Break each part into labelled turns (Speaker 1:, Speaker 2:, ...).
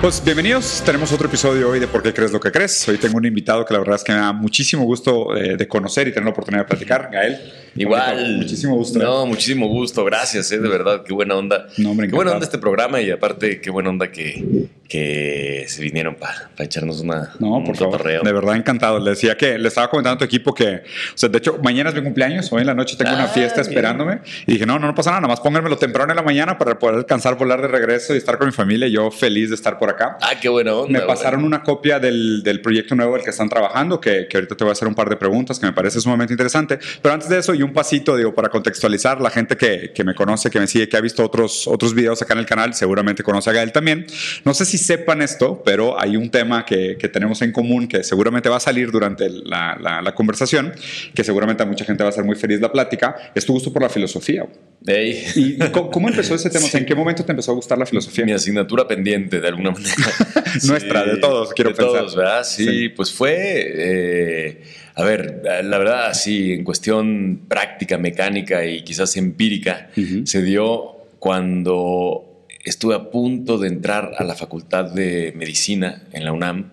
Speaker 1: Pues bienvenidos, tenemos otro episodio hoy de ¿Por qué crees lo que crees? Hoy tengo un invitado que la verdad es que me da muchísimo gusto eh, de conocer y tener la oportunidad de platicar, Gael.
Speaker 2: Igual.
Speaker 1: Muchísimo gusto.
Speaker 2: No, muchísimo gusto, gracias, eh, de verdad, qué buena onda.
Speaker 1: No, hombre,
Speaker 2: qué buena onda este programa y aparte qué buena onda que, que se vinieron para echarnos una
Speaker 1: No, por favor. De verdad encantado. Le decía que le estaba comentando a tu equipo que, o sea, de hecho, mañana es mi cumpleaños. Hoy en la noche tengo una
Speaker 2: Ah,
Speaker 1: fiesta
Speaker 2: bien.
Speaker 1: esperándome. Y dije, no, no, no pasa nada. Nada más pónganmelo temprano en la mañana para poder alcanzar, volar de regreso y estar con mi familia. Y Yo feliz de estar por acá.
Speaker 2: Ah, qué buena onda.
Speaker 1: Me pasaron una copia del, del proyecto nuevo del que están trabajando, que, que ahorita te voy a hacer un par de preguntas que me parece sumamente interesante. Pero antes de eso, y un pasito, digo, para contextualizar, la gente que, que me conoce, que me sigue, que ha visto otros, otros videos acá en el canal, seguramente conoce a Gael también. No sé si sepan esto, pero hay un tema que, que tenemos en común que seguramente va a salir durante la, la- la conversación, que seguramente a mucha gente va a ser muy feliz la plática, es tu gusto por la filosofía.
Speaker 2: Ey.
Speaker 1: ¿Y cómo, cómo empezó ese tema? Sea, ¿En qué momento te empezó a gustar la filosofía?
Speaker 2: Mi asignatura pendiente, de alguna manera.
Speaker 1: Nuestra, de todos, quiero
Speaker 2: de
Speaker 1: pensar.
Speaker 2: todos, ¿verdad? Sí,
Speaker 1: Sí.
Speaker 2: pues fue, eh, a ver, la verdad, sí, en cuestión práctica, mecánica y quizás empírica, se dio cuando estuve a punto de entrar a la facultad de medicina en la UNAM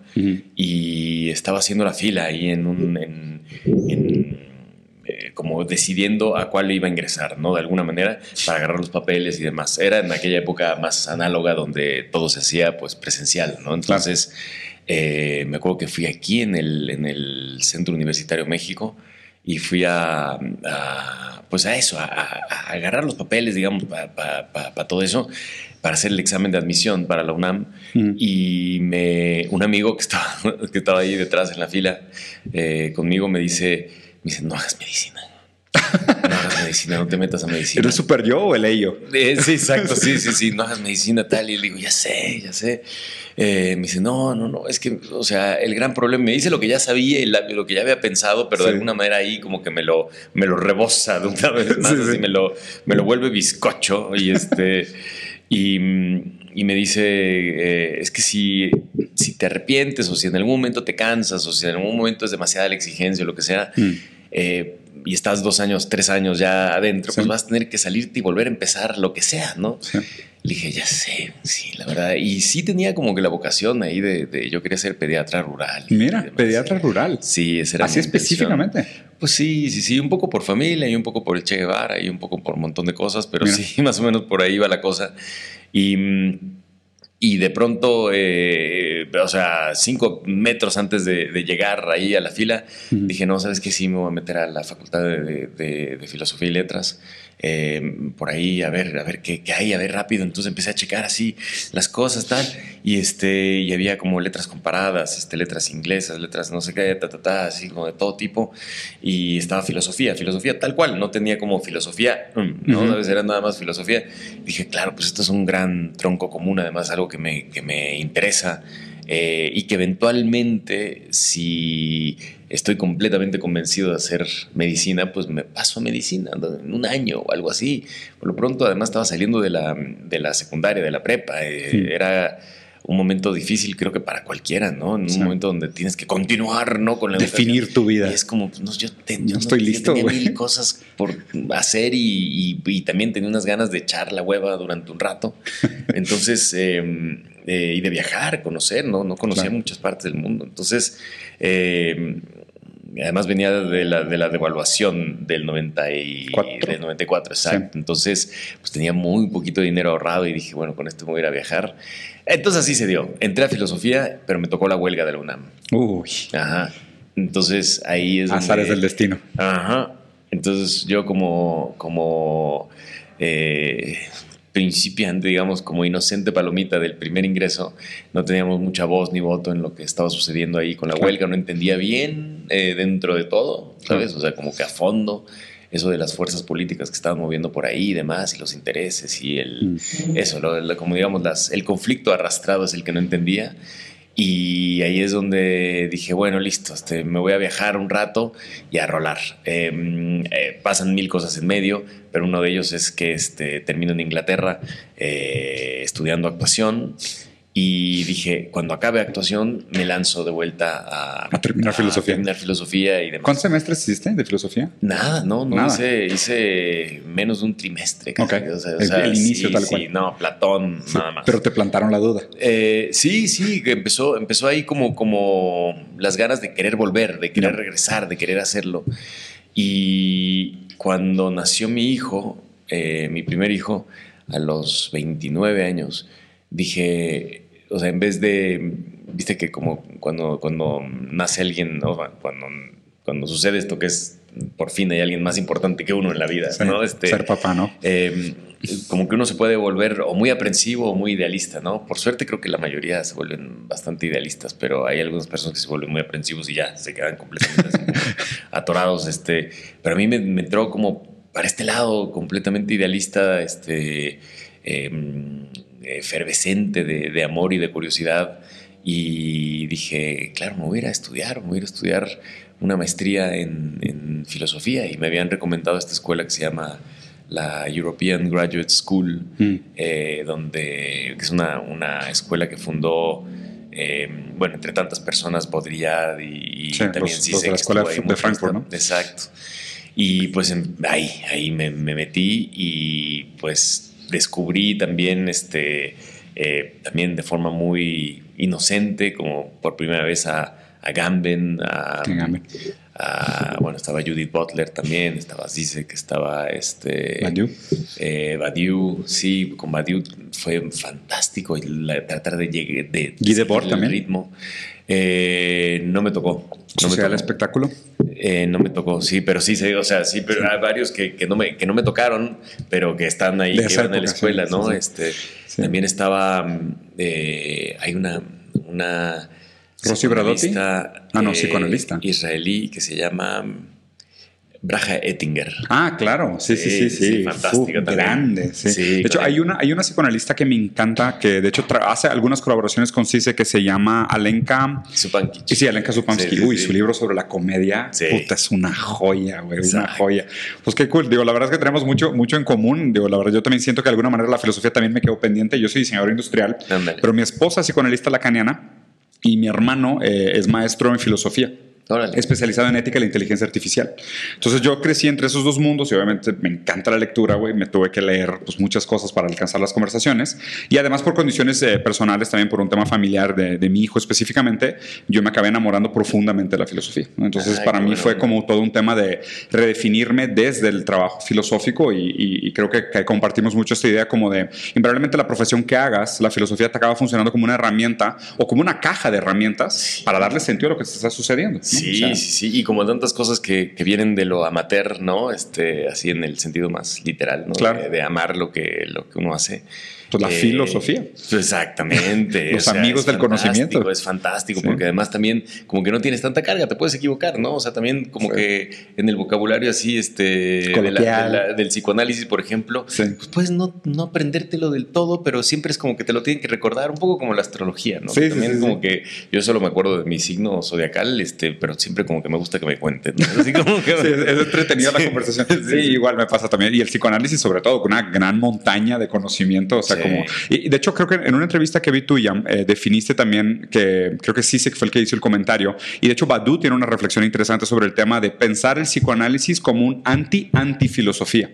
Speaker 2: y estaba haciendo la fila ahí en un... en- en, como decidiendo a cuál iba a ingresar, ¿no? De alguna manera, para agarrar los papeles y demás. Era en aquella época más análoga donde todo se hacía pues presencial, ¿no? Entonces, eh, me acuerdo que fui aquí en el, en el Centro Universitario México y fui a, a, pues a eso, a, agarrar los papeles, digamos, para todo eso, para hacer el examen de admisión para la UNAM.
Speaker 1: Ujú.
Speaker 2: Y me, un amigo que estaba, que estaba ahí detrás en la fila eh, conmigo me dice, me dice, no hagas medicina. No hagas medicina, no te metas a medicina.
Speaker 1: ¿Eres super yo o el ello?
Speaker 2: Eh, sí, exacto, sí, sí, sí, no hagas medicina tal. Y le digo, ya sé, ya sé. Eh, me dice, no, no, no, es que, o sea, el gran problema, me dice lo que ya sabía y la- lo que ya había pensado, pero de alguna manera ahí como que me lo, me lo rebosa de una vez más,
Speaker 1: Sí,
Speaker 2: así
Speaker 1: sí.
Speaker 2: me lo, me lo vuelve bizcocho y este, y, mm, y me dice, eh, es que si, si te arrepientes o si en algún momento te cansas o si en algún momento es demasiada la exigencia o lo que sea,
Speaker 1: Mm.
Speaker 2: eh, y estás dos años, tres años ya adentro,
Speaker 1: Sí.
Speaker 2: pues vas a tener que salirte y volver a empezar lo que sea, ¿no?
Speaker 1: Sí.
Speaker 2: Le dije, ya sé, sí, la verdad. Y sí tenía como que la vocación ahí de, de- yo quería ser pediatra rural.
Speaker 1: Mira, pediatra rural.
Speaker 2: Sí, esa era
Speaker 1: Así
Speaker 2: mi
Speaker 1: específicamente.
Speaker 2: Pues sí, sí, sí, un poco por familia y un poco por el Che Guevara y un poco por un montón de cosas, pero
Speaker 1: Mira.
Speaker 2: sí, más o menos por ahí va la cosa. Y, mm, y de pronto, eh, o sea, cinco metros antes de, de llegar ahí a la fila,
Speaker 1: Ujú.
Speaker 2: dije, no, ¿sabes qué? Sí, me voy a meter a la Facultad de, de- de- Filosofía y Letras. eh, por ahí, a ver, a ver qué, qué hay, a ver rápido. Entonces empecé a checar así las cosas, tal. Y, este, y había como letras comparadas, este, letras inglesas, letras no sé qué, ta, ta, ta, así como de todo tipo. Y estaba filosofía, filosofía tal cual. No tenía como filosofía, mm, ¿no?
Speaker 1: Ujú.
Speaker 2: Debe ser nada más filosofía. Dije, claro, pues esto es un gran tronco común, además algo que me, que me interesa. eh, y que eventualmente, si estoy completamente convencido de hacer medicina, pues me paso a medicina en un año o algo así. Por lo pronto, además, estaba saliendo de la, de la secundaria, de la prepa. eh,
Speaker 1: Sí.
Speaker 2: Era un momento difícil, creo que para cualquiera, ¿no? En un
Speaker 1: Sí.
Speaker 2: momento donde tienes que continuar, ¿no? Con la
Speaker 1: Definir tu vida.
Speaker 2: y es como, pues, no, yo, te-
Speaker 1: No
Speaker 2: yo
Speaker 1: estoy
Speaker 2: yo
Speaker 1: listo,
Speaker 2: tenía mil cosas por hacer y, y- y también tenía unas ganas de echar la hueva durante un rato. Entonces, eh, eh, y de viajar, conocer, ¿no? No conocía
Speaker 1: Claro.
Speaker 2: muchas partes del mundo. Entonces, eh, además venía de la, de la devaluación del, 90 y, del 94, exacto. Entonces, pues tenía muy poquito dinero ahorrado y dije, bueno, con esto me voy a ir a viajar. Entonces así se dio. Entré a filosofía, pero me tocó la huelga de la UNAM.
Speaker 1: Uy,
Speaker 2: Ajá. Entonces ahí es
Speaker 1: azares del destino.
Speaker 2: Ajá. Entonces yo como, como eh, principiante, digamos, como inocente palomita del primer ingreso, no teníamos mucha voz ni voto en lo que estaba sucediendo ahí con la huelga, no entendía bien eh, dentro de todo, ¿sabes? O sea, como que a fondo eso de las fuerzas políticas que estaban moviendo por ahí y demás, y los intereses y el,
Speaker 1: Mm.
Speaker 2: eso, lo- lo- como digamos, las, el conflicto arrastrado es el que no entendía. Y ahí es donde dije, bueno, listo, este, me voy a viajar un rato y a rolar. Eh, eh, pasan mil cosas en medio, pero uno de ellos es que este, termino en Inglaterra eh, estudiando actuación Y dije, cuando acabe actuación, me lanzo de vuelta a,
Speaker 1: A terminar filosofía.
Speaker 2: terminar filosofía y demás.
Speaker 1: ¿Cuántos semestres hiciste de filosofía?
Speaker 2: Nada, no, no
Speaker 1: Nada.
Speaker 2: Hice, hice menos de un trimestre. casi.
Speaker 1: Ok.
Speaker 2: O sea, o
Speaker 1: El-
Speaker 2: sea,
Speaker 1: el inicio
Speaker 2: sí,
Speaker 1: tal
Speaker 2: sí,
Speaker 1: cual.
Speaker 2: no, Platón, nada más.
Speaker 1: Pero te plantaron la duda.
Speaker 2: Eh, sí, sí, que empezó, empezó ahí como, como las ganas de querer volver, de querer regresar, de querer hacerlo. Y cuando nació mi hijo, eh, mi primer hijo, a los 29 años, dije, o sea, en vez de, viste que como cuando, cuando nace alguien, ¿no? cuando, cuando sucede esto que es, por fin hay alguien más importante que uno en la vida,
Speaker 1: Sí,
Speaker 2: ¿no? Este,
Speaker 1: Ser papá, ¿no?
Speaker 2: eh, como que uno se puede volver o muy aprensivo o muy idealista, ¿no? Por suerte creo que la mayoría se vuelven bastante idealistas, pero hay algunas personas que se vuelven muy aprensivos y ya se quedan completamente así, atorados. Este, pero a mí me, me entró como para este lado completamente idealista, este, eh, efervescente de, de amor y de curiosidad. Y dije, claro, me voy a ir a estudiar, me voy a ir a estudiar una maestría en, en filosofía y me habían recomendado esta escuela que se llama la European Graduate School,
Speaker 1: Mm.
Speaker 2: eh, donde es una, una escuela que fundó, eh, bueno, entre tantas personas, Baudrillard y, y
Speaker 1: Sí,
Speaker 2: también
Speaker 1: los- los
Speaker 2: Zizek
Speaker 1: de la escuela de Frankfurt, ¿no?
Speaker 2: Exacto. Y pues en- ahí, ahí me, me metí y pues descubrí también, este, eh, también de forma muy inocente, como por primera vez a, a Gamben, a,
Speaker 1: Gamben.
Speaker 2: a- bueno, estaba Judith Butler también, estaba Zizek, estaba este...
Speaker 1: Badiou.
Speaker 2: Eh, Badiou, sí, con Badiou fue fantástico la- tratar de llegar de seguirle el ritmo. Eh, no me tocó. No me tocó.
Speaker 1: espectáculo.
Speaker 2: Eh, no me tocó, sí, pero sí, o sea, sí, pero hay varios que, que no me, que no me tocaron, pero que están ahí,
Speaker 1: De
Speaker 2: que iban a la escuela,
Speaker 1: sí,
Speaker 2: ¿no?
Speaker 1: sí.
Speaker 2: Este. También estaba, eh, hay una, una
Speaker 1: Rosy Bradotti. Ah, no,
Speaker 2: eh,
Speaker 1: psicoanalista.
Speaker 2: israelí que se llama Braja Ettinger.
Speaker 1: Ah, claro, sí, sí, sí,
Speaker 2: Sí,
Speaker 1: sí.
Speaker 2: fantástica
Speaker 1: Uf,
Speaker 2: también.
Speaker 1: Grande, sí.
Speaker 2: Sí,
Speaker 1: de hecho, hay una, hay una psicoanalista que me encanta, que de hecho hace algunas colaboraciones con CICE que se llama Alenka.
Speaker 2: Supankich.
Speaker 1: Sí, Alenka Supansky.
Speaker 2: Sí,
Speaker 1: Uy, su libro sobre la comedia, puta, es una joya, güey, una joya. Pues qué cool. Digo, la verdad es que tenemos mucho, mucho en común. Digo, la verdad, yo también siento que de alguna manera la filosofía también me quedó pendiente. Yo soy diseñador industrial,
Speaker 2: Ándale.
Speaker 1: pero mi esposa es psicoanalista lacaniana y mi hermano eh, es maestro en filosofía
Speaker 2: Órale.
Speaker 1: especializado en ética de la inteligencia artificial. Entonces yo crecí entre esos dos mundos y obviamente me encanta la lectura, güey. Me tuve que leer pues, muchas cosas para alcanzar las conversaciones. Y además por condiciones eh, personales, también por un tema familiar de, de mi hijo específicamente, yo me acabé enamorando profundamente de la filosofía. ¿no? Entonces
Speaker 2: Ay,
Speaker 1: para mí
Speaker 2: bueno.
Speaker 1: fue como todo un tema de redefinirme desde el trabajo filosófico y, y- y creo que, que compartimos mucho esta idea como de, invariablemente la profesión que hagas, la filosofía te acaba funcionando como una herramienta o como una caja de herramientas para darle sentido a lo que te está sucediendo. ¿no?
Speaker 2: Sí,
Speaker 1: O sea,
Speaker 2: sí, sí. Y como tantas cosas que, que vienen de lo amateur, ¿no? Este, así en el sentido más literal, ¿no?
Speaker 1: Claro.
Speaker 2: De, de amar lo que, lo que uno hace.
Speaker 1: Pues la
Speaker 2: Eh,
Speaker 1: filosofía.
Speaker 2: Exactamente.
Speaker 1: Los amigos del conocimiento.
Speaker 2: Es fantástico,
Speaker 1: Sí.
Speaker 2: porque además también como que no tienes tanta carga, te puedes equivocar, ¿no? O sea, también como
Speaker 1: Sí.
Speaker 2: que en el vocabulario así, este, de la-
Speaker 1: Coloquial.
Speaker 2: de la- del psicoanálisis, por ejemplo,
Speaker 1: Sí.
Speaker 2: pues puedes no, no aprendértelo del todo, pero siempre es como que te lo tienen que recordar, un poco como la astrología, ¿no?
Speaker 1: Sí,
Speaker 2: Que también es como que yo solo me acuerdo de mi signo zodiacal, este, pero siempre como que me gusta que me cuenten. ¿no? Así como que-
Speaker 1: es entretenida la conversación. Sí, igual me pasa también. Y el psicoanálisis, sobre todo, con una gran montaña de conocimiento. O sea, Como. Y de hecho, creo que en una entrevista que vi tuya, eh, definiste también que creo que Sisek fue el que hizo el comentario. Y de hecho, Badu tiene una reflexión interesante sobre el tema de pensar el psicoanálisis como un anti-antifilosofía.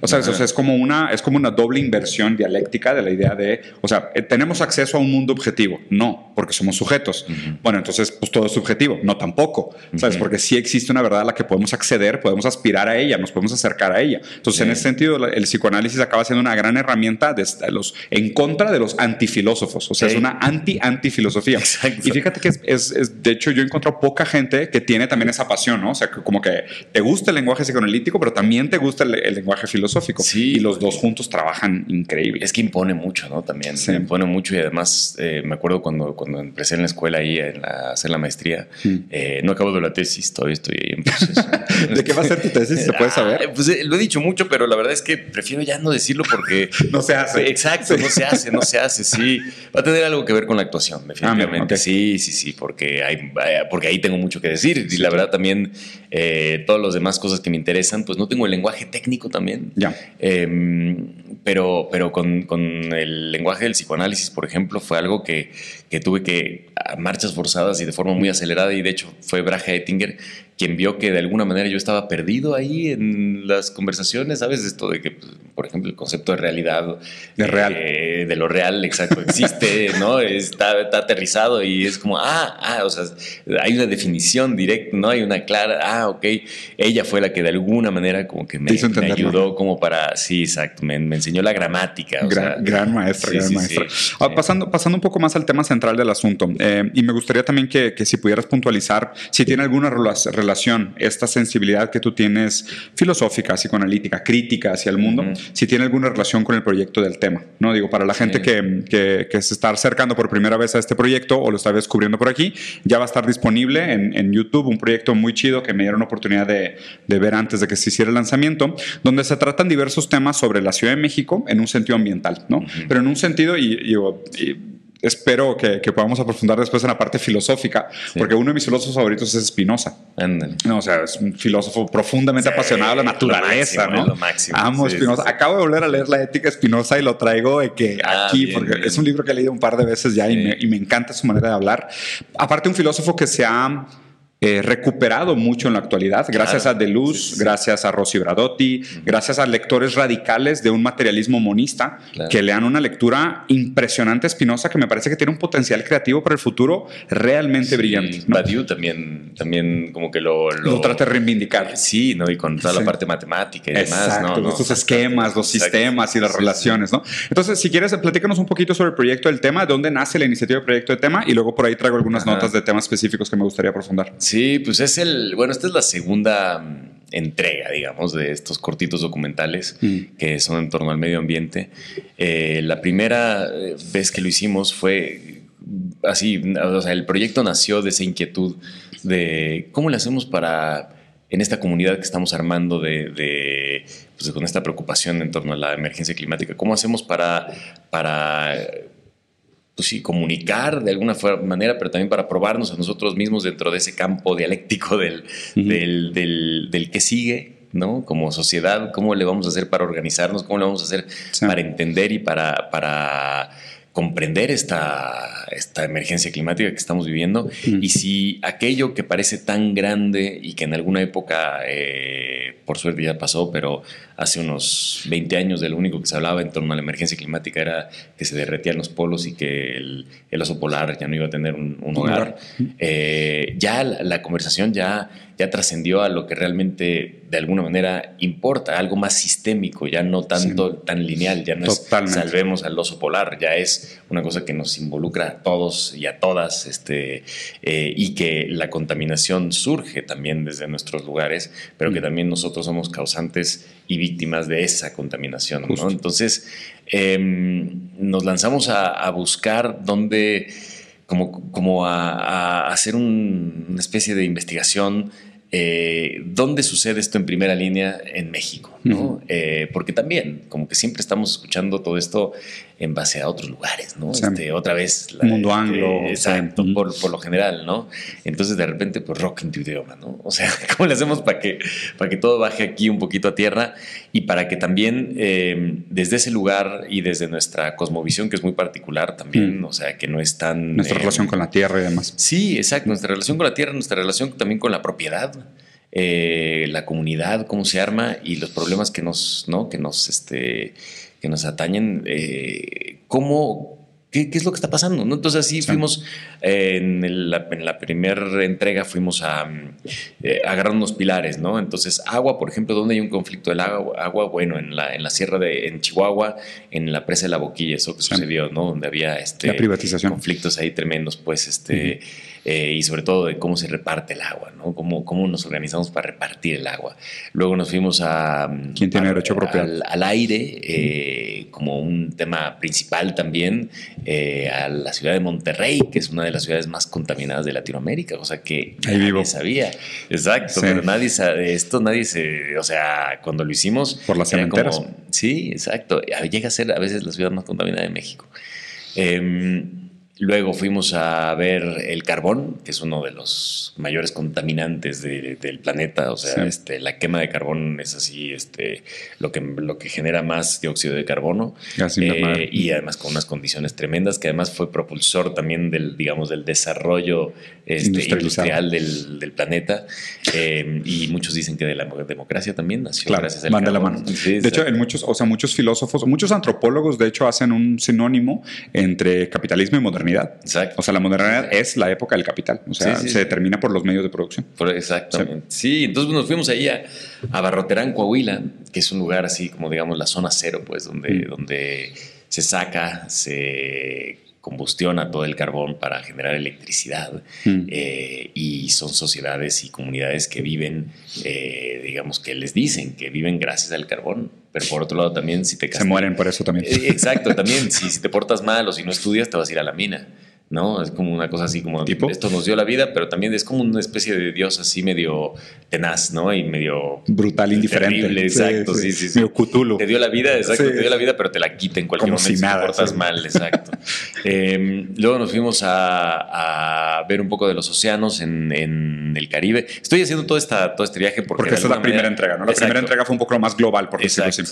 Speaker 1: O sea,
Speaker 2: Ajá.
Speaker 1: o sea, es como una es como una doble inversión dialéctica de la idea de, o sea, eh, tenemos acceso a un mundo objetivo, no, porque somos sujetos. Bueno, entonces pues todo es subjetivo, no tampoco, ¿sabes?
Speaker 2: Ujú.
Speaker 1: Porque sí existe una verdad a la que podemos acceder, podemos aspirar a ella, nos podemos acercar a ella. Entonces, en ese sentido, el psicoanálisis acaba siendo una gran herramienta de los en contra de los antifilósofos, o sea,
Speaker 2: Sí.
Speaker 1: es una anti-antifilosofía. Y fíjate que es, es- es- de hecho, yo he encontrado poca gente que tiene también esa pasión, ¿no? O sea, que como que te gusta el lenguaje psicoanalítico, pero también te gusta el, el lenguaje filosófico.
Speaker 2: Sí.
Speaker 1: Y los dos juntos trabajan increíble.
Speaker 2: Es que impone mucho, ¿no? También
Speaker 1: Sí.
Speaker 2: impone mucho y además eh, me acuerdo cuando, cuando empecé en la escuela ahí a hacer la maestría. Mm. Eh, no acabo de la tesis, todavía estoy ahí en proceso.
Speaker 1: ¿De qué va a ser tu tesis? ¿Se puede saber?
Speaker 2: pues eh, lo he dicho mucho, pero la verdad es que prefiero ya no decirlo porque...
Speaker 1: no se hace.
Speaker 2: Exacto, no se hace, no se hace, sí. Va a tener algo que ver con la actuación, definitivamente. Ah, sí, sí, sí, porque, hay, porque ahí tengo mucho que decir. Y la verdad también eh, todas las demás cosas que me interesan, pues no tengo el lenguaje técnico también.
Speaker 1: Ya.
Speaker 2: Em, pero, pero con, con, el lenguaje del psicoanálisis, por ejemplo, fue algo que, que tuve que a marchas forzadas y de forma muy acelerada y de hecho fue Braja Ettinger quien vio que de alguna manera yo estaba perdido ahí en las conversaciones, ¿sabes? Esto de que, pues, por ejemplo, el concepto de realidad.
Speaker 1: De real.
Speaker 2: Eh, de lo real, exacto, existe, ¿no? Está, está, aterrizado y es como, ah, ah, o sea, hay una definición directa, ¿no? Hay una clara, ah, ok. Ella fue la que de alguna manera como que me, ayudó como para, sí, exacto, me, enseñó la gramática.
Speaker 1: gran, maestra, gran maestra. Ah, pasando, pasando un poco más al tema central del asunto, eh, y me gustaría también que, que si pudieras puntualizar si tiene alguna relación esta sensibilidad que tú tienes filosófica, psicoanalítica, crítica hacia el mundo, si tiene alguna relación con el proyecto del tema, ¿no? Digo, para la gente que, que, se está acercando por primera vez a este proyecto o lo está descubriendo por aquí, ya va a estar disponible en, en YouTube, un proyecto muy chido que me dieron oportunidad de, de, ver antes de que se hiciera el lanzamiento, donde se tratan diversos temas sobre la Ciudad de México en un sentido ambiental, ¿no? Pero en un sentido, y, y espero que, podamos aprofundar después en la parte filosófica, porque uno de mis filósofos favoritos es Spinoza. No, o sea, es un filósofo profundamente apasionado de la naturaleza, ¿no?
Speaker 2: Lo máximo.
Speaker 1: Amo Spinoza. Acabo de volver a leer la ética Spinoza y lo traigo de que ah, aquí, porque es un libro que he leído un par de veces ya y me, y me encanta su manera de hablar. Aparte, un filósofo que se ha eh, recuperado mucho en la actualidad, gracias a Deleuze, gracias a Rossi Bradotti, gracias a lectores radicales de un materialismo monista que le dan una lectura impresionante Espinosa que me parece que tiene un potencial creativo para el futuro realmente brillante.
Speaker 2: Badiou también, también como que lo,
Speaker 1: lo, trata de reivindicar.
Speaker 2: Sí, ¿no? y con toda la parte matemática y demás. ¿no?
Speaker 1: Estos esquemas, los sistemas y las relaciones. ¿no? Entonces, si quieres, platícanos un poquito sobre el proyecto del tema, de dónde nace la iniciativa del proyecto de tema y luego por ahí traigo algunas notas de temas específicos que me gustaría aprofundar.
Speaker 2: Sí, pues es el, bueno, esta es la segunda mm, entrega, digamos, de estos cortitos documentales mm. que son en torno al medio ambiente. Eh, la primera eh, vez que lo hicimos fue así, o sea, el proyecto nació de esa inquietud de cómo le hacemos para, en esta comunidad que estamos armando de, pues, con esta preocupación en torno a la emergencia climática, cómo hacemos para, para pues sí, comunicar de alguna manera, pero también para probarnos a nosotros mismos dentro de ese campo dialéctico del, del, que sigue, ¿no? Como sociedad, ¿cómo le vamos a hacer para organizarnos? ¿Cómo le vamos a hacer para entender y para, para comprender esta, esta emergencia climática que estamos viviendo? Y si aquello que parece tan grande y que en alguna época, eh, por suerte ya pasó, pero hace unos 20 años de lo único que se hablaba en torno a la emergencia climática era que se derretían los polos y que el, oso polar ya no iba a tener un, hogar. Eh, ya la, conversación ya, ya trascendió a lo que realmente de alguna manera importa, algo más sistémico, ya no tanto tan lineal, ya no es salvemos al oso polar, ya es una cosa que nos involucra a todos y a todas este, eh, y que la contaminación surge también desde nuestros lugares, pero que también nosotros somos causantes y víctimas de esa contaminación. ¿no? Entonces, em, nos lanzamos a, buscar dónde, como, como a, hacer una especie de investigación eh, dónde sucede esto en primera línea en México, ¿no? Eh, porque también, como que siempre estamos escuchando todo esto en base a otros lugares, ¿no? Este, otra vez.
Speaker 1: mundo anglo.
Speaker 2: exacto, por, por, lo general, ¿no? Entonces, de repente, pues rock en tu idioma, ¿no? O sea, ¿cómo le hacemos para que, para que todo baje aquí un poquito a tierra y para que también eh, desde ese lugar y desde nuestra cosmovisión, que es muy particular también, o sea, que no es tan.
Speaker 1: Nuestra relación con la tierra y demás.
Speaker 2: Sí, exacto, nuestra relación con la tierra, nuestra relación también con la propiedad. Eh, la comunidad, cómo se arma y los problemas que nos, ¿no? que nos, este, que nos atañen, eh, cómo, ¿Qué, es lo que está pasando? ¿no? Entonces así fuimos, eh, en, la, en, la primera entrega fuimos a, agarrar unos pilares, ¿no? Entonces agua, por ejemplo, ¿dónde hay un conflicto del agua? agua bueno, en la, en la sierra de en Chihuahua, en la presa de la Boquilla, eso que sucedió, ¿no? Donde había este,
Speaker 1: la privatización.
Speaker 2: conflictos ahí tremendos, pues, este... Eh, y sobre todo de cómo se reparte el agua, ¿no? Cómo, cómo nos organizamos para repartir el agua. Luego nos fuimos a...
Speaker 1: Mm, ¿Quién tiene derecho propio?
Speaker 2: Al, aire, eh, como un tema principal también, eh, a la ciudad de Monterrey, que es una de las ciudades más contaminadas de Latinoamérica, o sea que
Speaker 1: Ahí
Speaker 2: nadie
Speaker 1: vivo.
Speaker 2: sabía. Exacto,
Speaker 1: Sí.
Speaker 2: pero nadie sabe, esto nadie se, o sea, cuando lo hicimos...
Speaker 1: Por las
Speaker 2: era
Speaker 1: cementeras.
Speaker 2: como- sí, exacto, llega a ser a veces la ciudad más contaminada de México. Em, Luego fuimos a ver el carbón, que es uno de los mayores contaminantes de- del planeta. O sea,
Speaker 1: Sí.
Speaker 2: este, la quema de carbón es así, este, lo que, lo que genera más dióxido de carbono.
Speaker 1: Así
Speaker 2: Eh, y además con unas condiciones tremendas, que además fue propulsor también del, digamos, del desarrollo este, industrial del, del planeta. Eh, y muchos dicen que de la democracia también nació
Speaker 1: Claro,
Speaker 2: gracias al
Speaker 1: van de la mano.
Speaker 2: Sí,
Speaker 1: De hecho, en muchos, o sea, muchos filósofos, muchos antropólogos, de hecho, hacen un sinónimo entre capitalismo y modernidad.
Speaker 2: Exacto.
Speaker 1: O sea, la modernidad es la época del capital. O sea,
Speaker 2: Sí, sí,
Speaker 1: se
Speaker 2: sí.
Speaker 1: determina por los medios de producción.
Speaker 2: Exactamente. Sí. entonces nos fuimos ahí a, a Barroterán, Coahuila, que es un lugar así como digamos la zona cero, pues donde,
Speaker 1: Mm.
Speaker 2: donde se saca, se combustiona todo el carbón para generar electricidad.
Speaker 1: Mm.
Speaker 2: Eh, y son sociedades y comunidades que viven, eh, digamos, que les dicen que viven gracias al carbón. Pero por otro lado también si te
Speaker 1: Se
Speaker 2: castigan-
Speaker 1: mueren por eso también.
Speaker 2: eh, Exacto, también si, si te portas mal o si no estudias te vas a ir a la mina. ¿No? Es como una cosa así como
Speaker 1: ¿Tipo?
Speaker 2: esto nos dio la vida, pero también es como una especie de Dios así medio tenaz, ¿no? Y medio
Speaker 1: Brutal, indiferente.
Speaker 2: Terrible, exacto, sí, sí, sí.
Speaker 1: Medio Cthulhu.
Speaker 2: te dio la vida, exacto,
Speaker 1: Sí.
Speaker 2: te dio la vida, pero te la quita en cualquier
Speaker 1: Como
Speaker 2: momento
Speaker 1: si nada,
Speaker 2: te portas mal, exacto. Eh, luego nos fuimos a, a ver un poco de los océanos en, en el Caribe. Estoy haciendo todo, esta, todo este viaje porque,
Speaker 1: Porque es la primera
Speaker 2: manera-
Speaker 1: entrega, ¿no? La
Speaker 2: Exacto.
Speaker 1: primera entrega fue un poco más global, por decirlo así.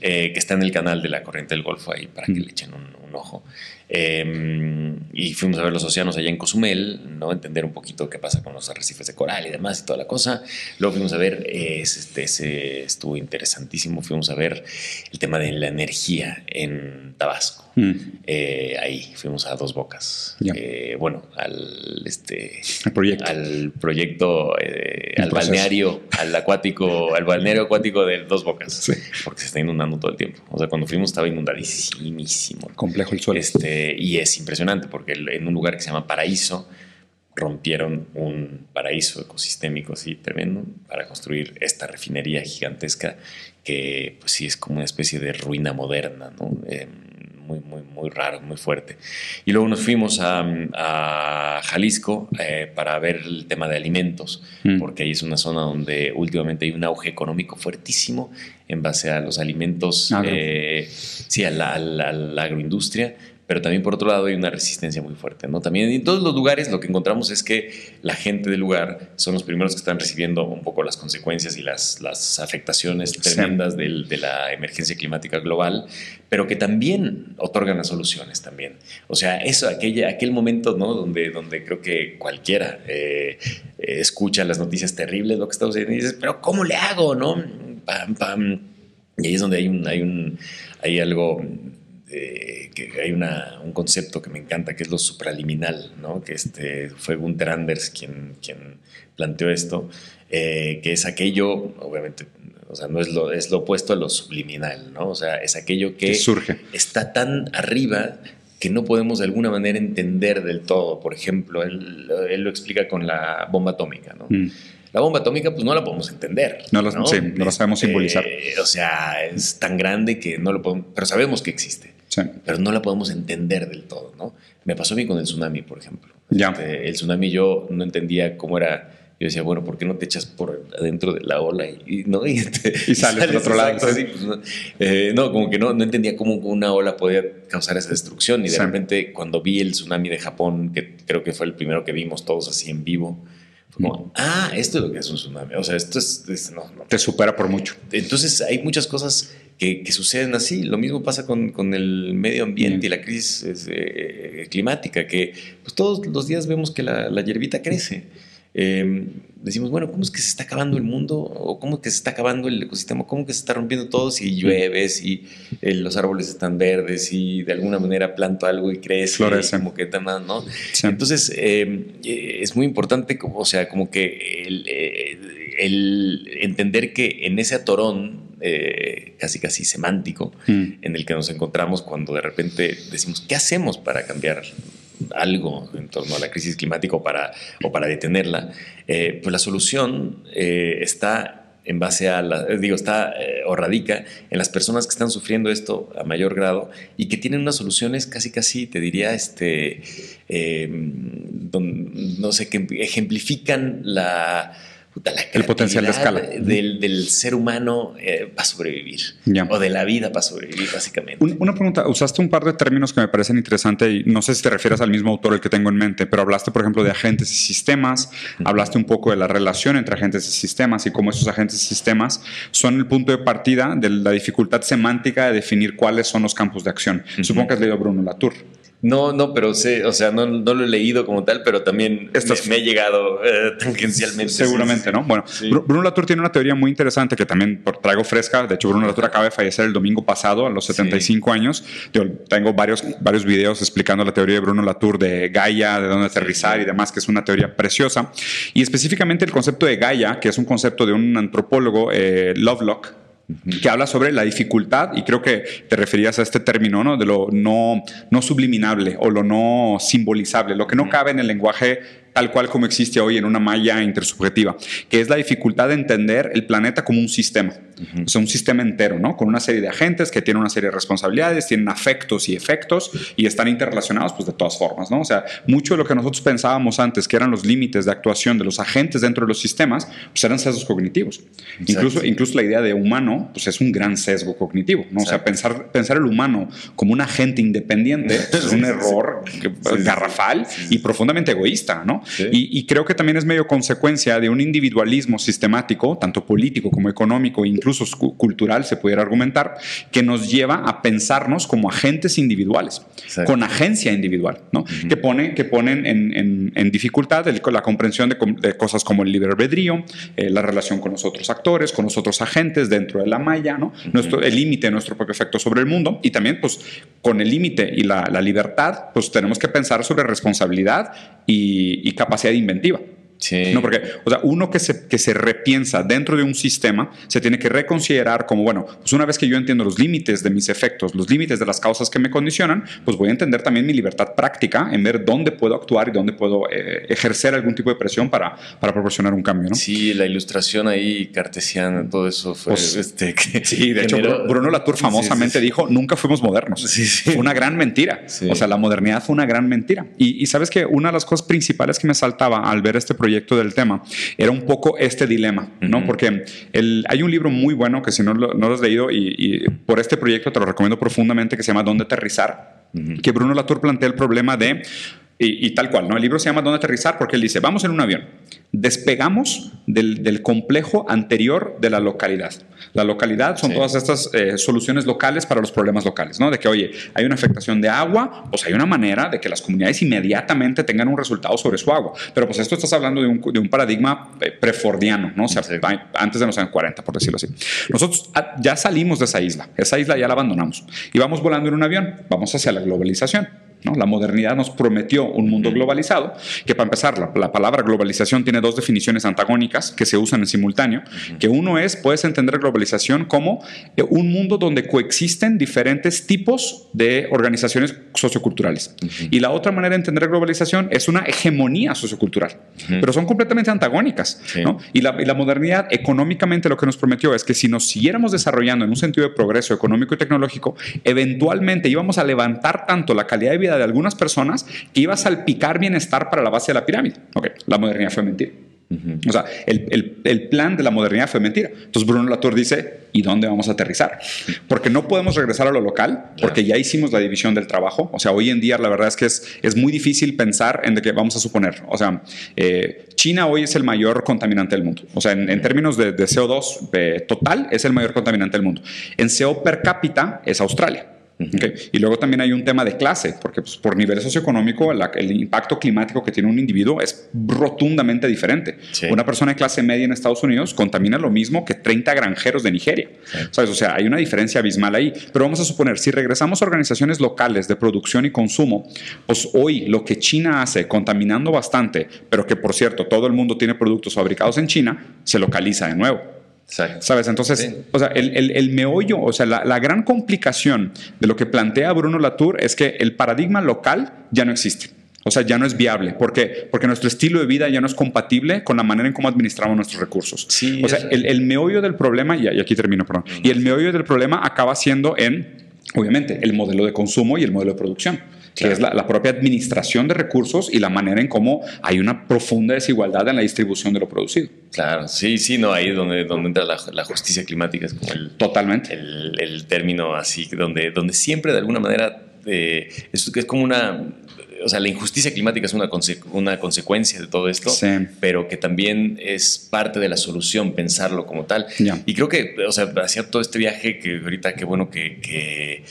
Speaker 2: Eh, que está en el canal de la corriente del Golfo ahí para que le echen un, un ojo. Eh, y fuimos a ver los océanos allá en Cozumel, ¿no? Entender un poquito qué pasa con los arrecifes de coral y demás y toda la cosa. Luego fuimos a ver, este, estuvo interesantísimo, fuimos a ver el tema de la energía en Tabasco.
Speaker 1: Mm.
Speaker 2: Eh, ahí fuimos a Dos Bocas. Eh, bueno, al este
Speaker 1: El proyecto.
Speaker 2: al proyecto, eh, al
Speaker 1: proceso.
Speaker 2: balneario, al acuático, al balneario acuático de Dos Bocas.
Speaker 1: Sí.
Speaker 2: Porque se está inundando todo el tiempo. O sea, cuando fuimos estaba inundadísimo.
Speaker 1: Complejo el suelo.
Speaker 2: Este, y es impresionante porque en un lugar que se llama Paraíso rompieron un paraíso ecosistémico así tremendo para construir esta refinería gigantesca que pues sí es como una especie de ruina moderna, ¿no? Eh, muy, muy, muy raro, muy fuerte. Y luego nos fuimos a, a Jalisco eh, para ver el tema de alimentos,
Speaker 1: Mm.
Speaker 2: porque ahí es una zona donde últimamente hay un auge económico fuertísimo en base a los alimentos, eh, sí, a la, a la- a la agroindustria, pero también por otro lado hay una resistencia muy fuerte, ¿no? También en todos los lugares lo que encontramos es que la gente del lugar son los primeros que están recibiendo un poco las consecuencias y las, las afectaciones tremendas del- de la emergencia climática global, pero que también otorgan las soluciones también. O sea, eso, aquella, aquel momento, ¿no? Donde, donde creo que cualquiera eh, escucha las noticias terribles, lo que está sucediendo, y dices, pero ¿cómo le hago, no? Pam, pam. Y ahí es donde hay un, hay un, hay algo, eh, que hay una, un concepto que me encanta, que es lo supraliminal, ¿no? Que este, fue Gunther Anders quien, quien planteó esto, eh, que es aquello, obviamente, o sea, no es lo, es lo opuesto a lo subliminal, ¿no? O sea, es aquello que
Speaker 1: Que surge.
Speaker 2: está tan arriba que no podemos de alguna manera entender del todo. Por ejemplo, él, él lo explica con la bomba atómica, ¿no?
Speaker 1: Mm.
Speaker 2: La bomba atómica, pues no la podemos entender.
Speaker 1: No la- sí, no la sabemos simbolizar.
Speaker 2: Eh, o sea, es tan grande que no lo podemos, pero sabemos que existe,
Speaker 1: Sí.
Speaker 2: pero no la podemos entender del todo, ¿no? Me pasó a mí con el tsunami, por ejemplo.
Speaker 1: Ya.
Speaker 2: Este, el tsunami yo no entendía cómo era. Yo decía, bueno, ¿por qué no te echas por adentro de la ola y, y, ¿no? y, te-
Speaker 1: Y sales por otro lado,
Speaker 2: así, pues, no, Eh, no, como que no, no entendía cómo una ola podía causar esa destrucción. Y de
Speaker 1: Sí.
Speaker 2: repente, cuando vi el tsunami de Japón, que creo que fue el primero que vimos todos así en vivo, fue como, ah, esto es lo que es un tsunami. O sea, esto es. es- no, no.
Speaker 1: Te supera por mucho.
Speaker 2: Entonces, hay muchas cosas que, que suceden así. Lo mismo pasa con, con el medio ambiente y la crisis eh, climática, que pues, todos los días vemos que la, la hierbita crece. Eh, decimos, bueno, ¿cómo es que se está acabando el mundo? ¿O cómo es que se está acabando el ecosistema? ¿Cómo que se está rompiendo todo si llueve, si eh, los árboles están verdes, si de alguna manera planto algo y crece?
Speaker 1: Florece.
Speaker 2: Como que ¿no?
Speaker 1: Sí.
Speaker 2: Entonces, eh, eh, es muy importante, como, o sea, como que el, eh, el entender que en ese atorón eh, casi casi semántico
Speaker 1: Mm.
Speaker 2: en el que nos encontramos cuando de repente decimos, ¿qué hacemos para cambiar algo en torno a la crisis climática o para, o para detenerla? Eh, pues la solución eh, está en base a la, digo, está eh, o radica en las personas que están sufriendo esto a mayor grado y que tienen unas soluciones casi, casi, te diría, este, no sé, que ejemplifican la
Speaker 1: el potencial de escala
Speaker 2: del, ser humano eh, para sobrevivir o de la vida para sobrevivir básicamente.
Speaker 1: una pregunta, usaste un par de términos que me parecen interesantes y no sé si te refieres al mismo autor el que tengo en mente, pero hablaste por ejemplo de agentes y sistemas, hablaste un poco de la relación entre agentes y sistemas y cómo esos agentes y sistemas son el punto de partida de la dificultad semántica de definir cuáles son los campos de acción. Supongo que has leído Bruno Latour.
Speaker 2: No, no, pero sé, o sea, no, lo he leído como tal, pero también me, he llegado eh, tangencialmente.
Speaker 1: Seguramente, ¿no? Bueno, Bruno Latour tiene una teoría muy interesante que también traigo fresca. De hecho, Bruno Latour acaba de fallecer el domingo pasado, a los 75 años. Yo tengo varios, varios videos explicando la teoría de Bruno Latour de Gaia, de dónde aterrizar y demás, que es una teoría preciosa. Y específicamente el concepto de Gaia, que es un concepto de un antropólogo, eh, Lovelock, que habla sobre la dificultad, y creo que te referías a este término, ¿no? De lo no, no subliminable o lo no simbolizable, lo que no cabe en el lenguaje tal cual como existe hoy en una malla intersubjetiva, que es la dificultad de entender el planeta como un sistema, o sea, un sistema entero, ¿no? Con una serie de agentes que tienen una serie de responsabilidades, tienen afectos y efectos y están interrelacionados, pues de todas formas, ¿no? O sea, mucho de lo que nosotros pensábamos antes, que eran los límites de actuación de los agentes dentro de los sistemas, pues eran sesgos cognitivos. Incluso, incluso la idea de humano, pues es un gran sesgo cognitivo, ¿no? O sea, pensar, pensar el humano como un agente independiente es un error garrafal y profundamente egoísta, ¿no? Y, creo que también es medio consecuencia de un individualismo sistemático, tanto político como económico, incluso cultural, se pudiera argumentar, que nos lleva a pensarnos como agentes individuales, con agencia individual, ¿no? que, pone, que ponen en, dificultad la comprensión de, cosas como el libre albedrío, eh, la relación con los otros actores, con los otros agentes dentro de la malla, ¿no? nuestro, el límite de nuestro propio efecto sobre el mundo y también pues con el límite y la, la libertad, pues tenemos que pensar sobre responsabilidad y, capacidad inventiva. No, porque, o sea, uno que se, que se repiensa dentro de un sistema se tiene que reconsiderar como, bueno, pues una vez que yo entiendo los límites de mis efectos, los límites de las causas que me condicionan, pues voy a entender también mi libertad práctica en ver dónde puedo actuar y dónde puedo eh, ejercer algún tipo de presión para, para proporcionar un cambio, ¿no?
Speaker 2: Sí, la ilustración ahí cartesiana, todo eso fue... Pues, este,
Speaker 1: sí, de hecho, Bruno Latour famosamente dijo, nunca fuimos modernos. Fue una gran mentira. O sea, la modernidad fue una gran mentira. Y, y sabes que una de las cosas principales que me saltaba al ver este proyecto del tema, era un poco este dilema, ¿no? Porque el, hay un libro muy bueno que si no lo, no lo has leído y, por este proyecto te lo recomiendo profundamente que se llama ¿Dónde aterrizar? Que Bruno Latour plantea el problema de y, tal cual, ¿no? El libro se llama ¿Dónde aterrizar? Porque él dice, vamos en un avión, despegamos del, complejo anterior de la localidad. La localidad son todas estas eh, soluciones locales para los problemas locales, ¿no? De que, oye, hay una afectación de agua, pues hay una manera de que las comunidades inmediatamente tengan un resultado sobre su agua. Pero pues esto estás hablando de un, de un paradigma eh, prefordiano, ¿no? O sea, antes de los años 40, por decirlo así. Nosotros ah, ya salimos de esa isla, esa isla ya la abandonamos y vamos volando en un avión, vamos hacia la globalización. La modernidad nos prometió un mundo globalizado, que para empezar, la, palabra globalización tiene dos definiciones antagónicas que se usan en simultáneo, que uno es, puedes entender globalización como eh, un mundo donde coexisten diferentes tipos de organizaciones socioculturales. Y la otra manera de entender globalización es una hegemonía sociocultural, pero son completamente antagónicas. Y, la, y la modernidad económicamente lo que nos prometió es que si nos siguiéramos desarrollando en un sentido de progreso económico y tecnológico, eventualmente íbamos a levantar tanto la calidad de vida de algunas personas que iba a salpicar bienestar para la base de la pirámide. Ok, la modernidad fue mentira. O sea, el, el, plan de la modernidad fue mentira. Entonces Bruno Latour dice, ¿y dónde vamos a aterrizar? Porque no podemos regresar a lo local, porque ya hicimos la división del trabajo. O sea, hoy en día la verdad es que es, es muy difícil pensar en de que vamos a suponer. O sea, eh, China hoy es el mayor contaminante del mundo. O sea, en, términos de, CO2 eh, total, es el mayor contaminante del mundo. En CO per cápita es Australia. Y luego también hay un tema de clase, porque pues, por nivel socioeconómico el impacto climático que tiene un individuo es rotundamente diferente. Una persona de clase media en Estados Unidos contamina lo mismo que 30 granjeros de Nigeria. ¿Sabes? O sea, hay una diferencia abismal ahí. Pero vamos a suponer, si regresamos a organizaciones locales de producción y consumo, pues hoy lo que China hace contaminando bastante, pero que por cierto todo el mundo tiene productos fabricados en China, se localiza de nuevo. ¿Sabes? Entonces, o sea, el, meollo, o sea, la, gran complicación de lo que plantea Bruno Latour es que el paradigma local ya no existe. O sea, ya no es viable. ¿Por qué? Porque nuestro estilo de vida ya no es compatible con la manera en cómo administramos nuestros recursos.
Speaker 2: Sí,
Speaker 1: o sea, el, el meollo del problema, y aquí termino, perdón, y el meollo del problema acaba siendo en, obviamente, el modelo de consumo y el modelo de producción, que es la, la propia administración de recursos y la manera en cómo hay una profunda desigualdad en la distribución de lo producido.
Speaker 2: Claro, sí, sí, no, ahí es donde, donde entra la, la justicia climática, es como el,
Speaker 1: Totalmente.
Speaker 2: el, el término así, donde, donde siempre de alguna manera eh, es, es como una, o sea, la injusticia climática es una, conse- una consecuencia de todo esto,
Speaker 1: Sí.
Speaker 2: pero que también es parte de la solución pensarlo como tal.
Speaker 1: Ya.
Speaker 2: Y creo que, o sea, hacía todo este viaje que ahorita qué bueno que, que,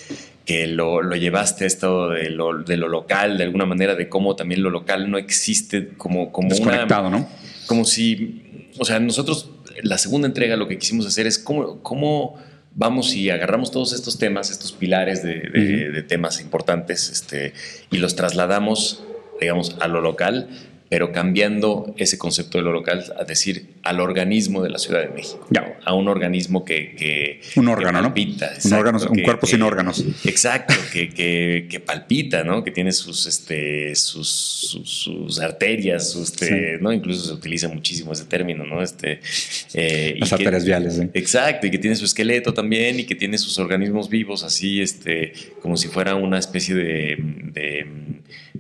Speaker 2: que lo, lo llevaste esto de lo, de lo local, de alguna manera, de cómo también lo local no existe como, como una
Speaker 1: Desconectado, ¿no?
Speaker 2: como si, o sea, nosotros, la segunda entrega lo que quisimos hacer es cómo, cómo vamos y agarramos todos estos temas, estos pilares de, de temas importantes, este, y los trasladamos, digamos, a lo local, pero cambiando ese concepto de lo local a decir al organismo de la Ciudad de México,
Speaker 1: Ya.
Speaker 2: ¿no? a un organismo que, que
Speaker 1: Un
Speaker 2: que
Speaker 1: órgano, ¿no?
Speaker 2: palpita,
Speaker 1: Un, órgano, un
Speaker 2: que-
Speaker 1: cuerpo
Speaker 2: que-
Speaker 1: sin órganos.
Speaker 2: Exacto, que, que, que palpita, ¿no? Que tiene sus, este, sus, sus, sus arterias, sus, este, ¿no? Incluso se utiliza muchísimo ese término, ¿no? Este, eh,
Speaker 1: Las
Speaker 2: que-
Speaker 1: arterias viales. ¿eh?
Speaker 2: Exacto, y que tiene su esqueleto también y que tiene sus organismos vivos, así, este, como si fuera una especie de, de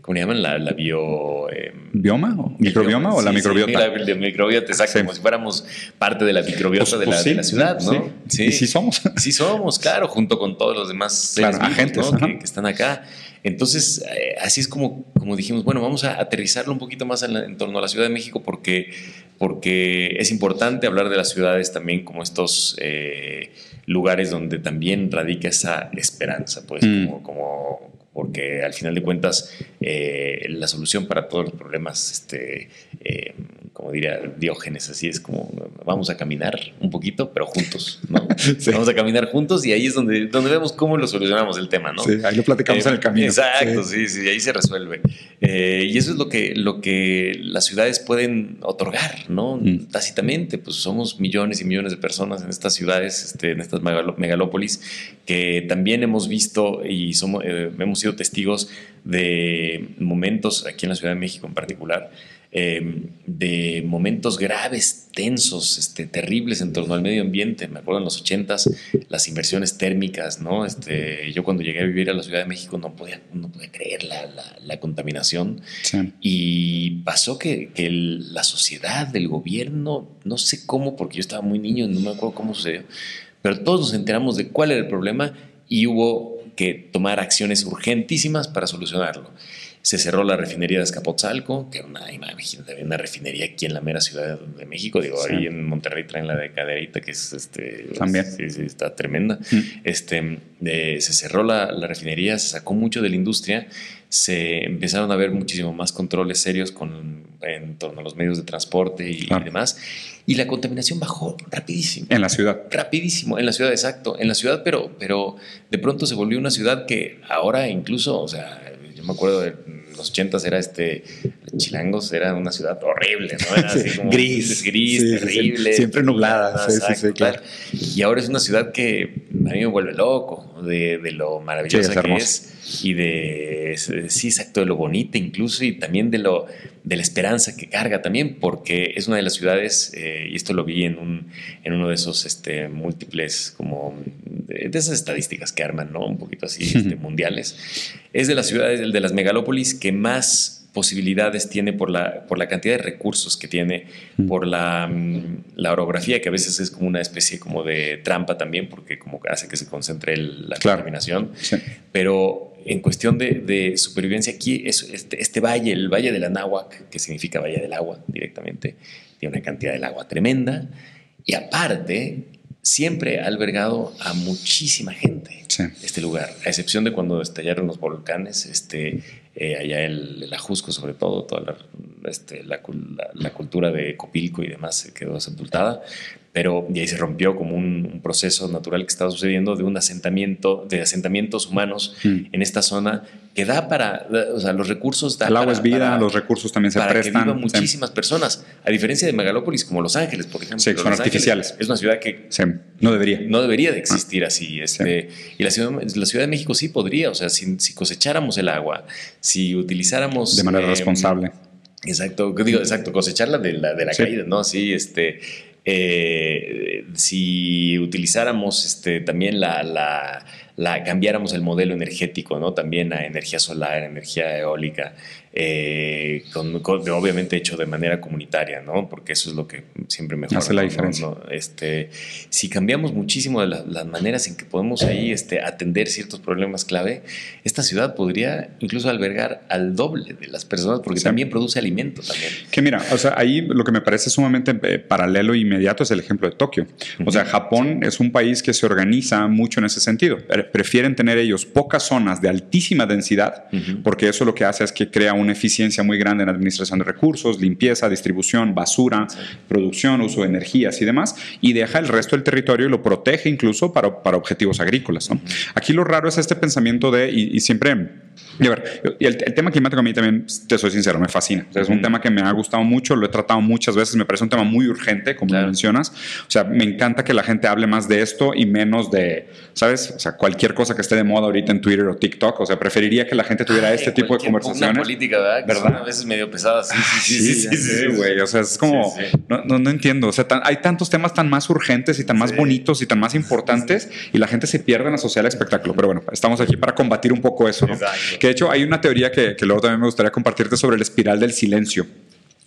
Speaker 2: ¿cómo le llaman? La, la bio... eh,
Speaker 1: ¿Bioma? ¿O ¿Microbioma o la
Speaker 2: Sí, sí,
Speaker 1: microbiota?
Speaker 2: de microbiota, exacto, como si fuéramos parte de la microbiota
Speaker 1: Pues-
Speaker 2: de,
Speaker 1: pues
Speaker 2: la, de la ciudad, ¿no?
Speaker 1: sí. Y sí somos.
Speaker 2: Sí somos, claro, junto con todos los demás
Speaker 1: Claro, agentes,
Speaker 2: que, que están acá. Entonces, eh, así es como, como dijimos, bueno, vamos a aterrizarlo un poquito más en, la- en torno a la Ciudad de México porque, porque es importante hablar de las ciudades también como estos eh, lugares donde también radica esa esperanza, pues,
Speaker 1: Mm.
Speaker 2: como, como- porque al final de cuentas eh, la solución para todos los problemas, este, eh, como diría Diógenes, así es como vamos a caminar un poquito, pero juntos, ¿no?
Speaker 1: Sí.
Speaker 2: Vamos a caminar juntos y ahí es donde, donde vemos cómo lo solucionamos el tema, ¿no?
Speaker 1: Sí, ahí lo platicamos
Speaker 2: Eh,
Speaker 1: en el camino.
Speaker 2: Exacto,
Speaker 1: Sí.
Speaker 2: sí, sí, ahí se resuelve. Eh, y eso es lo que, lo que las ciudades pueden otorgar, ¿no?
Speaker 1: Mm.
Speaker 2: Tácitamente, pues somos millones y millones de personas en estas ciudades, este, en estas megalópolis, que también hemos visto y somos, eh, hemos sido testigos de momentos, aquí en la Ciudad de México en particular, eh, de momentos graves, tensos, este, terribles en torno al medio ambiente. Me acuerdo en los ochentas, las inversiones térmicas, ¿no? Este, yo cuando llegué a vivir a la Ciudad de México no podía, no podía creer la, la- la contaminación.
Speaker 1: Sí.
Speaker 2: Y pasó que, que el- la sociedad, el gobierno, no sé cómo, porque yo estaba muy niño, no me acuerdo cómo sucedió, pero todos nos enteramos de cuál era el problema y hubo que tomar acciones urgentísimas para solucionarlo. Se cerró la refinería de Escapotzalco, que era una, imagínate, una refinería aquí en la mera Ciudad de México. Digo,
Speaker 1: Sí.
Speaker 2: ahí en Monterrey traen la de Cadereyta, que es este.
Speaker 1: También.
Speaker 2: Sí, sí, está tremenda.
Speaker 1: Mm.
Speaker 2: Este, eh, se cerró la, la refinería, se sacó mucho de la industria, se empezaron a ver muchísimo más controles serios con, en torno a los medios de transporte y demás. Y la contaminación bajó rapidísimo.
Speaker 1: En la ciudad.
Speaker 2: Rapidísimo, en la ciudad, exacto, en la ciudad, pero, pero de pronto se volvió una ciudad que ahora incluso, o sea, yo me acuerdo de los ochentas era este, Chilangos era una ciudad horrible, ¿no? Era así
Speaker 1: Sí,
Speaker 2: como
Speaker 1: gris.
Speaker 2: gris,
Speaker 1: Sí, sí, sí.
Speaker 2: terrible.
Speaker 1: Siempre nublada, sí, sí, claro.
Speaker 2: Y ahora es una ciudad que a mí me vuelve loco de, de lo
Speaker 1: Sí,
Speaker 2: maravillosa
Speaker 1: es
Speaker 2: que es y de, sí, exacto, de lo bonita incluso y también de, lo, de la esperanza que carga también, porque es una de las ciudades, eh, y esto lo vi en, un, en uno de esos este, múltiples, como de, de esas estadísticas que arman, ¿no? Un poquito así, este, mundiales. Es de las ciudades, de las megalópolis que más posibilidades tiene por la, por la cantidad de recursos que tiene,
Speaker 1: Mm.
Speaker 2: por la, mm, la orografía, que a veces es como una especie como de trampa también, porque como hace que se concentre el- la
Speaker 1: Claro.
Speaker 2: contaminación.
Speaker 1: Sí.
Speaker 2: Pero en cuestión de, de supervivencia, aquí es este, este valle, el Valle de la Náhuac, que significa Valle del Agua directamente, tiene una cantidad del agua tremenda. Y aparte, siempre ha albergado a muchísima gente
Speaker 1: Sí.
Speaker 2: este lugar, a excepción de cuando estallaron los volcanes, este, eh, allá el, el Ajusco sobre todo, toda la, este, la, la- la cultura de Copilco y demás se quedó sepultada, pero y ahí se rompió como un, un proceso natural que estaba sucediendo de un asentamiento, de asentamientos humanos
Speaker 1: Mm.
Speaker 2: en esta zona que da para, o sea, los recursos
Speaker 1: El agua es vida, los recursos también se
Speaker 2: para
Speaker 1: prestan.
Speaker 2: Que vivan muchísimas personas, a diferencia de megalópolis como Los Ángeles, por ejemplo.
Speaker 1: Sí, son
Speaker 2: Los
Speaker 1: artificiales.
Speaker 2: Ángeles es una ciudad que
Speaker 1: Sí, no debería.
Speaker 2: no debería de existir así. Este, Y la ciudad, la ciudad de México sí podría, o sea, si, si cosecháramos el agua, si utilizáramos...
Speaker 1: De manera
Speaker 2: eh,
Speaker 1: responsable.
Speaker 2: Exacto, digo, exacto, cosecharla de la, de la
Speaker 1: Sí.
Speaker 2: caída, ¿no? Sí, este, eh, si utilizáramos este, también la, la, la- cambiáramos el modelo energético, ¿no? También a energía solar, energía eólica, eh, con- con- obviamente hecho de manera comunitaria, ¿no? Porque eso es lo que siempre mejora.
Speaker 1: Hace la
Speaker 2: ¿no?
Speaker 1: diferencia.
Speaker 2: No, este, si cambiamos muchísimo de la- las maneras en que podemos ahí este, atender ciertos problemas clave, esta ciudad podría incluso albergar al doble de las personas, porque
Speaker 1: Sí.
Speaker 2: también produce alimento también.
Speaker 1: Que mira, o sea, ahí lo que me parece sumamente eh, paralelo e inmediato es el ejemplo de Tokio. O sea, Japón es un país que se organiza mucho en ese sentido. Pre- Prefieren tener ellos pocas zonas de altísima densidad, porque eso lo que hace es que crea una eficiencia muy grande en administración de recursos, limpieza, distribución, basura, producción, uso de energías y demás, y deja el resto del territorio y lo protege incluso para, para objetivos agrícolas. ¿no? Aquí lo raro es este pensamiento de, y, y siempre... Y a ver, el, el tema climático a mí también, te soy sincero, me fascina. O sea, es un
Speaker 2: Ujú.
Speaker 1: tema que me ha gustado mucho, lo he tratado muchas veces, me parece un tema muy urgente, como
Speaker 2: Claro.
Speaker 1: mencionas. O sea, me encanta que la gente hable más de esto y menos de, ¿sabes? O sea, cualquier cosa que esté de moda ahorita en Twitter o TikTok. O sea, preferiría que la gente tuviera
Speaker 2: Ay,
Speaker 1: este tipo de conversaciones.
Speaker 2: política, ¿verdad? Que
Speaker 1: ¿Verdad?
Speaker 2: a veces medio pesada. Sí, sí, sí. sí, sí, sí,
Speaker 1: güey. O sea, es como. No, no, no entiendo. O sea, tan- hay tantos temas tan más urgentes y tan más bonitos y tan más importantes y la gente se pierde en asociar el espectáculo. Pero bueno, estamos aquí para combatir un poco eso, ¿no?
Speaker 2: Exacto.
Speaker 1: Que hecho hay una teoría que, que luego también me gustaría compartirte sobre la espiral del silencio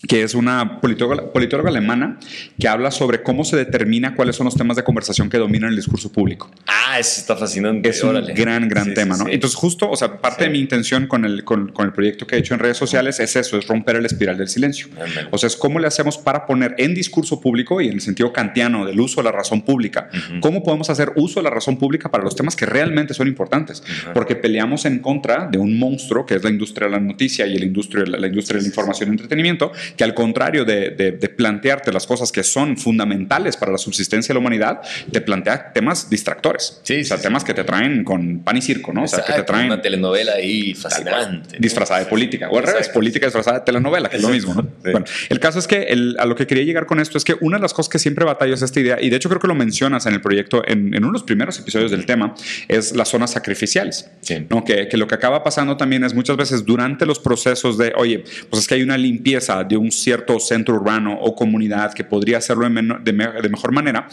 Speaker 1: que es una politóloga, politóloga alemana que habla sobre cómo se determina cuáles son los temas de conversación que dominan el discurso público.
Speaker 2: Ah, eso está fascinante.
Speaker 1: Es un
Speaker 2: órale.
Speaker 1: gran, gran
Speaker 2: Sí,
Speaker 1: tema,
Speaker 2: sí,
Speaker 1: ¿no?
Speaker 2: sí.
Speaker 1: Entonces, justo, o sea, parte de mi intención con el, con, con el proyecto que he hecho en redes sociales es eso, es romper el espiral del silencio. O sea, es cómo le hacemos para poner en discurso público y en el sentido kantiano del uso de la razón pública,
Speaker 2: Ujú.
Speaker 1: cómo podemos hacer uso de la razón pública para los temas que realmente son importantes.
Speaker 2: Ujú.
Speaker 1: Porque peleamos en contra de un monstruo que es la industria de la noticia y la industria, la, la industria de la información y entretenimiento, que al contrario de, de- de plantearte las cosas que son fundamentales para la subsistencia de la humanidad, te plantea temas distractores.
Speaker 2: Sí,
Speaker 1: o sea,
Speaker 2: sí,
Speaker 1: temas que te traen con pan y circo, ¿no? O sea, que te
Speaker 2: Exacto,
Speaker 1: traen
Speaker 2: Una telenovela ahí fascinante. ¿no?
Speaker 1: Disfrazada de política. O al revés,
Speaker 2: Exacto.
Speaker 1: política disfrazada de telenovela, que es lo mismo, ¿no?
Speaker 2: Sí.
Speaker 1: Bueno, el caso es que el- a lo que quería llegar con esto es que una de las cosas que siempre batallo es esta idea, y de hecho creo que lo mencionas en el proyecto, en, en uno de los primeros episodios del tema, es las zonas sacrificiales.
Speaker 2: Sí.
Speaker 1: ¿no? Que, que lo que acaba pasando también es muchas veces durante los procesos de, oye, pues es que hay una limpieza de un cierto centro urbano o comunidad que podría hacerlo de, de de mejor manera.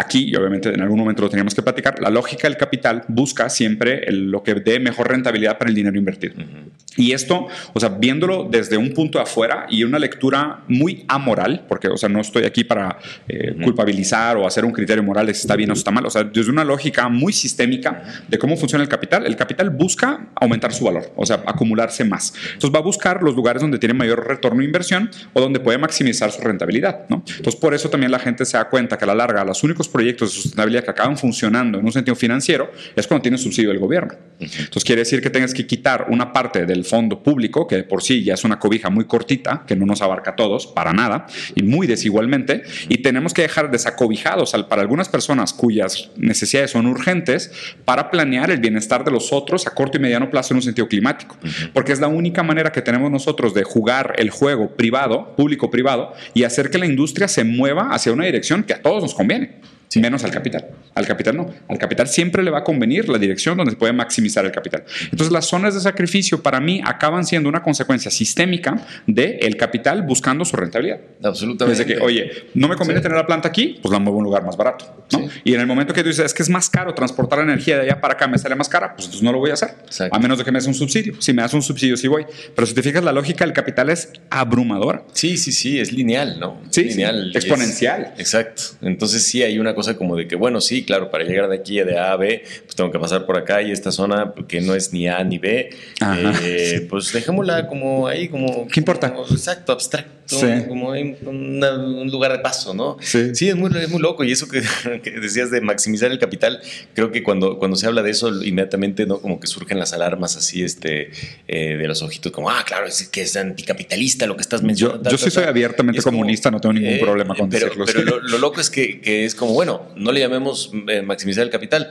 Speaker 1: Aquí, y obviamente en algún momento lo teníamos que platicar, la lógica del capital busca siempre el- lo que dé mejor rentabilidad para el dinero invertido.
Speaker 2: Ujú.
Speaker 1: Y esto, o sea, viéndolo desde un punto de afuera y una lectura muy amoral, porque, o sea, no estoy aquí para eh, culpabilizar o hacer un criterio moral de si está bien o está mal, o sea, desde una lógica muy sistémica de cómo funciona el capital, el capital busca aumentar su valor, o sea, acumularse más. Entonces va a buscar los lugares donde tiene mayor retorno de inversión o donde puede maximizar su rentabilidad, ¿no? Entonces, por eso también la gente se da cuenta que a la larga los únicos proyectos de sustentabilidad que acaban funcionando en un sentido financiero es cuando tienen subsidio del gobierno. Entonces quiere decir que tengas que quitar una parte del fondo público, que de por sí ya es una cobija muy cortita, que no nos abarca a todos, para nada, y muy desigualmente, y tenemos que dejar desacobijados al- para algunas personas cuyas necesidades son urgentes para planear el bienestar de los otros a corto y mediano plazo en un sentido climático. Porque es la única manera que tenemos nosotros de jugar el juego privado, público-privado, y hacer que la industria se mueva hacia una dirección que a todos nos conviene. Menos al capital. Al capital no. Al capital siempre le va a convenir la dirección donde se puede maximizar el capital. Entonces las zonas de sacrificio para mí acaban siendo una consecuencia sistémica del el capital buscando su rentabilidad.
Speaker 2: Absolutamente.
Speaker 1: Desde que, oye, no me conviene
Speaker 2: Sí.
Speaker 1: tener la planta aquí, pues la muevo a un lugar más barato. ¿no?
Speaker 2: Sí.
Speaker 1: Y en el momento que tú dices, es que es más caro transportar la energía de allá para acá, me sale más cara, pues entonces no lo voy a hacer.
Speaker 2: Exacto.
Speaker 1: A menos de que me des un subsidio. Si me das un subsidio, sí voy. Pero si te fijas, la lógica del capital es abrumadora.
Speaker 2: Sí, sí, sí, es lineal, ¿no?
Speaker 1: Sí,
Speaker 2: lineal.
Speaker 1: sí,
Speaker 2: y es-
Speaker 1: exponencial.
Speaker 2: exacto. Entonces sí hay una cosa como de que, bueno, sí, claro, para llegar de aquí de A a B, pues tengo que pasar por acá y esta zona que no es ni A ni B,
Speaker 1: Ajá.
Speaker 2: eh, pues dejémosla como ahí, como...
Speaker 1: ¿Qué importa?
Speaker 2: como- exacto, abstracto,
Speaker 1: Sí.
Speaker 2: como una- un lugar de paso, ¿no?
Speaker 1: Sí.
Speaker 2: Sí, es muy, es muy loco. Y eso que, que decías de maximizar el capital, creo que cuando, cuando se habla de eso, inmediatamente, ¿no? Como que surgen las alarmas así, este, eh, de los ojitos, como, ah, claro, es que es anticapitalista lo que estás mencionando.
Speaker 1: yo
Speaker 2: tal,
Speaker 1: sí
Speaker 2: tal,
Speaker 1: soy
Speaker 2: tal".
Speaker 1: abiertamente
Speaker 2: como,
Speaker 1: comunista, no tengo ningún
Speaker 2: eh,
Speaker 1: problema con
Speaker 2: pero,
Speaker 1: decirlo.
Speaker 2: Pero
Speaker 1: sí.
Speaker 2: lo, lo loco es que, que es como, bueno, bueno, no le llamemos eh, maximizar el capital.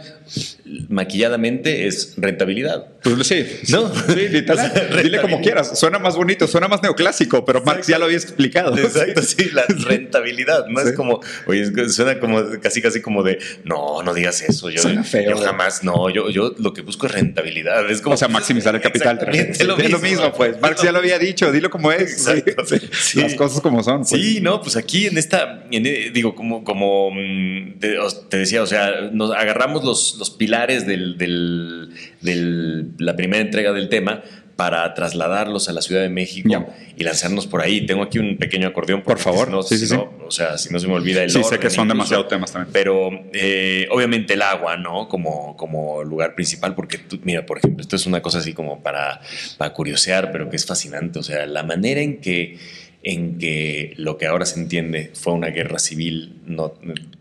Speaker 2: Maquilladamente es rentabilidad.
Speaker 1: Pues sí, ¿no? Sí, literal. Dile como quieras. Suena más bonito, suena más neoclásico, pero Marx ya lo había explicado.
Speaker 2: Exacto, sí, la rentabilidad. No es como, oye, suena como casi, casi como de, no, no digas eso. Yo, suena feo. Yo jamás, no, yo, yo lo que busco es rentabilidad. Es como,
Speaker 1: o sea, maximizar el capital. Es lo, mismo, lo mismo, pues. Marx ya lo había dicho, dilo como es. Exacto. Las cosas como son.
Speaker 2: Pues. Sí, no, pues aquí en esta, digo, como, como mm, te, decía, o sea, nos agarramos los, los pilares del, del, del, la primera entrega del tema para trasladarlos a la Ciudad de México y lanzarnos por ahí. Tengo aquí un pequeño acordeón.
Speaker 1: Por favor.
Speaker 2: No, sí, sí, o sea, si no se me olvida el
Speaker 1: Sí, sé que son demasiados temas también.
Speaker 2: Pero eh, obviamente el agua, ¿no? Como, como lugar principal, porque tú, mira, por ejemplo, esto es una cosa así como para, para curiosear, pero que es fascinante. O sea, la manera en que en que lo que ahora se entiende fue una guerra civil no,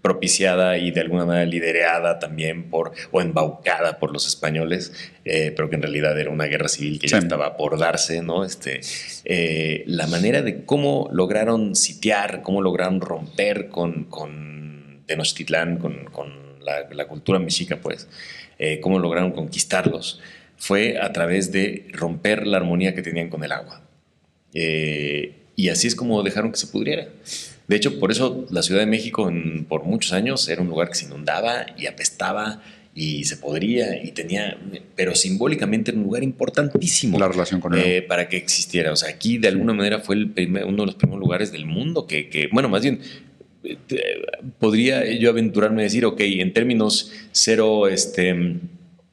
Speaker 2: propiciada y de alguna manera liderada también por o embaucada por los españoles, eh, pero que en realidad era una guerra civil que ya estaba por darse, ¿no? Este, eh, la manera de cómo lograron sitiar, cómo lograron romper con, con Tenochtitlán, con, con la, cultura mexica, pues, eh, cómo lograron conquistarlos, fue a través de romper la armonía que tenían con el agua. Y así es como dejaron que se pudriera. De hecho, por eso la Ciudad de México por muchos años era un lugar que se inundaba y apestaba y se podría y tenía, pero simbólicamente era un lugar importantísimo.
Speaker 1: La relación con
Speaker 2: él. Eh, para que existiera. O sea, aquí de alguna manera fue el uno de los primeros lugares del mundo que, que bueno, más bien eh, podría yo aventurarme a decir, ok, en términos cero este,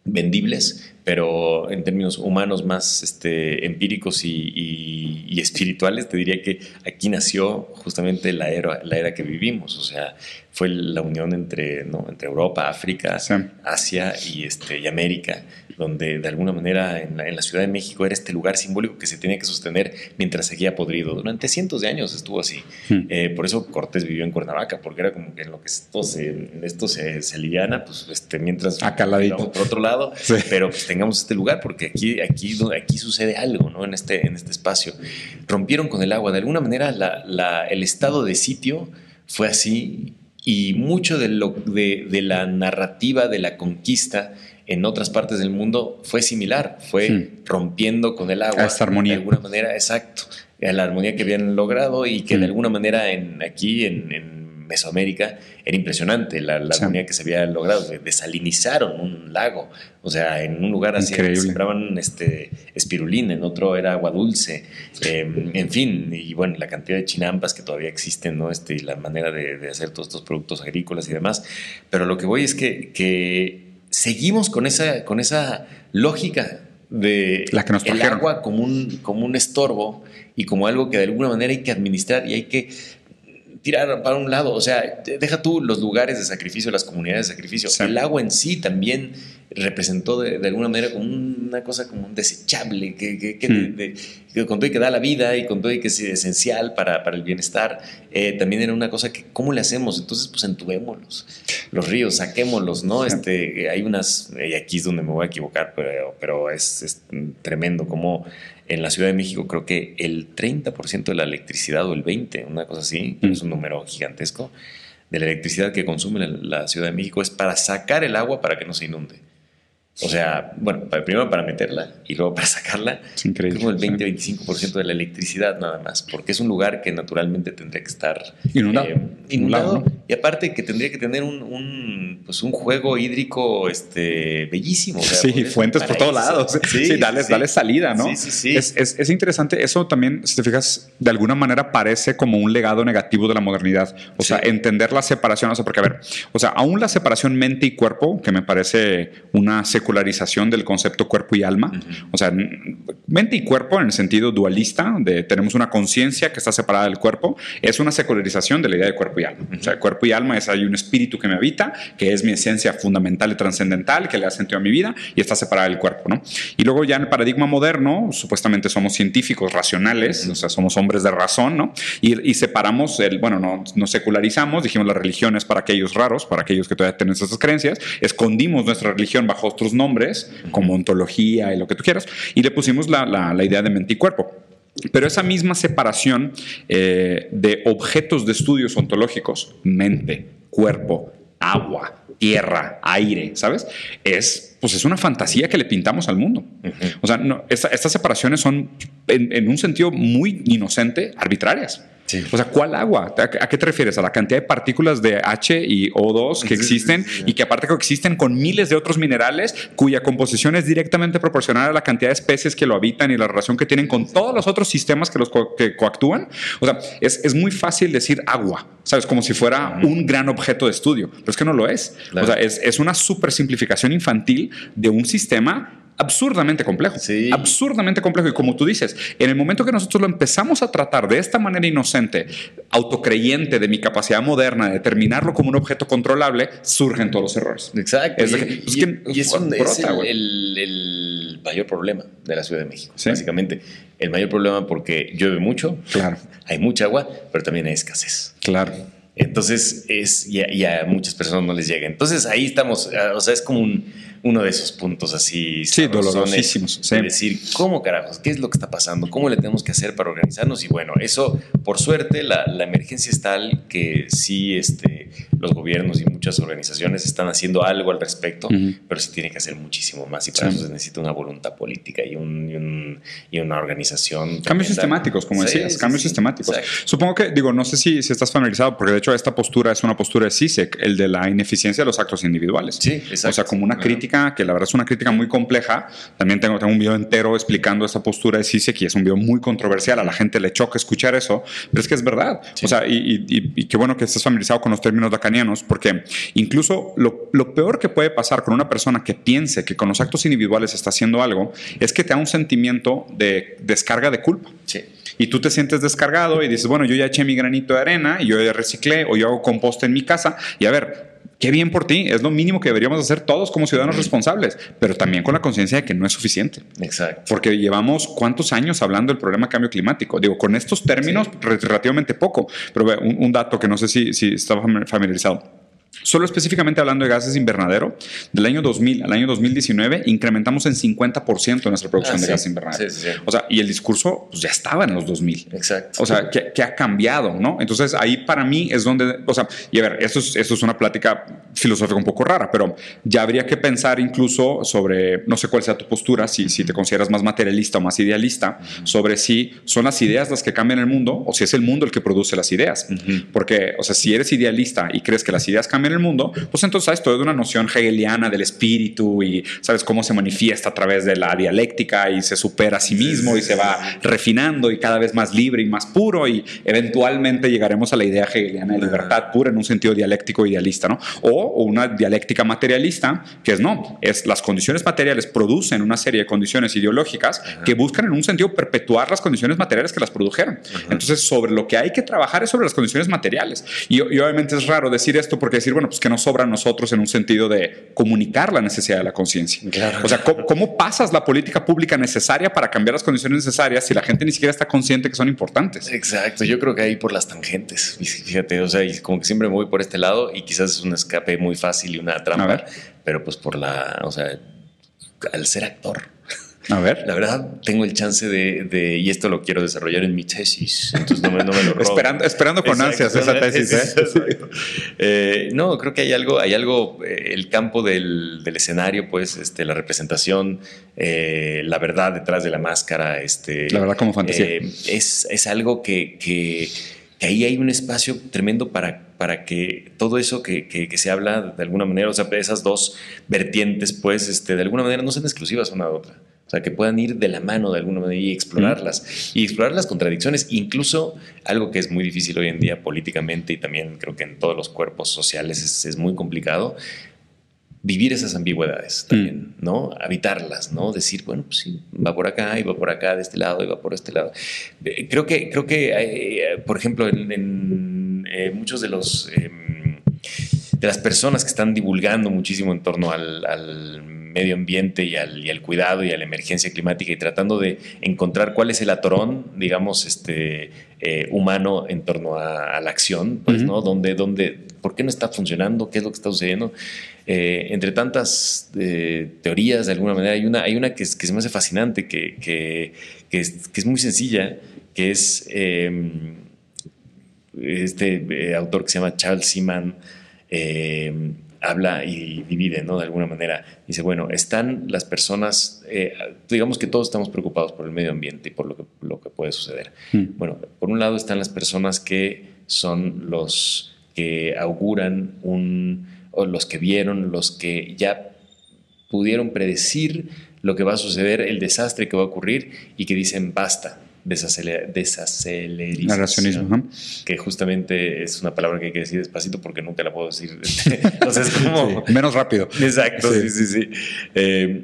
Speaker 2: vendibles, pero en términos humanos más este, empíricos y, espirituales, te diría que aquí nació justamente la era, la era que vivimos, o sea, fue la unión entre, ¿no? entre Europa, África, Asia y, este, y América, donde de alguna manera en la, Ciudad de México era este lugar simbólico que se tenía que sostener mientras seguía podrido. Durante cientos de años estuvo así. Hmm. Eh, por eso Cortés vivió en Cuernavaca, porque era como que en lo que esto se, esto se, se liviana, pues este, mientras...
Speaker 1: Acá
Speaker 2: por otro lado, pero pues tengamos este lugar, porque aquí, aquí, aquí sucede algo, ¿no? En este, en este espacio. Rompieron con el agua. De alguna manera la, el estado de sitio fue así y mucho de, lo, de, de, la narrativa de la conquista en otras partes del mundo fue similar, fue hmm. rompiendo con el agua.
Speaker 1: esta armonía.
Speaker 2: De alguna manera, exacto. La armonía que habían logrado y que de hmm. alguna manera en, aquí en Mesoamérica, era impresionante la, armonía que se había logrado. Desalinizaron un lago, o sea, en un lugar así sembraban este, espirulina, en otro era agua dulce, em, en fin, y bueno, la cantidad de chinampas que todavía existen, ¿no? Este, y la manera de, hacer todos estos productos agrícolas y demás. Pero lo que voy es que, que seguimos con esa, con esa lógica de
Speaker 1: la que nos
Speaker 2: el agua como un, como un estorbo y como algo que de alguna manera hay que administrar y hay que tirar para un lado. O sea, deja tú los lugares de sacrificio, las comunidades de sacrificio. El agua en sí también representó de, alguna manera como una cosa como un desechable, que, que, que, hmm. con todo y que da la vida y con todo y que es esencial para, para el bienestar, eh, también era una cosa que, ¿cómo le hacemos? Entonces, pues entubémoslos, los ríos, saquémoslos, ¿no? Este, hay unas, y aquí es donde me voy a equivocar, pero, pero es, es tremendo como en la Ciudad de México creo que el 30% de la electricidad o el 20%, una cosa así, es un número gigantesco, de la electricidad que consume la Ciudad de México es para sacar el agua para que no se inunde. O sea, bueno, primero para meterla y luego para sacarla. Es increíble. Como el 20-25% de la electricidad nada más, porque es un lugar que naturalmente tendría que estar
Speaker 1: inundado. Eh,
Speaker 2: inundado Y aparte que tendría que tener un, pues un juego hídrico este, bellísimo.
Speaker 1: sí, fuentes por todos lados. Sí, dale, salida, ¿no?
Speaker 2: Sí, sí, sí.
Speaker 1: Es, es, es, interesante. Eso también, si te fijas, de alguna manera parece como un legado negativo de la modernidad. O sea, entender la separación. O sea, porque a ver, o sea, aún la separación mente y cuerpo, que me parece una secularización del concepto cuerpo y alma. O sea, mente y cuerpo en el sentido dualista, de tenemos una conciencia que está separada del cuerpo, es una secularización de la idea de cuerpo y alma. O sea, cuerpo y alma es hay un espíritu que me habita, que es mi esencia fundamental y trascendental, que le ha sentido a mi vida y está separada del cuerpo, ¿no? Y luego ya en el paradigma moderno, supuestamente somos científicos racionales, o sea, somos hombres de razón, ¿no? Y, separamos el, bueno, no, nos secularizamos, dijimos las religiones para aquellos raros, para aquellos que todavía tienen esas creencias, escondimos nuestra religión bajo otros nombres, como ontología y lo que tú quieras, y le pusimos la, la, idea de mente y cuerpo. Pero esa misma separación eh, de objetos de estudios ontológicos, mente, cuerpo, agua, tierra, aire, ¿sabes? Es, pues es una fantasía que le pintamos al mundo. O sea, no, estas separaciones son, en, un sentido muy inocente, arbitrarias. O sea, ¿cuál agua? ¿A qué te refieres? A la cantidad de partículas de H y O2 que existen y que aparte coexisten con miles de otros minerales cuya composición es directamente proporcional a la cantidad de especies que lo habitan y la relación que tienen con todos los otros sistemas que los que coactúan. O sea, es, es, muy fácil decir agua, ¿sabes? Como si fuera un gran objeto de estudio, pero es que no lo es. O sea, es, es una super simplificación infantil de un sistema absurdamente complejo. Sí. Absurdamente complejo. Y como tú dices, en el momento que nosotros lo empezamos a tratar de esta manera inocente, autocreyente de mi capacidad moderna de determinarlo como un objeto controlable, surgen todos los errores.
Speaker 2: Exacto. y, es, el, mayor problema de la Ciudad de México, básicamente. El mayor problema porque llueve mucho,
Speaker 1: claro.
Speaker 2: hay mucha agua, pero también hay escasez.
Speaker 1: Claro.
Speaker 2: Entonces, es, y a, muchas personas no les llega. Entonces, ahí estamos, o sea, es como un, uno de esos puntos así.
Speaker 1: Sí, dolorosísimos.
Speaker 2: Sí. decir, ¿cómo carajos? ¿Qué es lo que está pasando? ¿Cómo le tenemos que hacer para organizarnos? Y bueno, eso, por suerte, la, la emergencia es tal que sí, este, los gobiernos y muchas organizaciones están haciendo algo al respecto, pero se tiene que hacer muchísimo más y para eso se necesita una voluntad política y, un, y, una organización.
Speaker 1: Cambios sistemáticos, como decías, cambios sistemáticos. Supongo que, digo, no sé si, si, estás familiarizado, porque de hecho esta postura es una postura de CISEC, el de la ineficiencia de los actos individuales.
Speaker 2: Sí, exacto.
Speaker 1: O sea, como una crítica, que la verdad es una crítica muy compleja. También tengo, tengo un video entero explicando esta postura de CISEC y es un video muy controversial. A la gente le choca escuchar eso, pero es que es verdad. O sea, y, y, qué bueno que estés familiarizado con los términos acá porque incluso lo, peor que puede pasar con una persona que piense que con los actos individuales está haciendo algo es que te da un sentimiento de descarga de culpa. Y tú te sientes descargado y dices, bueno, yo ya eché mi granito de arena y yo ya reciclé o yo hago compost en mi casa y a ver, qué bien por ti, es lo mínimo que deberíamos hacer todos como ciudadanos responsables, pero también con la conciencia de que no es suficiente.
Speaker 2: Exacto.
Speaker 1: Porque llevamos cuántos años hablando del problema de cambio climático. Digo, con estos términos relativamente poco, pero un, un, dato que no sé si, si estaba familiarizado. Solo específicamente hablando de gases invernadero, del año 2000 al año 2019 incrementamos en 50% nuestra producción ah, de gases invernadero. o sea, y el discurso pues, ya estaba en los 2000.
Speaker 2: Exacto.
Speaker 1: O sea, que, ha cambiado, ¿no? Entonces ahí para mí es donde, o sea, y a ver, esto es, esto es una plática filosófica un poco rara, pero ya habría que pensar incluso sobre, no sé cuál sea tu postura, si, si te consideras más materialista o más idealista, sobre si son las ideas las que cambian el mundo o si es el mundo el que produce las ideas. Porque, o sea, si eres idealista y crees que las ideas cambian el mundo, pues entonces sabes todo de una noción hegeliana del espíritu y sabes cómo se manifiesta a través de la dialéctica y se supera a sí mismo y se va refinando y cada vez más libre y más puro y eventualmente llegaremos a la idea hegeliana de libertad pura en un sentido dialéctico idealista, ¿no? O, una dialéctica materialista que es no, es las condiciones materiales producen una serie de condiciones ideológicas que buscan en un sentido perpetuar las condiciones materiales que las produjeron. Entonces, sobre lo que hay que trabajar es sobre las condiciones materiales. Y, y obviamente es raro decir esto porque decir, bueno, pues que nos sobra a nosotros en un sentido de comunicar la necesidad de la conciencia. o sea, ¿cómo, pasas la política pública necesaria para cambiar las condiciones necesarias si la gente ni siquiera está consciente que son importantes?
Speaker 2: Exacto, yo creo que ahí por las tangentes, fíjate, o sea, como que siempre me voy por este lado y quizás es un escape muy fácil y una trampa, pero pues por la, o sea, al ser actor
Speaker 1: a ver.
Speaker 2: La verdad, tengo el chance de, y esto lo quiero desarrollar en mi tesis, entonces no me, lo
Speaker 1: esperando, esperando con ansias esa tesis, ¿eh?
Speaker 2: ¿eh? no, creo que hay algo, hay algo, eh, el campo del, escenario, pues, este, la representación, eh, la verdad detrás de la máscara, este...
Speaker 1: La verdad como fantasía.
Speaker 2: es, es algo que, que, ahí hay un espacio tremendo para para que todo eso que, que, se habla de alguna manera, o sea, esas dos vertientes, pues, este, de alguna manera no sean exclusivas una de otra. O sea, que puedan ir de la mano de alguna manera y explorarlas. Y explorar las contradicciones, incluso algo que es muy difícil hoy en día políticamente y también creo que en todos los cuerpos sociales es, muy complicado, vivir esas ambigüedades también, ¿no? Habitarlas, ¿no? Decir, bueno, pues sí, va por acá y va por acá, de este lado y va por este lado. Eh, creo que, creo que eh, por ejemplo, en, eh, muchos de los... Em, de las personas que están divulgando muchísimo en torno al medio ambiente y al, cuidado y a la emergencia climática y tratando de encontrar cuál es el atorón, digamos, este, eh, humano en torno a, la acción, pues, ¿no? ¿Dónde, dónde, ¿Por qué no está funcionando? ¿Qué es lo que está sucediendo? Eh, entre tantas eh, teorías, de alguna manera, hay una, hay una que, que se me hace fascinante, que, que, es, que es, muy sencilla, que es em, este autor que se llama Charles Seaman, eh, habla y divide, ¿no? De alguna manera. Dice, bueno, están las personas, eh, digamos que todos estamos preocupados por el medio ambiente y por lo que, lo que puede suceder.
Speaker 1: Mm.
Speaker 2: Bueno, por un lado están las personas que son los que auguran un, o los que vieron, los que ya pudieron predecir lo que va a suceder, el desastre que va a ocurrir y que dicen basta, desaceler, desacelerización.
Speaker 1: Narracionismo, ¿no?
Speaker 2: Que justamente es una palabra que hay que decir despacito porque nunca la puedo decir. como...
Speaker 1: Sí, menos rápido.
Speaker 2: Exacto, sí,
Speaker 1: Sí.
Speaker 2: sí, sí. Eh,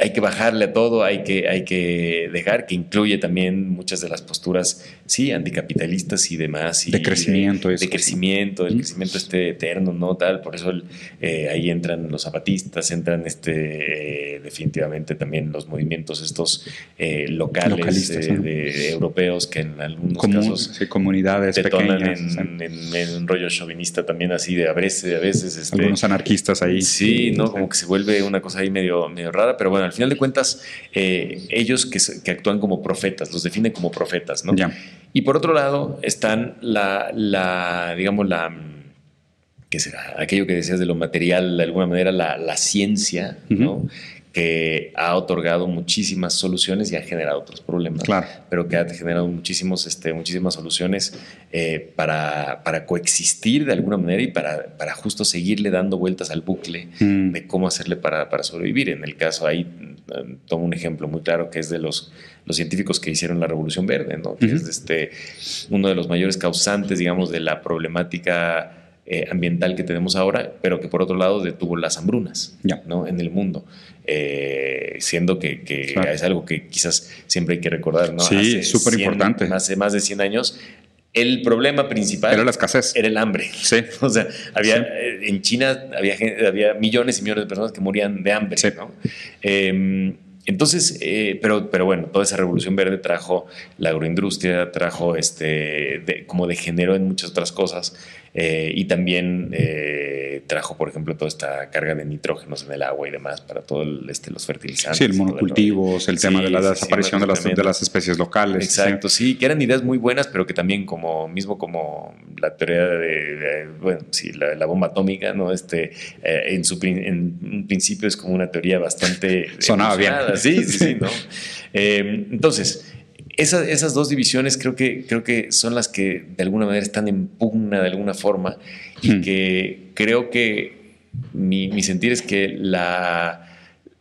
Speaker 2: hay que bajarle a todo, hay que, hay que dejar, que incluye también muchas de las posturas, sí, anticapitalistas y demás. Y
Speaker 1: De crecimiento,
Speaker 2: De,
Speaker 1: eso.
Speaker 2: de crecimiento, el crecimiento este eterno, ¿no? Tal, por eso el- eh, ahí entran los zapatistas, entran este, eh, definitivamente también los movimientos estos eh, locales eh, de europeos que en algunos
Speaker 1: Comun-
Speaker 2: casos
Speaker 1: sí, comunidades
Speaker 2: detonan
Speaker 1: pequeñas.
Speaker 2: en,
Speaker 1: sí.
Speaker 2: en- en un rollo chauvinista también así de a veces, a veces este,
Speaker 1: Algunos anarquistas ahí.
Speaker 2: Sí, ¿no? Como que se vuelve una cosa ahí medio, medio rara, pero bueno, al final de cuentas, eh, ellos que, actúan como profetas, los definen como profetas, ¿no?
Speaker 1: Ya.
Speaker 2: Y por otro lado están la, la digamos, la, ¿qué será? Aquello que decías de lo material, de alguna manera, la, la ciencia, ¿no? Que ha otorgado muchísimas soluciones y ha generado otros problemas
Speaker 1: Claro.
Speaker 2: pero que ha generado muchísimos, este, muchísimas soluciones eh, para, para coexistir de alguna manera y para, para justo seguirle dando vueltas al bucle
Speaker 1: Mm.
Speaker 2: de cómo hacerle para, para sobrevivir. En el caso ahí eh, tomo un ejemplo muy claro que es de los, los científicos que hicieron la Revolución Verde, ¿no? que es este, uno de los mayores causantes, digamos, de la problemática eh, ambiental que tenemos ahora, pero que por otro lado detuvo las hambrunas en el mundo. Eh, siendo que, que
Speaker 1: Claro.
Speaker 2: es algo que quizás siempre hay que recordar, ¿no?
Speaker 1: Sí, súper
Speaker 2: 100,
Speaker 1: importante.
Speaker 2: Hace más de 100 años, el problema principal
Speaker 1: Era la escasez.
Speaker 2: era el hambre.
Speaker 1: Sí.
Speaker 2: O sea, había,
Speaker 1: Sí.
Speaker 2: eh, en China había, había millones y millones de personas que morían de hambre.
Speaker 1: Sí.
Speaker 2: ¿no? Eh, entonces, eh, pero, pero bueno, toda esa revolución verde trajo la agroindustria, trajo este, de- como degeneró en muchas otras cosas eh, y también eh, trajo, por ejemplo, toda esta carga de nitrógenos en el agua y demás para todos este, los fertilizantes.
Speaker 1: Sí, el monocultivos, el tema de la
Speaker 2: sí,
Speaker 1: desaparición de, las, de las especies locales.
Speaker 2: Exacto, sí, que eran ideas muy buenas, pero que también como mismo como la teoría de, de- bueno, sí, la, la bomba atómica, ¿no? Este, eh, en su en un principio es como una teoría bastante
Speaker 1: Sonaba bien.
Speaker 2: Sí, sí, sí, ¿no? Entonces, esa- esas dos divisiones creo que, creo que son las que de alguna manera están en pugna de alguna forma y
Speaker 1: Hmm.
Speaker 2: que creo que mi, mi sentir es que la,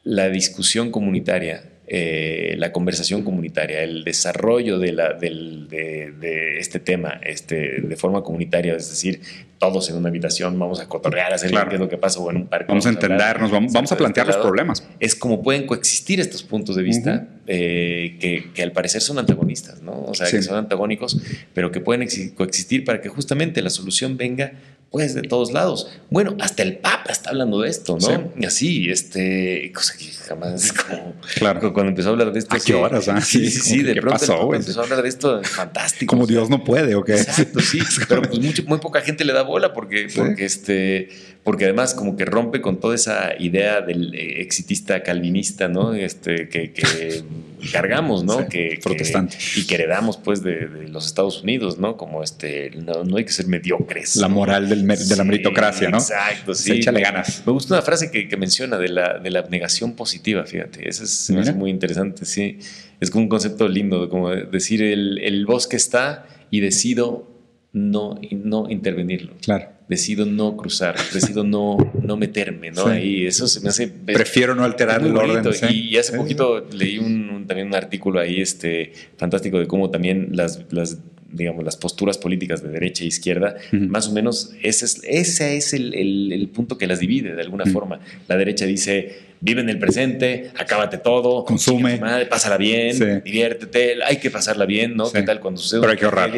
Speaker 2: la discusión comunitaria, eh, la conversación comunitaria, el desarrollo de, la, del- de, de este tema este, de forma comunitaria, es decir, todos en una habitación vamos a cotorrear, a hacer
Speaker 1: Claro.
Speaker 2: qué es lo que pasa o en un parque.
Speaker 1: Vamos a entendernos, vamos, vamos a plantear los problemas.
Speaker 2: es como pueden coexistir estos puntos de vista eh, que, que al parecer son antagonistas, ¿no? O sea,
Speaker 1: Sí.
Speaker 2: que son antagónicos, pero que pueden exi- coexistir para que justamente la solución venga pues de todos lados. Bueno, hasta el Papa está hablando de esto, ¿no?
Speaker 1: Sí.
Speaker 2: Y así, este, cosa que jamás como
Speaker 1: Claro.
Speaker 2: cuando empezó a hablar de esto.
Speaker 1: ¿A qué horas, ah?
Speaker 2: Sí,
Speaker 1: Sí,
Speaker 2: sí,
Speaker 1: que,
Speaker 2: de
Speaker 1: ¿qué
Speaker 2: pronto el
Speaker 1: pasó,
Speaker 2: Papa
Speaker 1: güey?
Speaker 2: empezó a hablar de esto, fantástico.
Speaker 1: Como
Speaker 2: o sea,
Speaker 1: Dios no puede, ¿o qué?
Speaker 2: Exacto, sí. Pero pues mucho- muy poca gente le da bola porque, porque, este, porque además como que rompe con toda esa idea del eh, exitista calvinista, ¿no? Este, que, que cargamos, ¿no?
Speaker 1: Sí,
Speaker 2: que, que-
Speaker 1: protestante.
Speaker 2: y que heredamos pues de, de los Estados Unidos, ¿no? Como este, no, no hay que ser mediocres.
Speaker 1: La moral del de la meritocracia, ¿no?
Speaker 2: Exacto,
Speaker 1: Sí,
Speaker 2: sí.
Speaker 1: échale ganas.
Speaker 2: Me gusta una frase que, que menciona de la, de la abnegación positiva, fíjate. Eso es, muy interesante, sí. Es como un concepto lindo, como de- decir el, el bosque está y decido no, no intervenirlo.
Speaker 1: Claro.
Speaker 2: Decido no cruzar, decido no, no meterme, ¿no?
Speaker 1: Sí.
Speaker 2: Ahí eso se me hace...
Speaker 1: Prefiero no alterar el orden. sí.
Speaker 2: Y hace poquito leí un, un- también un artículo ahí este, fantástico de cómo también las, las, digamos, las posturas políticas de derecha e izquierda, más o menos ese es, ese es el, el- el punto que las divide de alguna forma. La derecha dice, vive en el presente, acábate todo,
Speaker 1: Consume.
Speaker 2: madre, pásala bien,
Speaker 1: Sí.
Speaker 2: diviértete, hay que pasarla bien, ¿no?
Speaker 1: Sí.
Speaker 2: ¿Qué tal cuando sucede
Speaker 1: Pero hay que ahorrar.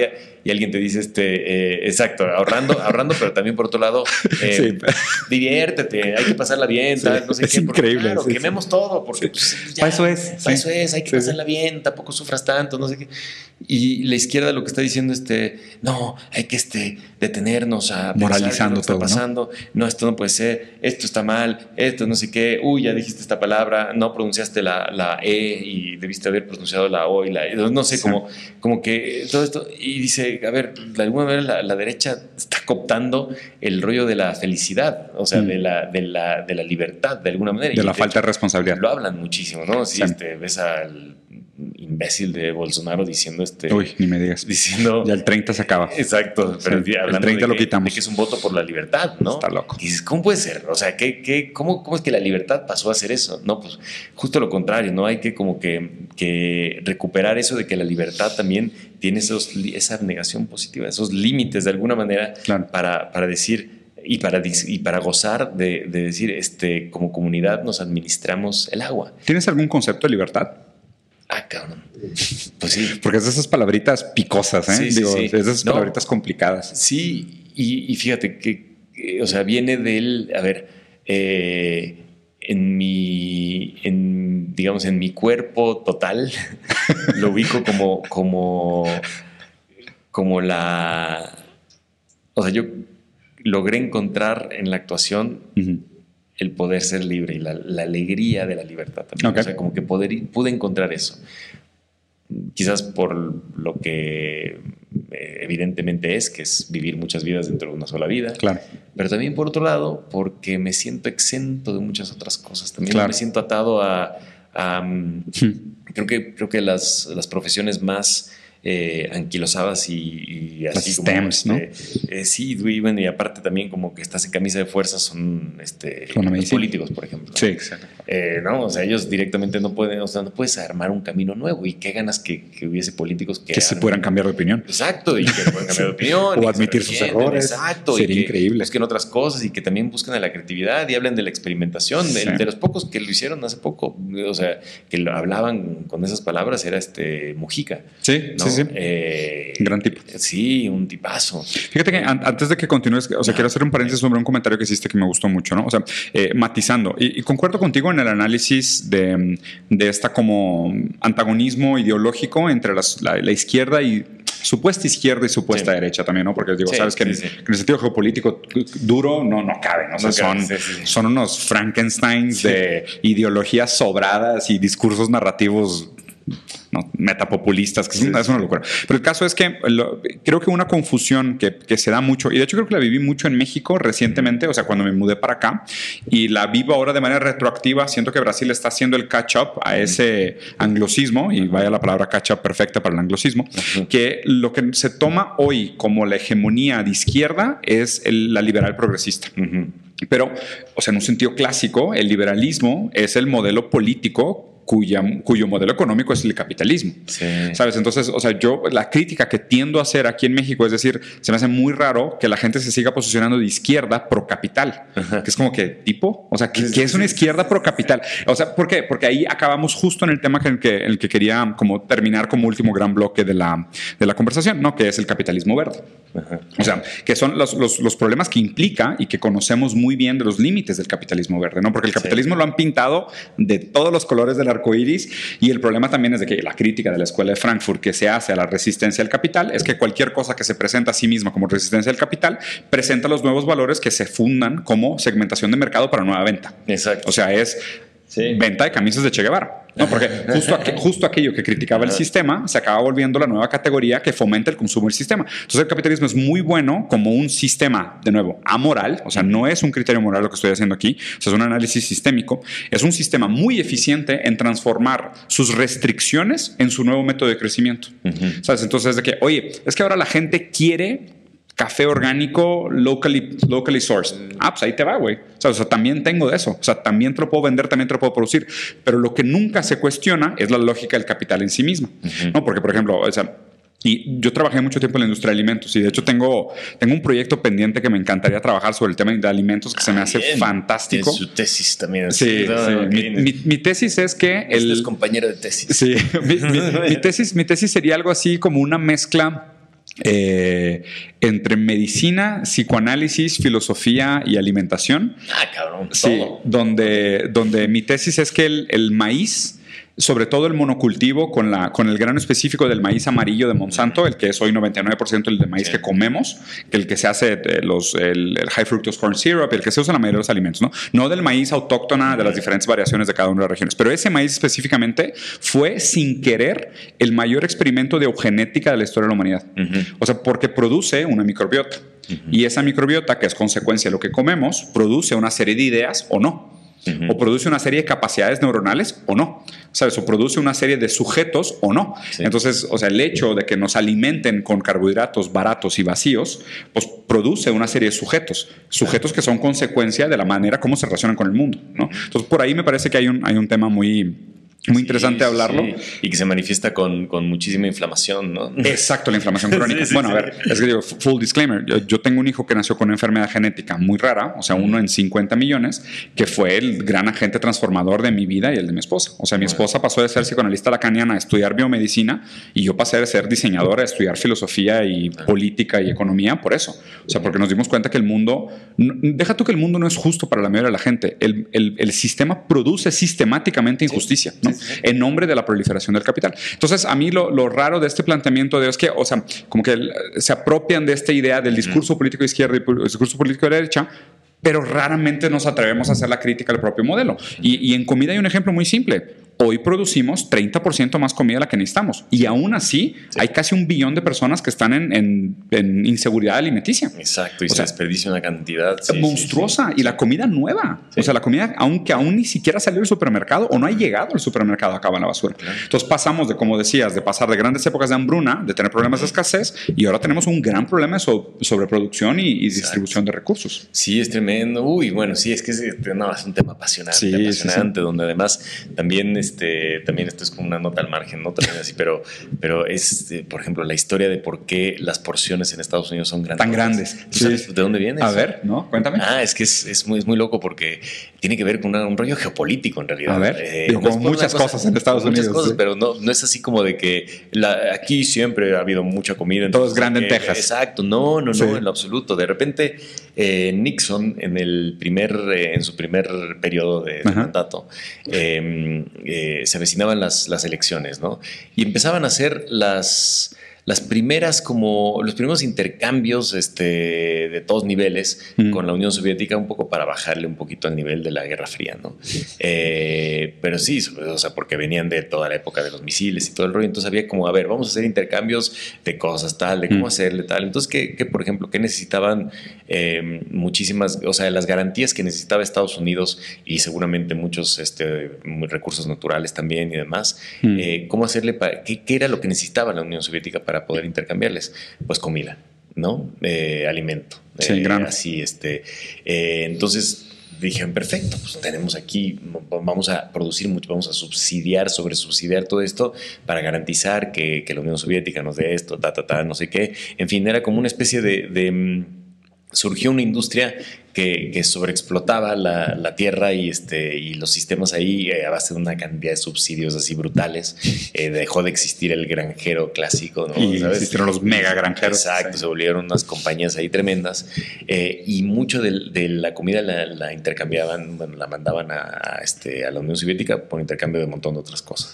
Speaker 2: Y alguien te dice, este, eh, exacto, ahorrando, ahorrando, pero también por otro lado, eh,
Speaker 1: Sí.
Speaker 2: diviértete, hay que pasarla bien, tal, no sé
Speaker 1: es
Speaker 2: qué.
Speaker 1: increíble,
Speaker 2: Claro, quememos todo, porque pues, ya,
Speaker 1: Pa' eso es,
Speaker 2: pa'
Speaker 1: sí.
Speaker 2: eso es, hay que pasarla bien, tampoco sufras tanto, no sé qué. Y la izquierda lo que está diciendo este, no, hay que este, detenernos a
Speaker 1: moralizando todo,
Speaker 2: qué está pasando. ¿no? esto no puede ser, esto está mal, esto no sé qué. Uy, ya dijiste esta palabra, no pronunciaste la, la E y debiste haber pronunciado la O y la E. No sé,
Speaker 1: Sí.
Speaker 2: como, como que todo esto. Y dice, a ver, de alguna manera la, la derecha está cooptando el rollo de la felicidad, o sea,
Speaker 1: Mm.
Speaker 2: de, la, de, la, de la libertad, de alguna manera.
Speaker 1: De
Speaker 2: Y
Speaker 1: la falta de responsabilidad.
Speaker 2: Lo hablan muchísimo, ¿no? Si
Speaker 1: Sí.
Speaker 2: este, ves al imbécil de Bolsonaro diciendo este.
Speaker 1: Uy, ni me digas.
Speaker 2: Diciendo.
Speaker 1: Ya el 30 se acaba.
Speaker 2: Exacto, pero
Speaker 1: el
Speaker 2: hablando
Speaker 1: 30
Speaker 2: de
Speaker 1: lo
Speaker 2: que,
Speaker 1: quitamos.
Speaker 2: de que es un voto por la libertad, ¿no?
Speaker 1: Está loco.
Speaker 2: Y dices, ¿cómo puede ser? O sea, ¿qué, qué, cómo, ¿cómo es que la libertad pasó a ser eso? No, pues justo lo contrario, ¿no? Hay que como que, que recuperar eso de que la libertad también tiene esos, esa negación positiva, esos límites de alguna manera
Speaker 1: Claro.
Speaker 2: para, para decir y para, y para gozar de, de decir, este, como comunidad nos administramos el agua.
Speaker 1: ¿Tienes algún concepto de libertad?
Speaker 2: Cabrón. Pues sí,
Speaker 1: Porque es de esas palabritas picosas, ¿eh?
Speaker 2: Sí,
Speaker 1: Digo,
Speaker 2: sí.
Speaker 1: esas
Speaker 2: No.
Speaker 1: palabritas complicadas.
Speaker 2: Sí, y, y fíjate que, que, o sea, viene del, a ver, eh, en mi, en, digamos, en mi cuerpo total, lo ubico como, como, como la, o sea, yo logré encontrar en la actuación. El poder ser libre y la, la alegría de la libertad también.
Speaker 1: Ok.
Speaker 2: O sea, como que poder, pude encontrar eso. Quizás por lo que eh, evidentemente es, que es vivir muchas vidas dentro de una sola vida.
Speaker 1: Claro.
Speaker 2: Pero también por otro lado, porque me siento exento de muchas otras cosas. También
Speaker 1: Claro.
Speaker 2: me siento atado a... a, mm, creo que, creo que las, las profesiones más eh, anquilosadas y, y
Speaker 1: Las
Speaker 2: así
Speaker 1: STEMs, ¿no?
Speaker 2: este, eh, sí, y aparte también como que estás en camisa de fuerza son este, los políticos, por ejemplo.
Speaker 1: Sí, exacto.
Speaker 2: Eh, no, o sea, ellos directamente no pueden, o sea, no puedes armar un camino nuevo y qué ganas que, que hubiese políticos que,
Speaker 1: Que se pudieran cambiar de opinión.
Speaker 2: Exacto, y que puedan cambiar de opinión.
Speaker 1: O admitir sus errores.
Speaker 2: Exacto.
Speaker 1: Sería
Speaker 2: y que
Speaker 1: increíble.
Speaker 2: Busquen otras cosas y que también busquen a la creatividad y hablen de la experimentación.
Speaker 1: Sí.
Speaker 2: De, de los pocos que lo hicieron hace poco, o sea, que lo hablaban con esas palabras, era este Mujica.
Speaker 1: Sí,
Speaker 2: ¿no?
Speaker 1: sí, sí.
Speaker 2: Eh,
Speaker 1: Gran tipo.
Speaker 2: Sí, un tipazo.
Speaker 1: Fíjate que an- antes de que continúes, o sea, quiero hacer un paréntesis sobre un comentario que hiciste que me gustó mucho, ¿no? O sea, eh, matizando. Y, y concuerdo contigo en el análisis de, de esta como antagonismo ideológico entre las- la, la izquierda y supuesta izquierda y supuesta
Speaker 2: Sí.
Speaker 1: derecha también, ¿no? Porque digo,
Speaker 2: Sí,
Speaker 1: sabes que,
Speaker 2: sí,
Speaker 1: en,
Speaker 2: sí.
Speaker 1: que en el sentido geopolítico duro no, no caben, o sea,
Speaker 2: No
Speaker 1: son, son unos Frankensteins de ideologías sobradas y discursos narrativos ¿no? metapopulistas, que es, una, es una locura. Pero el caso es que lo- creo que una confusión que, que se da mucho, y de hecho creo que la viví mucho en México recientemente, o sea, cuando me mudé para acá, y la vivo ahora de manera retroactiva, siento que Brasil está haciendo el catch-up a ese anglosismo, y vaya la palabra catch-up perfecta para el anglosismo, que lo que se toma hoy como la hegemonía de izquierda es el- la liberal progresista. Pero, o sea, en un sentido clásico, el liberalismo es el modelo político cuya, cuyo modelo económico es el capitalismo.
Speaker 2: Sí.
Speaker 1: ¿Sabes? Entonces, o sea, yo la crítica que tiendo a hacer aquí en México es decir, se me hace muy raro que la gente se siga posicionando de izquierda pro capital, que es como que tipo, o sea, ¿qué, qué es una izquierda pro capital? O sea, ¿por qué? Porque ahí acabamos justo en el tema que, en el que, en el que quería como terminar como último gran bloque de la, de la conversación, ¿no? Que es el capitalismo verde.
Speaker 2: Ajá.
Speaker 1: O sea, que son los, los, los problemas que implica y que conocemos muy bien de los límites del capitalismo verde, ¿no? Porque el capitalismo lo han pintado de todos los colores del arco iris y el problema también es de que la crítica de la escuela de Frankfurt que se hace a la resistencia al capital es que cualquier cosa que se presenta a sí misma como resistencia al capital presenta los nuevos valores que se fundan como segmentación de mercado para nueva venta.
Speaker 2: Exacto.
Speaker 1: O sea, es
Speaker 2: Sí.
Speaker 1: venta de camisas de Che Guevara. ¿no? Porque justo, aqu- justo aquello que criticaba el sistema se acaba volviendo la nueva categoría que fomenta el consumo del sistema. Entonces el capitalismo es muy bueno como un sistema, de nuevo, amoral, o sea, no es un criterio moral lo que estoy haciendo aquí, o sea, es un análisis sistémico, es un sistema muy eficiente en transformar sus restricciones en su nuevo método de crecimiento. ¿Sabes? Entonces es de que, oye, es que ahora la gente quiere café orgánico locally, locally sourced. Ah, pues ahí te va, güey. O sea, o sea, también tengo de eso. O sea, también te lo puedo vender, también te lo puedo producir. Pero lo que nunca se cuestiona es la lógica del capital en sí misma. ¿no? Porque, por ejemplo, o sea, y yo trabajé mucho tiempo en la industria de alimentos y de hecho tengo, tengo un proyecto pendiente que me encantaría trabajar sobre el tema de alimentos que se me hace
Speaker 2: Bien.
Speaker 1: fantástico.
Speaker 2: Tiene su tesis también.
Speaker 1: Sí, sí. Mi, mi- mi tesis es que
Speaker 2: Este
Speaker 1: el,
Speaker 2: es compañero de tesis.
Speaker 1: Sí, mi- mi tesis, mi tesis sería algo así como una mezcla eh, entre medicina, psicoanálisis, filosofía y alimentación.
Speaker 2: Ah, cabrón.
Speaker 1: Sí,
Speaker 2: Todo.
Speaker 1: donde, donde mi tesis es que el, el maíz sobre todo el monocultivo con, la, con el grano específico del maíz amarillo de Monsanto, el que es hoy 99% el de maíz que comemos, el que se hace eh, los, el, high fructose corn syrup, el que se usa en la mayoría de los alimentos, ¿no? No del maíz autóctona de las diferentes variaciones de cada una de las regiones, pero ese maíz específicamente fue sin querer el mayor experimento de eugenética de la historia de la humanidad. O sea, porque produce una microbiota. Y esa microbiota, que es consecuencia de lo que comemos, produce una serie de ideas o no. O produce una serie de capacidades neuronales o no. ¿Sabes? O produce una serie de sujetos o no. Entonces, o sea, el hecho de que nos alimenten con carbohidratos baratos y vacíos, pues produce una serie de sujetos. Sujetos que son consecuencia de la manera como se relacionan con el mundo, ¿no? Entonces, por ahí me parece que hay un, hay un tema muy, muy interesante hablarlo.
Speaker 2: Y que se manifiesta con, con, muchísima inflamación, ¿no?
Speaker 1: Exacto, la inflamación crónica. bueno, a ver, es que digo, full disclaimer, yo, tengo un hijo que nació con una enfermedad genética muy rara, o sea, uno en 50 millones, que fue el gran agente transformador de mi vida y el de mi esposa. O sea, mi esposa pasó de ser psicoanalista lacaniana a estudiar biomedicina y yo pasé de ser diseñadora a estudiar filosofía y política y economía por eso. O sea, porque nos dimos cuenta que el mundo, deja tú que el mundo no es justo para la mayoría de la gente, el, el, el sistema produce sistemáticamente injusticia, ¿no? En nombre de la proliferación del capital. Entonces, a mí lo, raro de este planteamiento de es que, o sea, como que se apropian de esta idea del discurso político de izquierda y el discurso político de derecha, pero raramente nos atrevemos a hacer la crítica al propio modelo. Y, y en comida hay un ejemplo muy simple hoy producimos 30% más comida de la que necesitamos. Y aún así, hay casi un billón de personas que están en, inseguridad alimenticia.
Speaker 2: Exacto, y se desperdicia una cantidad
Speaker 1: monstruosa. y la comida nueva. O sea, la comida, aunque aún ni siquiera salió del supermercado o no ha llegado al supermercado, acaba en la basura. Entonces pasamos de, como decías, de pasar de grandes épocas de hambruna, de tener problemas de escasez, y ahora tenemos un gran problema de sobreproducción y, distribución de recursos.
Speaker 2: Sí, es tremendo. Uy, bueno, sí, es que es, un tema apasionante, apasionante, donde además también este, también esto es como una nota al margen, ¿no? También así, pero, pero es, eh, por ejemplo, la historia de por qué las porciones en Estados Unidos son grandes.
Speaker 1: Tan grandes.
Speaker 2: sabes de dónde viene?
Speaker 1: A ver, ¿no? Cuéntame.
Speaker 2: Ah, es que es, es, muy, es muy loco porque tiene que ver con un rollo geopolítico en realidad.
Speaker 1: A ver, eh, como muchas cosas en Estados Unidos. Muchas cosas,
Speaker 2: pero no, no es así como de que la, aquí siempre ha habido mucha comida.
Speaker 1: Todo es grande en Texas.
Speaker 2: Exacto, no, no, no, en lo absoluto. De repente, eh, Nixon en el primer, en su primer periodo de, mandato, em, eh, se avecinaban las, las elecciones, ¿no? Y empezaban a hacer las las primeras como los primeros intercambios este, de todos niveles con la Unión Soviética un poco para bajarle un poquito al nivel de la Guerra Fría, ¿no? Eh, pero sí, o sea, porque venían de toda la época de los misiles y todo el rollo, entonces había como, a ver, vamos a hacer intercambios de cosas, tal, de cómo hacerle, tal. Entonces, ¿qué, por ejemplo, qué necesitaban em, muchísimas, o sea, las garantías que necesitaba Estados Unidos y seguramente muchos este, recursos naturales también y demás, eh, cómo hacerle, para, qué, qué era lo que necesitaba la Unión Soviética para poder intercambiarles? Pues comida, ¿no? Eh, alimento.
Speaker 1: Sí, eh,
Speaker 2: Así, este. Eh, entonces dijeron, perfecto, pues tenemos aquí, vamos a producir mucho, vamos a subsidiar, sobre subsidiar todo esto para garantizar que, la Unión Soviética nos dé esto, ta, ta, ta, no sé qué. En fin, era como una especie de mm, surgió una industria que, sobreexplotaba la, tierra y, este, y los sistemas ahí eh, a base de una cantidad de subsidios así brutales. Eh, dejó de existir el granjero clásico. ¿no?
Speaker 1: Y existieron los mega granjeros.
Speaker 2: Exacto, se volvieron unas compañías ahí tremendas. Eh, y mucho de, la comida la, intercambiaban, bueno, la mandaban a, este, a la Unión Soviética por intercambio de un montón de otras cosas.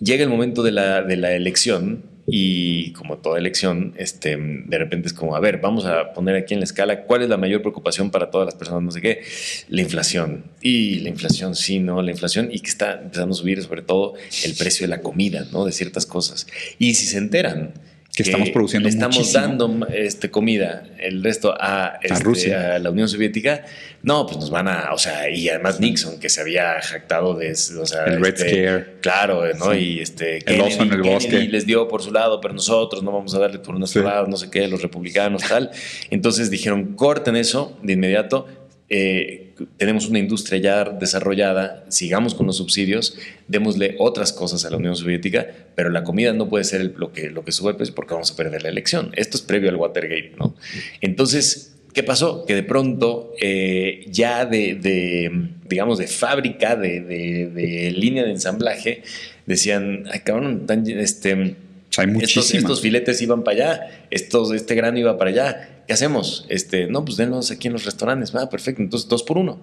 Speaker 2: Llega el momento de la, de la elección y como toda elección, este, de repente es como, a ver, vamos a poner aquí en la escala cuál es la mayor preocupación para todas las personas, no sé qué, la inflación. Y la inflación, sí, ¿no? La inflación y que está empezando a subir sobre todo el precio de la comida, ¿no? De ciertas cosas. Y si se enteran
Speaker 1: que, estamos produciendo
Speaker 2: estamos dando este, comida, el resto a, este,
Speaker 1: Rusia,
Speaker 2: a la Unión Soviética, no, pues nos van a, o sea, y además Nixon, que se había jactado de, o sea,
Speaker 1: el Red
Speaker 2: este,
Speaker 1: Scare.
Speaker 2: Claro, ¿no? Y este,
Speaker 1: el oso en el bosque.
Speaker 2: Les dio por su lado, pero nosotros no vamos a darle por nuestro lado, no sé qué, los republicanos, tal. Entonces dijeron, corten eso de inmediato, eh, tenemos una industria ya desarrollada, sigamos con los subsidios, démosle otras cosas a la Unión Soviética, pero la comida no puede ser lo, que, lo que sube porque vamos a perder la elección. Esto es previo al Watergate, ¿no? Entonces, ¿qué pasó? Que de pronto, eh, ya de, digamos, de fábrica, de, línea de ensamblaje, decían, ay, cabrón, este...
Speaker 1: Hay
Speaker 2: estos, estos, filetes iban para allá, estos, este grano iba para allá ¿qué hacemos? Este, no, pues denlos aquí en los restaurantes. Ah, perfecto, entonces dos por uno.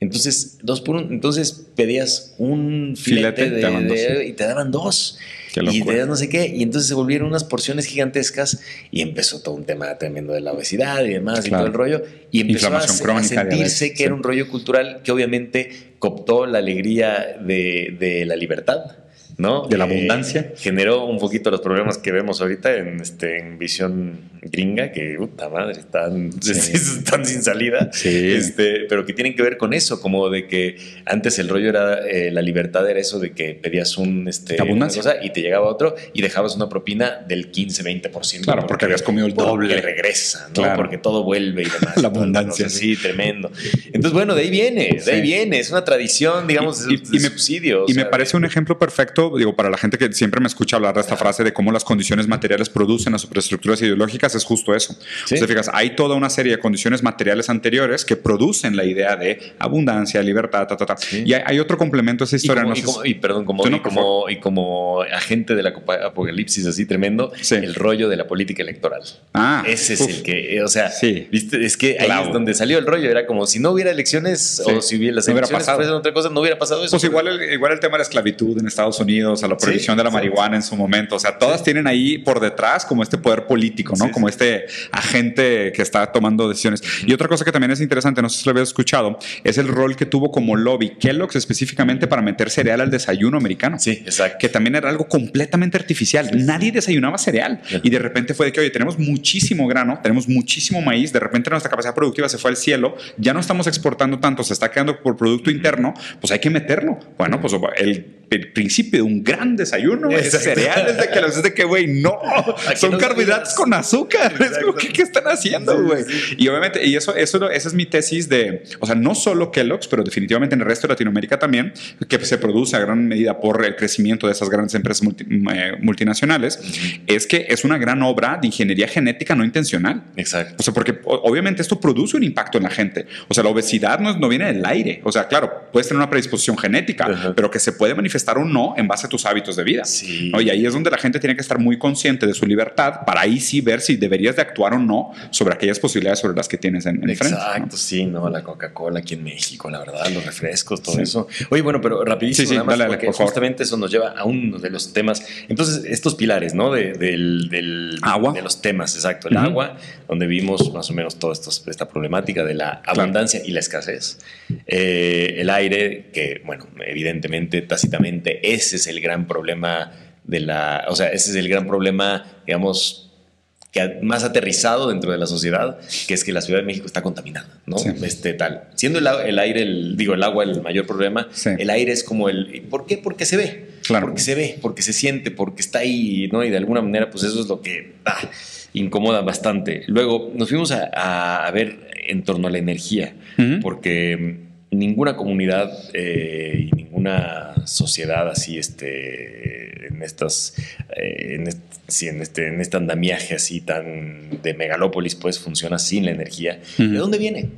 Speaker 2: Entonces, dos por un, entonces pedías un filete,
Speaker 1: Filete, te daban dos,
Speaker 2: de- y te daban dos. Y te daban no sé qué. Y entonces se volvieron unas porciones gigantescas y empezó todo un tema tremendo de la obesidad y demás y todo el rollo. Y empezó a, sentirse que
Speaker 1: sí.
Speaker 2: era un rollo cultural que obviamente cooptó la alegría de, de la libertad. ¿No?
Speaker 1: De la
Speaker 2: Eh,
Speaker 1: abundancia.
Speaker 2: generó un poquito los problemas que vemos ahorita en, este, en visión gringa, que puta madre, están,
Speaker 1: Sí.
Speaker 2: están sin salida.
Speaker 1: Sí.
Speaker 2: Este, pero que tienen que ver con eso, como de que antes el rollo era, eh, la libertad era eso de que pedías un, este,
Speaker 1: Abundancia.
Speaker 2: una cosa y te llegaba otro y dejabas una propina del 15-20%.
Speaker 1: Claro, porque habías comido el doble.
Speaker 2: regresa, ¿no?
Speaker 1: Claro.
Speaker 2: Porque todo vuelve y demás.
Speaker 1: La abundancia,
Speaker 2: Sí, tremendo. Entonces, bueno, de ahí viene, de ahí
Speaker 1: Sí.
Speaker 2: viene, es una tradición, digamos,
Speaker 1: Y-
Speaker 2: de,
Speaker 1: y
Speaker 2: de subsidio.
Speaker 1: Y me parece un ejemplo perfecto, digo, para la gente que siempre me escucha hablar de esta frase de cómo las condiciones materiales producen las superestructuras ideológicas, es justo eso.
Speaker 2: Sí.
Speaker 1: O sea, fijas, hay toda una serie de condiciones materiales anteriores que producen la idea de abundancia, libertad, ta, ta, ta.
Speaker 2: Sí.
Speaker 1: Y hay, hay otro complemento a esa
Speaker 2: Y
Speaker 1: historia.
Speaker 2: como,
Speaker 1: no
Speaker 2: y como- y perdón, como,
Speaker 1: no,
Speaker 2: y, como, y como agente de la apocalipsis así tremendo,
Speaker 1: Sí.
Speaker 2: el rollo de la política electoral.
Speaker 1: Ah,
Speaker 2: Ese es
Speaker 1: uf.
Speaker 2: el que, eh, o sea, viste, es que ahí es donde salió el rollo. Era como si no hubiera elecciones o si hubiera las
Speaker 1: No hubiera
Speaker 2: elecciones
Speaker 1: pasado.
Speaker 2: fuesen otra cosa, no hubiera pasado eso.
Speaker 1: Pues igual el, igual el tema de la esclavitud en Estados Unidos, a la
Speaker 2: Sí,
Speaker 1: prohibición de la marihuana en su momento, o sea, todas tienen ahí por detrás como este poder político, ¿no?
Speaker 2: Sí,
Speaker 1: como
Speaker 2: sí.
Speaker 1: este agente que está tomando decisiones. Y otra cosa que también es interesante, no sé si lo habías escuchado, es el rol que tuvo como lobby Kellogg's específicamente para meter cereal al desayuno americano.
Speaker 2: Sí, exacto.
Speaker 1: Que también era algo completamente artificial. Nadie desayunaba cereal. Y de repente fue de que, oye, tenemos muchísimo grano, tenemos muchísimo maíz, de repente nuestra capacidad productiva se fue al cielo, ya no estamos exportando tanto, se está quedando por producto interno, pues hay que meterlo. Bueno, pues el, el principio de un gran desayuno es cereales de que los de que, güey, no, son carbohidratos con azúcar. Es como. ¿qué, qué están haciendo,
Speaker 2: Sí,
Speaker 1: güey?
Speaker 2: sí.
Speaker 1: Y obviamente, y eso, eso, esa es mi tesis de, o sea, no solo Kellogg's, pero definitivamente en el resto de Latinoamérica también, que se produce a gran medida por el crecimiento de esas grandes empresas multi- eh, multinacionales, es que es una gran obra de ingeniería genética no intencional.
Speaker 2: Exacto.
Speaker 1: O sea, porque obviamente esto produce un impacto en la gente. O sea, la obesidad no, no viene del aire. O sea, claro, puedes tener una predisposición genética,
Speaker 2: Ajá.
Speaker 1: pero que se puede manifestar o no en base a tus hábitos de vida.
Speaker 2: Sí.
Speaker 1: ¿no? Y ahí es donde la gente tiene que estar muy consciente de su libertad para ahí sí ver si deberías de actuar o no sobre aquellas posibilidades sobre las que tienes en. ¿no?
Speaker 2: Exacto, sí, no, la Coca-Cola aquí en México, la verdad, los refrescos, todo eso. Oye, bueno, pero rapidísimo,
Speaker 1: Sí, sí,
Speaker 2: nada más,
Speaker 1: dale,
Speaker 2: porque
Speaker 1: por
Speaker 2: justamente eso nos lleva a uno de los temas. Entonces, estos pilares, ¿no? De, del, del-
Speaker 1: Agua.
Speaker 2: De los temas, exacto. El
Speaker 1: Ujú.
Speaker 2: agua, donde vimos más o menos toda esta problemática de la abundancia y la escasez. Eh, el aire, que, bueno, evidentemente, tácitamente, ese es el gran problema de la. O sea, ese es el gran problema, digamos que más aterrizado dentro de la sociedad, que es que la Ciudad de México está contaminada, ¿no?
Speaker 1: Sí.
Speaker 2: Este tal. Siendo el, el aire, el, digo, el agua el mayor problema,
Speaker 1: Sí.
Speaker 2: el aire es como el. ¿Por qué? Porque se ve.
Speaker 1: Claro.
Speaker 2: Porque se ve, porque se siente, porque está ahí, ¿no? Y de alguna manera, pues eso es lo que ah, incomoda bastante. Luego nos fuimos a, a- ver en torno a la energía,
Speaker 1: Ujú.
Speaker 2: porque mm, ninguna comunidad eh, y ninguna sociedad así, este, en estas, eh, en, est- sí, en este, en este andamiaje así tan de megalópolis, pues funciona sin la energía. ¿De dónde viene?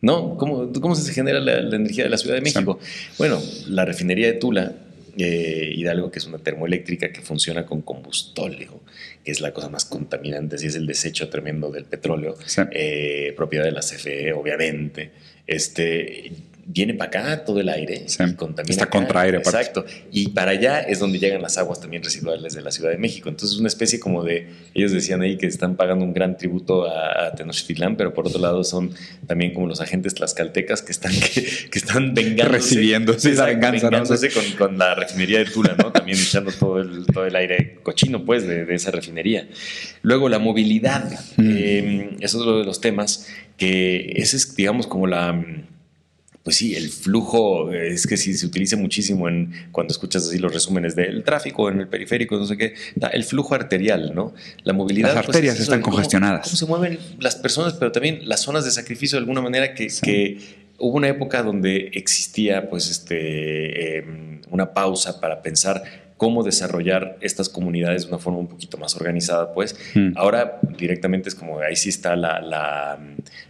Speaker 2: ¿No? ¿Cómo, cómo se genera la, la energía de la Ciudad de México? Bueno, la refinería de Tula, eh, Hidalgo, que es una termoeléctrica que funciona con combustóleo, que es la cosa más contaminante, si es el desecho tremendo del petróleo,
Speaker 1: Sí.
Speaker 2: eh, propiedad de la CFE, obviamente. Este, viene para acá todo el aire
Speaker 1: Sí.
Speaker 2: y contamina.
Speaker 1: Está
Speaker 2: acá.
Speaker 1: contra aire, aparte.
Speaker 2: Exacto. Y para allá es donde llegan las aguas también residuales de la Ciudad de México. Entonces, es una especie como de. Ellos decían ahí que están pagando un gran tributo a, a Tenochtitlán, pero por otro lado son también como los agentes tlaxcaltecas que están, que, que están vengándose.
Speaker 1: Recibiendo, sí, la venganza, ¿no?
Speaker 2: vengándose con, con la refinería de Tula, ¿no? También echando todo el, todo el aire cochino, pues, de, de esa refinería. Luego, la movilidad.
Speaker 1: Mm.
Speaker 2: Eh, es otro de los temas que ese es, digamos, como la pues sí, el flujo eh, es que sí se utiliza muchísimo en cuando escuchas así los resúmenes del tráfico en el periférico, no sé qué, el flujo arterial, ¿no? La movilidad.
Speaker 1: Las
Speaker 2: pues,
Speaker 1: arterias
Speaker 2: es
Speaker 1: están
Speaker 2: cómo-
Speaker 1: congestionadas.
Speaker 2: Cómo se mueven las personas, pero también las zonas de sacrificio de alguna manera que,
Speaker 1: Sí.
Speaker 2: que hubo una época donde existía pues este eh, una pausa para pensar cómo desarrollar estas comunidades de una forma un poquito más organizada, pues.
Speaker 1: Mm.
Speaker 2: Ahora directamente es como ahí sí está la, la,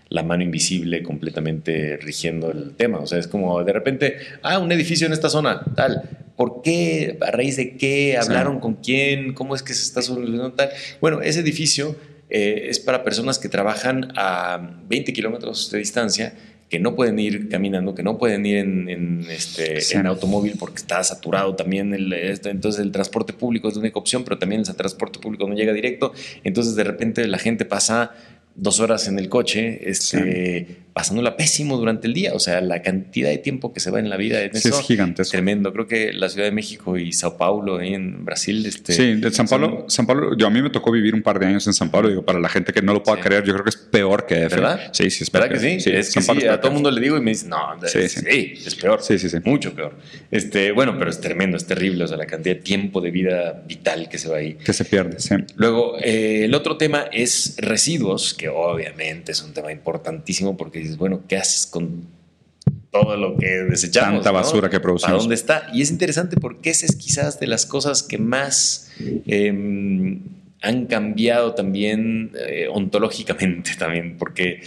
Speaker 2: la mano invisible completamente rigiendo el tema. O sea, es como de repente, ah, un edificio en esta zona, tal. ¿Por qué? ¿A raíz de qué? ¿Hablaron con quién? ¿Cómo es que se está solucionando tal? Bueno, ese edificio eh, es para personas que trabajan a 20 kilómetros de distancia que no pueden ir caminando, que no pueden ir en, este, en automóvil porque está saturado también. El, este, entonces el transporte público es la única opción, pero también el transporte público no llega directo. Entonces de repente la gente pasa dos horas en el coche, este, pasándola pésimo durante el día. O sea, la cantidad de tiempo que se va en la vida en
Speaker 1: sí, es gigantesco.
Speaker 2: Tremendo. Creo que la Ciudad de México y Sao Paulo, ahí en Brasil. Este,
Speaker 1: sí, de San Paulo, San Paulo, yo a mí me tocó vivir un par de años en San Paulo. Digo, para la gente que no lo pueda creer, yo creo que es peor que
Speaker 2: ¿Verdad?
Speaker 1: Sí, sí,
Speaker 2: es peor. ¿Verdad que, sí? Es que sí, a todo el mundo le digo y me dice, no, sí, sí. es peor.
Speaker 1: Sí, sí, sí.
Speaker 2: Mucho peor. Este, bueno, pero es tremendo, es terrible. O sea, la cantidad de tiempo de vida vital que se va ahí.
Speaker 1: Que se pierde, sí.
Speaker 2: Luego, eh, el otro tema es residuos, que obviamente es un tema importantísimo porque dices, bueno, ¿qué haces con todo lo que desechamos?
Speaker 1: Tanta basura que producimos.
Speaker 2: ¿A dónde está? Y es interesante porque esa es quizás de las cosas que más em, han cambiado también eh, ontológicamente también, porque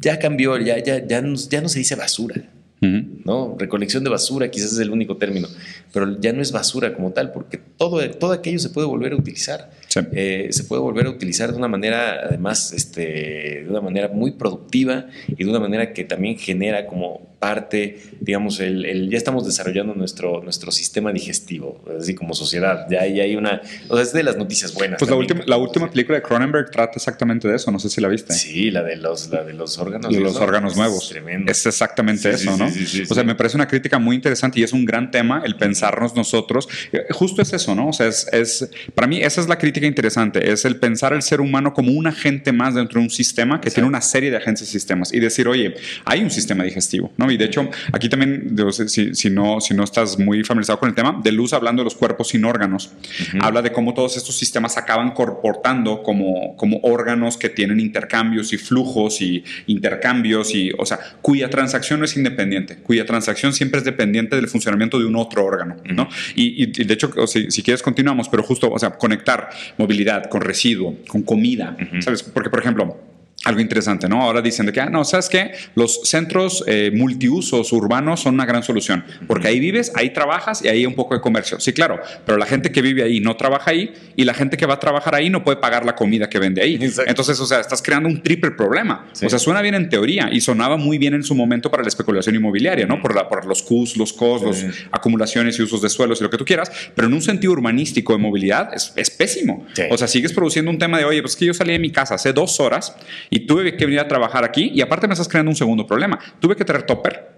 Speaker 2: ya cambió, ya, ya, ya, no, ya no se dice basura. ¿no? Recolección de basura quizás es el único término, pero ya no es basura como tal, porque todo, todo aquello se puede volver a utilizar. Eh, se puede volver a utilizar de una manera, además, este, de una manera muy productiva y de una manera que también genera como parte, digamos, el, ya estamos desarrollando nuestro, nuestro sistema digestivo, así como sociedad. Ya, hay una, o sea, es de las noticias buenas.
Speaker 1: Pues la última, la última película de Cronenberg trata exactamente de eso, no sé si la viste.
Speaker 2: Sí, la de los, la de los órganos.
Speaker 1: De los órganos nuevos.
Speaker 2: Es tremendo.
Speaker 1: Es exactamente eso, ¿no? o sea, me parece una crítica muy interesante y es un gran tema el pensarnos nosotros. Eh, justo es eso, ¿no? O sea, es, es para mí esa es la crítica interesante, es el pensar al ser humano como un agente más dentro de un sistema que tiene una serie de agentes y sistemas y decir, oye, hay un sistema digestivo, ¿no? Y de hecho, aquí también, si, si, no, si no estás muy familiarizado con el tema, de Luz hablando de los cuerpos sin órganos, habla de cómo todos estos sistemas acaban comportando como, como órganos que tienen intercambios y flujos y intercambios y, o sea, cuya transacción no es independiente, cuya transacción siempre es dependiente del funcionamiento de un otro órgano, ¿no? y, de hecho, si, si, quieres continuamos, pero justo, o sea, conectar movilidad con residuo, con comida, ¿sabes? Porque, por ejemplo, algo interesante, ¿no? Ahora dicen de que, ah, no, ¿sabes qué? Los centros eh, multiusos urbanos son una gran solución, porque ahí vives, ahí trabajas y ahí hay un poco de comercio. Sí, claro, pero la gente que vive ahí no trabaja ahí y la gente que va a trabajar ahí no puede pagar la comida que vende ahí. Entonces, o sea, estás creando un triple problema. O sea, suena bien en teoría y sonaba muy bien en su momento para la especulación inmobiliaria, ¿no? Por, la, por los CUS, los COS, las acumulaciones y usos de suelos y lo que tú quieras, pero en un sentido urbanístico de movilidad es, es pésimo. O sea, sigues produciendo un tema de, oye, pues que yo salí de mi casa hace dos horas y tuve que venir a trabajar aquí y aparte me estás creando un segundo problema. Tuve que traer topper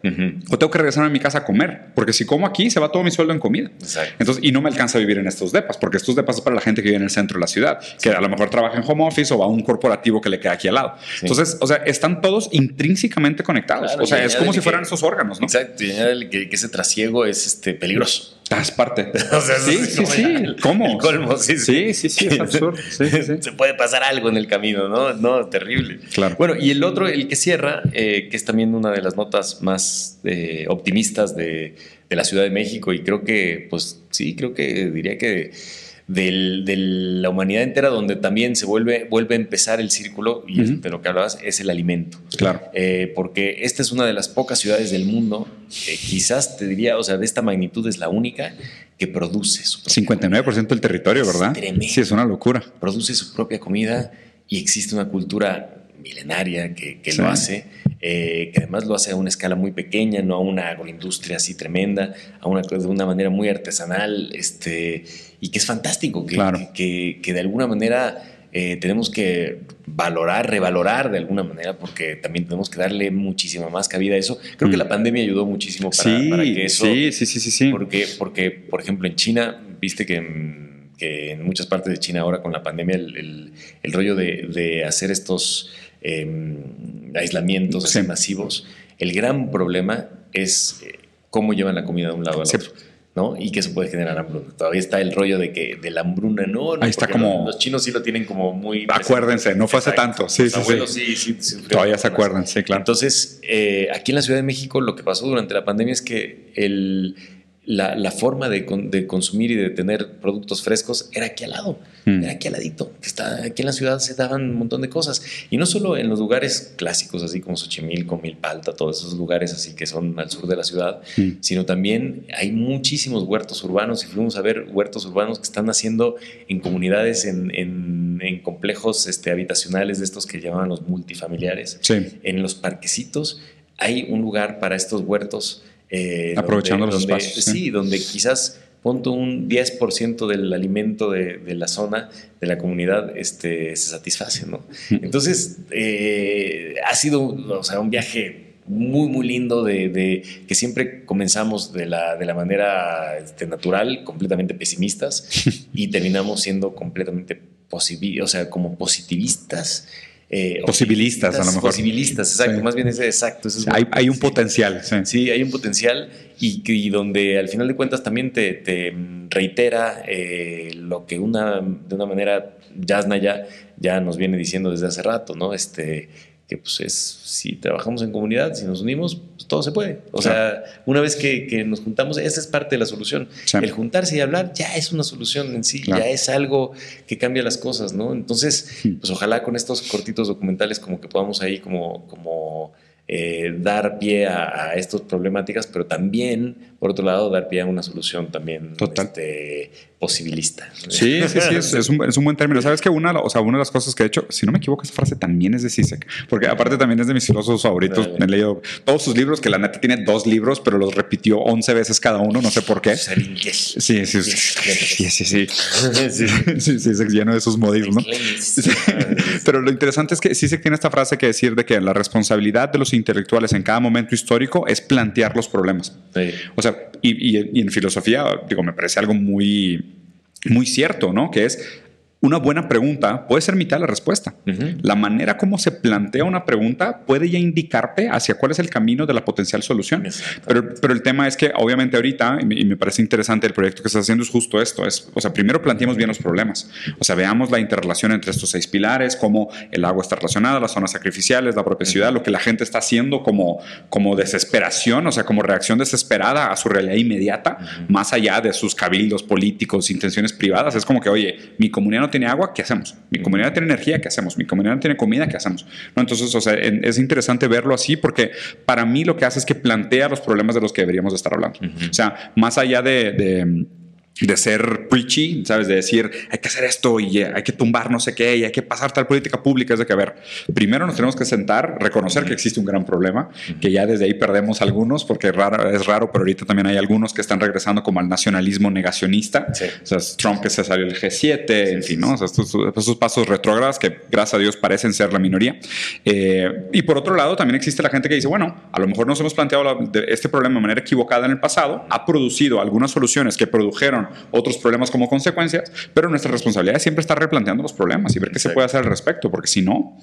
Speaker 1: o tengo que regresar a mi casa a comer, porque si como aquí se va todo mi sueldo en comida. Entonces, y no me alcanza a vivir en estos depas, porque estos depas es para la gente que vive en el centro de la ciudad, que a lo mejor trabaja en home office o va a un corporativo que le queda aquí al lado. Entonces, o sea, están todos intrínsecamente conectados. o sea, es como si fueran esos órganos, ¿no?
Speaker 2: Exacto. Y que, que ese trasiego es este, peligroso.
Speaker 1: Parte. sí, sí, sí. ¿Cómo?
Speaker 2: colmo, sí,
Speaker 1: sí. Sí, sí, es absurdo.
Speaker 2: Se puede pasar algo en el camino, ¿no? No, terrible.
Speaker 1: Claro.
Speaker 2: Bueno, y el otro, el que cierra, eh, que es también una de las notas más eh, optimistas de, de, la Ciudad de México, y creo que, pues sí, creo que diría que de la humanidad entera, donde también se vuelve, vuelve a empezar el círculo, y de lo que hablabas, es el alimento.
Speaker 1: Claro.
Speaker 2: Eh, porque esta es una de las pocas ciudades del mundo, quizás te diría, o sea, de esta magnitud es la única que produce su
Speaker 1: 59% del territorio, ¿verdad? Sí, es una locura.
Speaker 2: Produce su propia comida y existe una cultura milenaria que, lo hace, eh, que además lo hace a una escala muy pequeña, no a una agroindustria así tremenda, a una, de una manera muy artesanal, este, y que es fantástico, que, que, que, de alguna manera eh, tenemos que valorar, revalorar de alguna manera, porque también tenemos que darle muchísima más cabida a eso. Creo que mm. la pandemia ayudó muchísimo para, que eso...
Speaker 1: Sí, sí, sí, sí, sí.
Speaker 2: Porque, porque, por ejemplo, en China, viste que que en muchas partes de China ahora con la pandemia el, el, rollo de, de, hacer estos Em, aislamientos masivos. El gran problema es eh, cómo llevan la comida de un lado al otro. ¿No? Y que eso puede generar hambruna. Todavía está el rollo de que de la hambruna no.
Speaker 1: Ahí está como.
Speaker 2: Los, chinos sí lo tienen como muy.
Speaker 1: Acuérdense, no fue hace tanto. Sí,
Speaker 2: sí, sí.
Speaker 1: Todavía se acuerdan, sí, claro.
Speaker 2: Entonces, eh, aquí en la Ciudad de México lo que pasó durante la pandemia es que el, la, forma de, consumir y de tener productos frescos era aquí al lado, mm. era aquí al ladito. Está, aquí en la ciudad se daban un montón de cosas. Y no solo en los lugares clásicos, así como Xochimilco, Milpalta, todos esos lugares así que son al sur de la ciudad, mm. sino también hay muchísimos huertos urbanos y fuimos a ver huertos urbanos que están haciendo en comunidades, en, complejos este, habitacionales de estos que llaman los multifamiliares. En los parquecitos hay un lugar para estos huertos
Speaker 1: eh, Aprovechando los espacios.
Speaker 2: Sí, donde quizás punto un 10% del alimento de, la zona, de la comunidad, este, se satisface, ¿no? Entonces, eh, ha sido o sea, un viaje muy, muy lindo de, que siempre comenzamos de la, de la manera este, natural, completamente pesimistas, y terminamos siendo completamente o sea, como positivistas
Speaker 1: eh, posibilistas, a lo mejor.
Speaker 2: Posibilistas, exacto. Más bien es exacto.
Speaker 1: hay, un potencial.
Speaker 2: Sí. hay un potencial y, donde al final de cuentas también te, reitera eh, lo que una, de una manera Jasna ya, ya nos viene diciendo desde hace rato, ¿no? Este, que pues es, si trabajamos en comunidad, si nos unimos, todo se puede. O sea, una vez que, nos juntamos, esa es parte de la solución. El juntarse y hablar ya es una solución en sí, ya es algo que cambia las cosas, ¿no? Entonces, pues ojalá con estos cortitos documentales como que podamos ahí como, como eh, dar pie a, estas problemáticas, pero también, por otro lado, dar pie a una solución también este, posibilista.
Speaker 1: Sí, sí, sí, es, un, es, un, buen término. Sabes que una, o sea, una de las cosas que he hecho, si no me equivoco, esa frase también es de Sisek, porque aparte también es de mis filósofos favoritos. Me he leído todos sus libros, que la neta tiene dos libros, pero los repitió 11 veces cada uno, no sé por qué. Sí, sí, sí. Sí, sí, sí. Sí, sí, lleno de esos modismos, ¿no? Pero lo interesante es que Sisek tiene esta frase que decir de que la responsabilidad de los intelectuales en cada momento histórico es plantear los problemas. O sea, y, y en filosofía, digo, me parece algo muy muy cierto, ¿no? Que es una buena pregunta puede ser mitad de la respuesta. La manera como se plantea una pregunta puede ya indicarte hacia cuál es el camino de la potencial solución. Pero, pero, el tema es que obviamente ahorita, y me, parece interesante el proyecto que estás haciendo, es justo esto. Es, o sea, primero planteemos bien los problemas. O sea, veamos la interrelación entre estos seis pilares, cómo el agua está relacionada, las zonas sacrificiales, la propia ciudad, lo que la gente está haciendo como, como desesperación, o sea, como reacción desesperada a su realidad inmediata, más allá de sus cabildos políticos, intenciones privadas. Es como que, oye, mi comunidad no tiene agua, ¿qué hacemos? Mi comunidad tiene energía, ¿qué hacemos? Mi comunidad tiene comida, ¿qué hacemos? ¿No? Entonces, o sea, es interesante verlo así porque para mí lo que hace es que plantea los problemas de los que deberíamos estar hablando. O sea, más allá de de ser preachy, ¿sabes? De decir, hay que hacer esto y hay que tumbar no sé qué y hay que pasar tal política pública. Es de que, a ver, primero nos tenemos que sentar, reconocer que existe un gran problema, que ya desde ahí perdemos algunos, porque es raro, es raro, pero ahorita también hay algunos que están regresando como al nacionalismo negacionista. O sea, Trump que se salió del G7, en fin, ¿no? O sea, estos, pasos retrógrados que, gracias a Dios, parecen ser la minoría. Eh, y por otro lado, también existe la gente que dice, bueno, a lo mejor nos hemos planteado este problema de manera equivocada en el pasado, ha producido algunas soluciones que produjeron otros problemas como consecuencias, pero nuestra responsabilidad es siempre estar replanteando los problemas y ver qué se puede hacer al respecto, porque si no,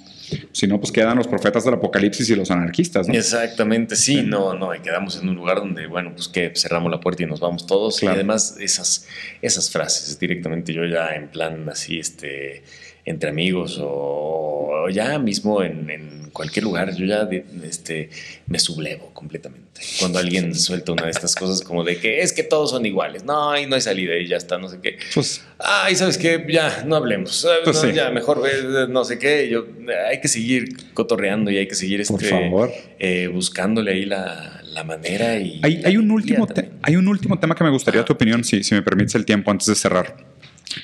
Speaker 1: si no, pues quedan los profetas del apocalipsis y los anarquistas. ¿no?
Speaker 2: Exactamente, sí, no, no, y quedamos en un lugar donde, bueno, pues que cerramos la puerta y nos vamos todos. Y además esas, esas frases directamente yo ya en plan así, este entre amigos o, ya mismo en, cualquier lugar, yo ya este, me sublevo completamente. Cuando alguien suelta una de estas cosas como de que es que todos son iguales, no, y no hay salida y ya está, no sé qué. Pues, Ay, ¿sabes qué? Ya, no hablemos. Pues ya, mejor no sé qué. Yo, hay que seguir cotorreando y hay que seguir este, eh, buscándole ahí la, manera. Y
Speaker 1: hay, un último hay un último tema que me gustaría tu opinión, si, si me permites el tiempo antes de cerrar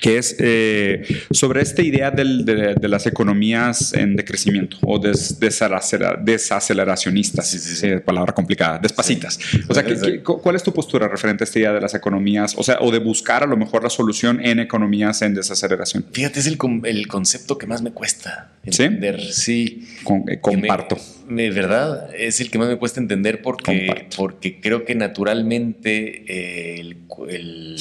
Speaker 1: que es eh, sobre esta idea de, las economías en decrecimiento o des, desaceleracionistas, sí, palabra complicada, despacitas. o sea, ¿cuál es tu postura referente a esta idea de las economías, o sea, o de buscar a lo mejor la solución en economías en desaceleración?
Speaker 2: Fíjate, es el, el concepto que más me cuesta entender. Sí,
Speaker 1: eh, comparto.
Speaker 2: De verdad, es el que más me cuesta entender porque, porque creo que naturalmente eh, el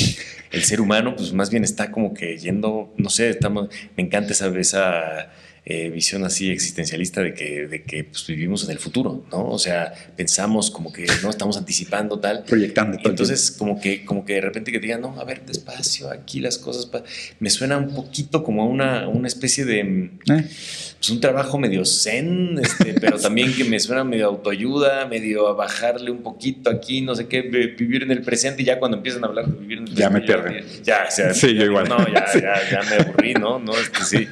Speaker 2: el ser humano, pues más bien está como que yendo, no sé, estamos, me encanta esa, esa eh, visión así existencialista de que, de que pues, vivimos en el futuro, ¿no? O sea, pensamos como que no estamos anticipando tal.
Speaker 1: Proyectando.
Speaker 2: Todo entonces, como que, como que de repente que te digan, no, a ver, despacio, aquí las cosas. Me suena un poquito como a una, una especie de. Eh. Pues un trabajo medio zen, este, pero también que me suena medio autoayuda, medio a bajarle un poquito aquí, no sé qué, vivir en el presente y ya cuando empiezan a hablar de vivir en el
Speaker 1: presente. Ya me pierden.
Speaker 2: Ya, o sea,
Speaker 1: sí, yo igual.
Speaker 2: No, ya, ya, ya me aburrí, ¿no? No, es que sí.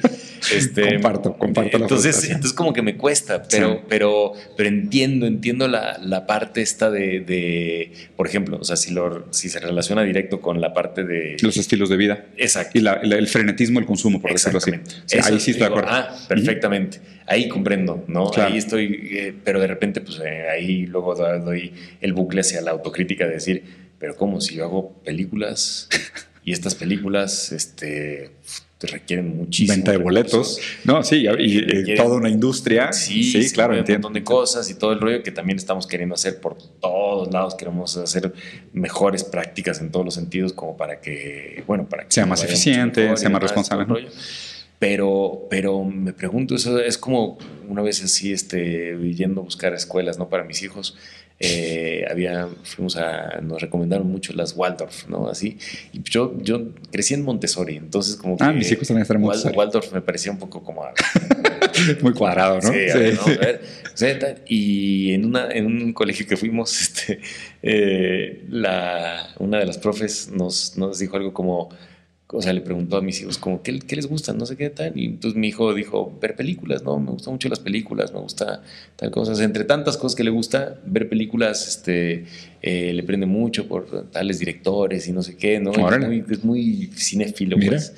Speaker 2: Este,
Speaker 1: comparto, comparto.
Speaker 2: Entonces, entonces como que me cuesta, pero, pero, pero entiendo, entiendo la, la parte esta de, de, por ejemplo, o sea, si, lo, si se relaciona directo con la parte de...
Speaker 1: Los estilos de vida.
Speaker 2: Exacto.
Speaker 1: Y la, el frenetismo del consumo, por decirlo así. ahí sí estoy de acuerdo.
Speaker 2: Ah, perfectamente. Ahí comprendo, ¿no? Ahí estoy, eh, pero de repente, pues eh, ahí luego doy el bucle hacia la autocrítica de decir, pero ¿cómo? Si yo hago películas y estas películas, este requieren muchísimo.
Speaker 1: Venta de boletos. No, sí, y, toda una industria.
Speaker 2: Sí, sí claro, entiendo. Un montón de cosas y todo el rollo que también estamos queriendo hacer por todos lados. Queremos hacer mejores prácticas en todos los sentidos, como para que, bueno, para que
Speaker 1: sea más eficiente, sea más responsable.
Speaker 2: Pero, pero me pregunto, eso es como una vez así, este, yendo a buscar escuelas, ¿no? Para mis hijos eh, había, fuimos a, nos recomendaron mucho las Waldorf, ¿no? Así. Y yo, yo crecí en Montessori, entonces como
Speaker 1: ah, que... Ah, mis hijos también están en Montessori.
Speaker 2: Waldorf me parecía un poco como...
Speaker 1: Muy cuadrado, ¿no?
Speaker 2: Sí, y en, una, en un colegio que fuimos, este, eh, la, una de las profes nos, nos dijo algo como o sea, le preguntó a mis hijos como, ¿qué, ¿qué, les gusta? No sé qué tal. Y entonces mi hijo dijo, ver películas, ¿no? Me gustan mucho las películas, me gusta tal cosa. entre tantas cosas que le gusta, ver películas este, eh, le prende mucho por tales directores y no sé qué, ¿no? Es muy, es muy cinéfilo, pues.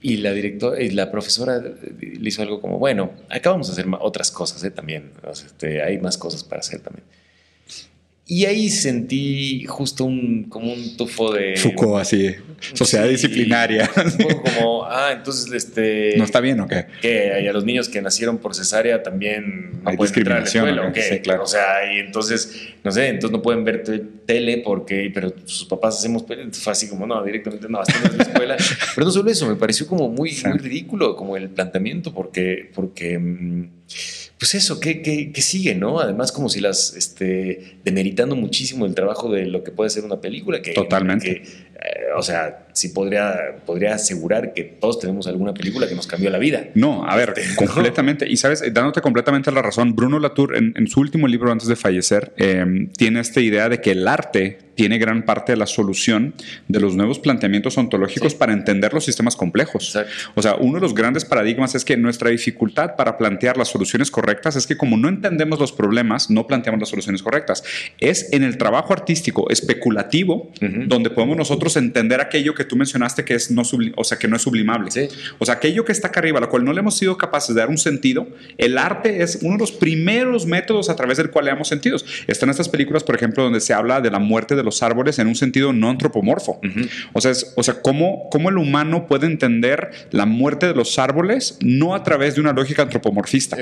Speaker 2: Y la directora, y la profesora le hizo algo como, bueno, acá vamos a hacer otras cosas ¿eh? también. este, hay más cosas para hacer también. Y ahí sentí justo un, como un tufo de...
Speaker 1: Foucault, así, sociedad disciplinaria.
Speaker 2: Un poco como, ah, entonces, este...
Speaker 1: ¿No está bien o qué?
Speaker 2: Que a los niños que nacieron por cesárea también
Speaker 1: no Hay pueden discriminación,
Speaker 2: entrar a la Sí, claro. O sea, y entonces, no sé, entonces no pueden ver tele porque, pero sus papás hacemos, fue así como, no, directamente no, hasta en la escuela. pero no solo eso, me pareció como muy, muy ridículo como el planteamiento porque, porque mm, pues eso, ¿qué, qué, sigue, no? Además, como si las, este, demeritando muchísimo el trabajo de lo que puede ser una película. Que,
Speaker 1: Totalmente.
Speaker 2: Eh, o sea, sí podría, podría asegurar que todos tenemos alguna película que nos cambió la vida.
Speaker 1: No, a ver, este, completamente. Y sabes, dándote completamente la razón, Bruno Latour, en, su último libro antes de fallecer, em, tiene esta idea de que el arte tiene gran parte de la solución de los nuevos planteamientos ontológicos para entender los sistemas complejos. O sea, uno de los grandes paradigmas es que nuestra dificultad para plantear las soluciones correctas es que como no entendemos los problemas, no planteamos las soluciones correctas. Es en el trabajo artístico especulativo donde podemos nosotros entender aquello que tú mencionaste que es no o sea, que no es sublimable. O sea, aquello que está acá arriba, a lo cual no le hemos sido capaces de dar un sentido, el arte es uno de los primeros métodos a través del cual le damos sentidos. Están estas películas, por ejemplo, donde se habla de la muerte de los árboles en un sentido no antropomorfo. O sea, o sea ¿cómo, ¿cómo, el humano puede entender la muerte de los árboles no a través de una lógica antropomorfista?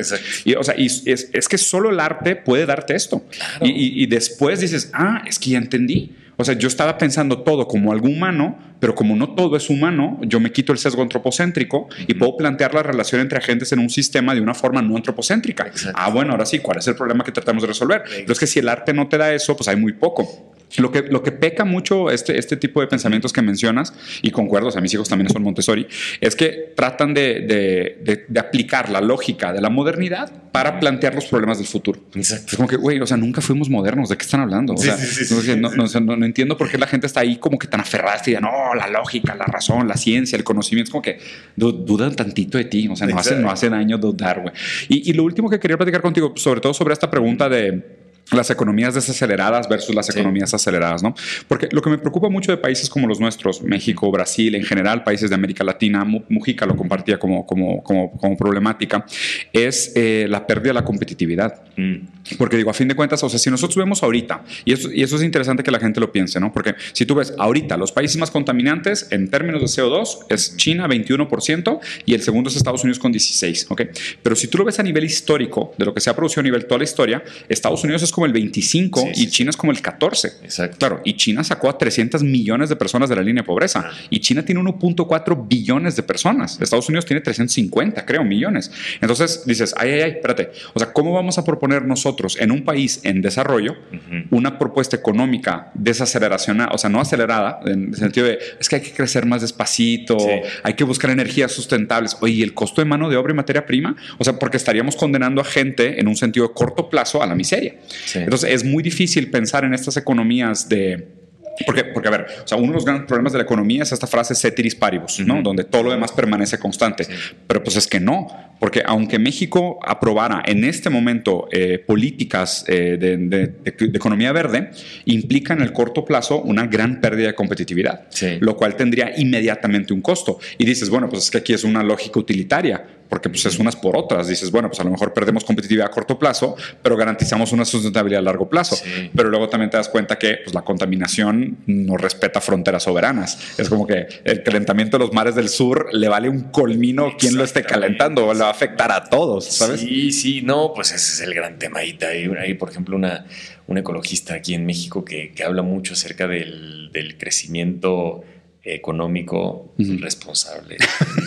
Speaker 1: Y, o sea, y es, es, que solo el arte puede darte esto. Y, y después dices, ah, es que ya entendí. O sea, yo estaba pensando todo como algo humano, pero como no todo es humano, yo me quito el sesgo antropocéntrico y puedo plantear la relación entre agentes en un sistema de una forma no antropocéntrica. Ah, bueno, ahora sí, ¿cuál es el problema que tratamos de resolver? Pero es que si el arte no te da eso, pues hay muy poco. Lo que, lo que peca mucho este, este tipo de pensamientos que mencionas, y concuerdo, o sea, mis hijos también son Montessori, es que tratan de, de, de, aplicar la lógica de la modernidad para plantear los problemas del futuro.
Speaker 2: Exacto.
Speaker 1: Es como que, güey, o sea, nunca fuimos modernos, ¿de qué están hablando? O sea, no, no, no, entiendo por qué la gente está ahí como que tan aferrada, y no, la lógica, la razón, la ciencia, el conocimiento, es como que dudan tantito de ti, o sea, no hace, no hace daño dudar, güey. Y, y lo último que quería platicar contigo, sobre todo sobre esta pregunta de las economías desaceleradas versus las economías aceleradas, ¿no? Porque lo que me preocupa mucho de países como los nuestros, México, Brasil, en general, países de América Latina, Mujica lo compartía como, como, como, como problemática, es eh, la pérdida de la competitividad. Mm. Porque digo, a fin de cuentas, o sea, si nosotros vemos ahorita, y eso, y eso es interesante que la gente lo piense, ¿no? Porque si tú ves ahorita, los países más contaminantes en términos de CO2 es China 21% y el segundo es Estados Unidos con 16%, ¿ok? Pero si tú lo ves a nivel histórico, de lo que se ha producido a nivel toda la historia, Estados Unidos es como el 25
Speaker 2: Sí,
Speaker 1: y
Speaker 2: sí,
Speaker 1: China es como el 14.
Speaker 2: Exacto.
Speaker 1: Claro, y China sacó a 300 millones de personas de la línea de pobreza.
Speaker 2: Ah.
Speaker 1: Y China tiene 1.4 billones de personas. Estados Unidos tiene 350, creo, millones. Entonces dices, ay, ay, ay, espérate. O sea, ¿cómo vamos a proponer nosotros en un país en desarrollo una propuesta económica desaceleracional, o sea, no acelerada, en el sentido de, es que hay que crecer más despacito, hay que buscar energías sustentables. Oye, ¿y el costo de mano de obra y materia prima? O sea, porque estaríamos condenando a gente en un sentido de corto plazo a la miseria.
Speaker 2: Sí.
Speaker 1: Entonces, es muy difícil pensar en estas economías de... Porque, porque, a ver, o sea, uno de los grandes problemas de la economía es esta frase ceteris paribus, ¿no?
Speaker 2: Ujú.
Speaker 1: Donde todo lo demás permanece constante. Pero pues es que no, porque aunque México aprobara en este momento eh, políticas eh, de, de- de- de economía verde, implica en el corto plazo una gran pérdida de competitividad,
Speaker 2: Sí.
Speaker 1: lo cual tendría inmediatamente un costo. Y dices, bueno, pues es que aquí es una lógica utilitaria, porque pues es unas por otras. Dices, bueno, pues a lo mejor perdemos competitividad a corto plazo, pero garantizamos una sustentabilidad a largo plazo.
Speaker 2: Sí.
Speaker 1: Pero luego también te das cuenta que pues, la contaminación no respeta fronteras soberanas. Es como que el calentamiento de los mares del sur le vale un colmino quien lo esté calentando, le va a afectar a todos, ¿sabes?
Speaker 2: Sí, sí, no, pues ese es el gran tema. Hay, hay, por ejemplo, una, una ecologista aquí en México que, que habla mucho acerca del, del crecimiento económico
Speaker 1: Ujú.
Speaker 2: responsable.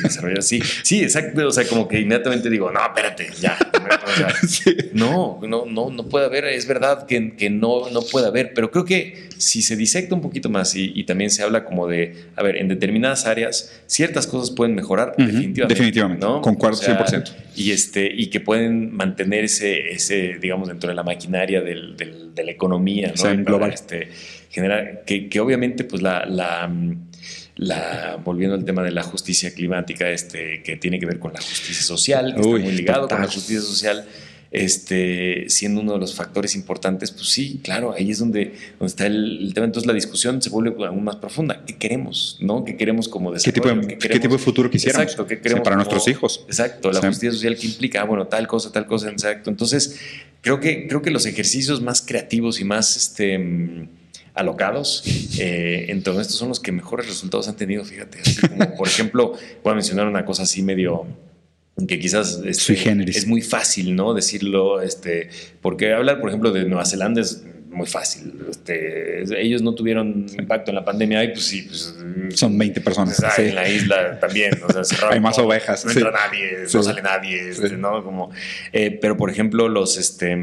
Speaker 2: desarrollo. Sí, sí, exacto. O sea, como que inmediatamente digo, no, espérate, ya.
Speaker 1: Sí.
Speaker 2: no, no, no, no puede haber. Es verdad que, que no, no puede haber, pero creo que si se disecta un poquito más y, y también se habla como de, a ver, en determinadas áreas ciertas cosas pueden mejorar definitivamente.
Speaker 1: definitivamente,
Speaker 2: ¿no?
Speaker 1: concuerdo
Speaker 2: O sea,
Speaker 1: 100%.
Speaker 2: Y, este, y que pueden mantener ese, digamos, dentro de la maquinaria del- del- de la economía, ¿no?
Speaker 1: Global.
Speaker 2: Este, generar, que, que obviamente, pues la, la, la- volviendo al tema de la justicia climática, este, que tiene que ver con la justicia social, que
Speaker 1: Uy,
Speaker 2: está muy ligado con la
Speaker 1: total.
Speaker 2: justicia social, este, siendo uno de los factores importantes, pues sí, claro, ahí es donde, donde está el, el tema. Entonces la discusión se vuelve aún más profunda. ¿Qué queremos? ¿No? ¿Qué queremos como
Speaker 1: ¿Qué tipo, de,
Speaker 2: desarrollo?
Speaker 1: qué tipo de futuro quisiéramos?
Speaker 2: Exacto, ¿qué
Speaker 1: Sí,
Speaker 2: queremos
Speaker 1: para
Speaker 2: como-
Speaker 1: nuestros hijos?
Speaker 2: Exacto, la justicia social que implica, ah, bueno, tal cosa, tal cosa, exacto. Entonces, creo que, creo que los ejercicios más creativos y más este, alocados eh, en todo esto son los que mejores resultados han tenido, fíjate. Así como, por ejemplo, voy a mencionar una cosa así medio que quizás este, es muy fácil, ¿no? Decirlo, este, porque hablar, por ejemplo, de Nueva Zelanda es muy fácil. Este, ellos no tuvieron impacto en la pandemia y pues sí, pues,
Speaker 1: Son 20 personas.
Speaker 2: pues, ah,
Speaker 1: sí.
Speaker 2: En la isla también, o sea, cerraron
Speaker 1: Hay más ovejas,
Speaker 2: No
Speaker 1: sí.
Speaker 2: entra nadie,
Speaker 1: Sí.
Speaker 2: no sale nadie, este. ¿no? Como, eh, pero, por ejemplo, los, este,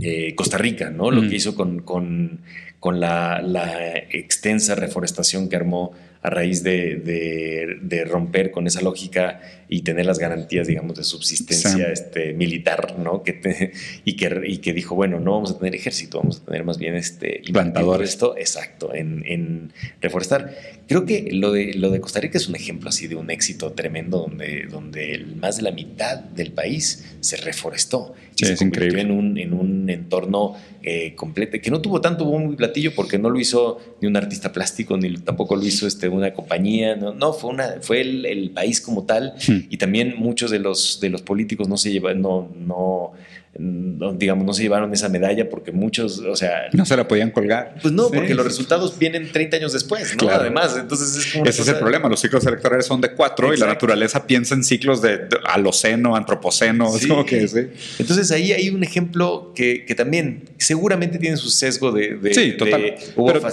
Speaker 2: eh, Costa Rica, ¿no? Lo
Speaker 1: Mm.
Speaker 2: que hizo con, con, con la, la extensa reforestación que armó a raíz de, de- de romper con esa lógica y tener las garantías, digamos, de subsistencia este, militar, ¿no? Que te- y, que, y que dijo, bueno, no vamos a tener ejército, vamos a tener más bien este
Speaker 1: Plantadores.
Speaker 2: esto, exacto, en, en reforestar. Creo que lo de, lo de Costa Rica es un ejemplo así de un éxito tremendo donde, donde más de la mitad del país se reforestó y
Speaker 1: Sí,
Speaker 2: se
Speaker 1: es
Speaker 2: convirtió
Speaker 1: increíble.
Speaker 2: en un, en un entorno eh, completo, que no tuvo tanto bombo y platillo porque no lo hizo ni un artista plástico, ni tampoco lo hizo este, una compañía, no, no fue, una, fue el, el país como tal
Speaker 1: Hmm.
Speaker 2: Y también muchos de los, de los políticos no se llevan, no, no, digamos, no se llevaron esa medalla porque muchos, o sea,
Speaker 1: No se la podían colgar.
Speaker 2: pues no,
Speaker 1: Sí,
Speaker 2: porque los resultados vienen 30 años después, ¿no?
Speaker 1: Claro.
Speaker 2: Además, entonces es como
Speaker 1: Ese es el problema. Los ciclos electorales son de cuatro y la naturaleza piensa en ciclos de, de aloceno, antropoceno. Es
Speaker 2: Sí.
Speaker 1: como que sí.
Speaker 2: Entonces ahí hay un ejemplo que, que también seguramente tiene su sesgo de... de-
Speaker 1: Sí, total.
Speaker 2: de-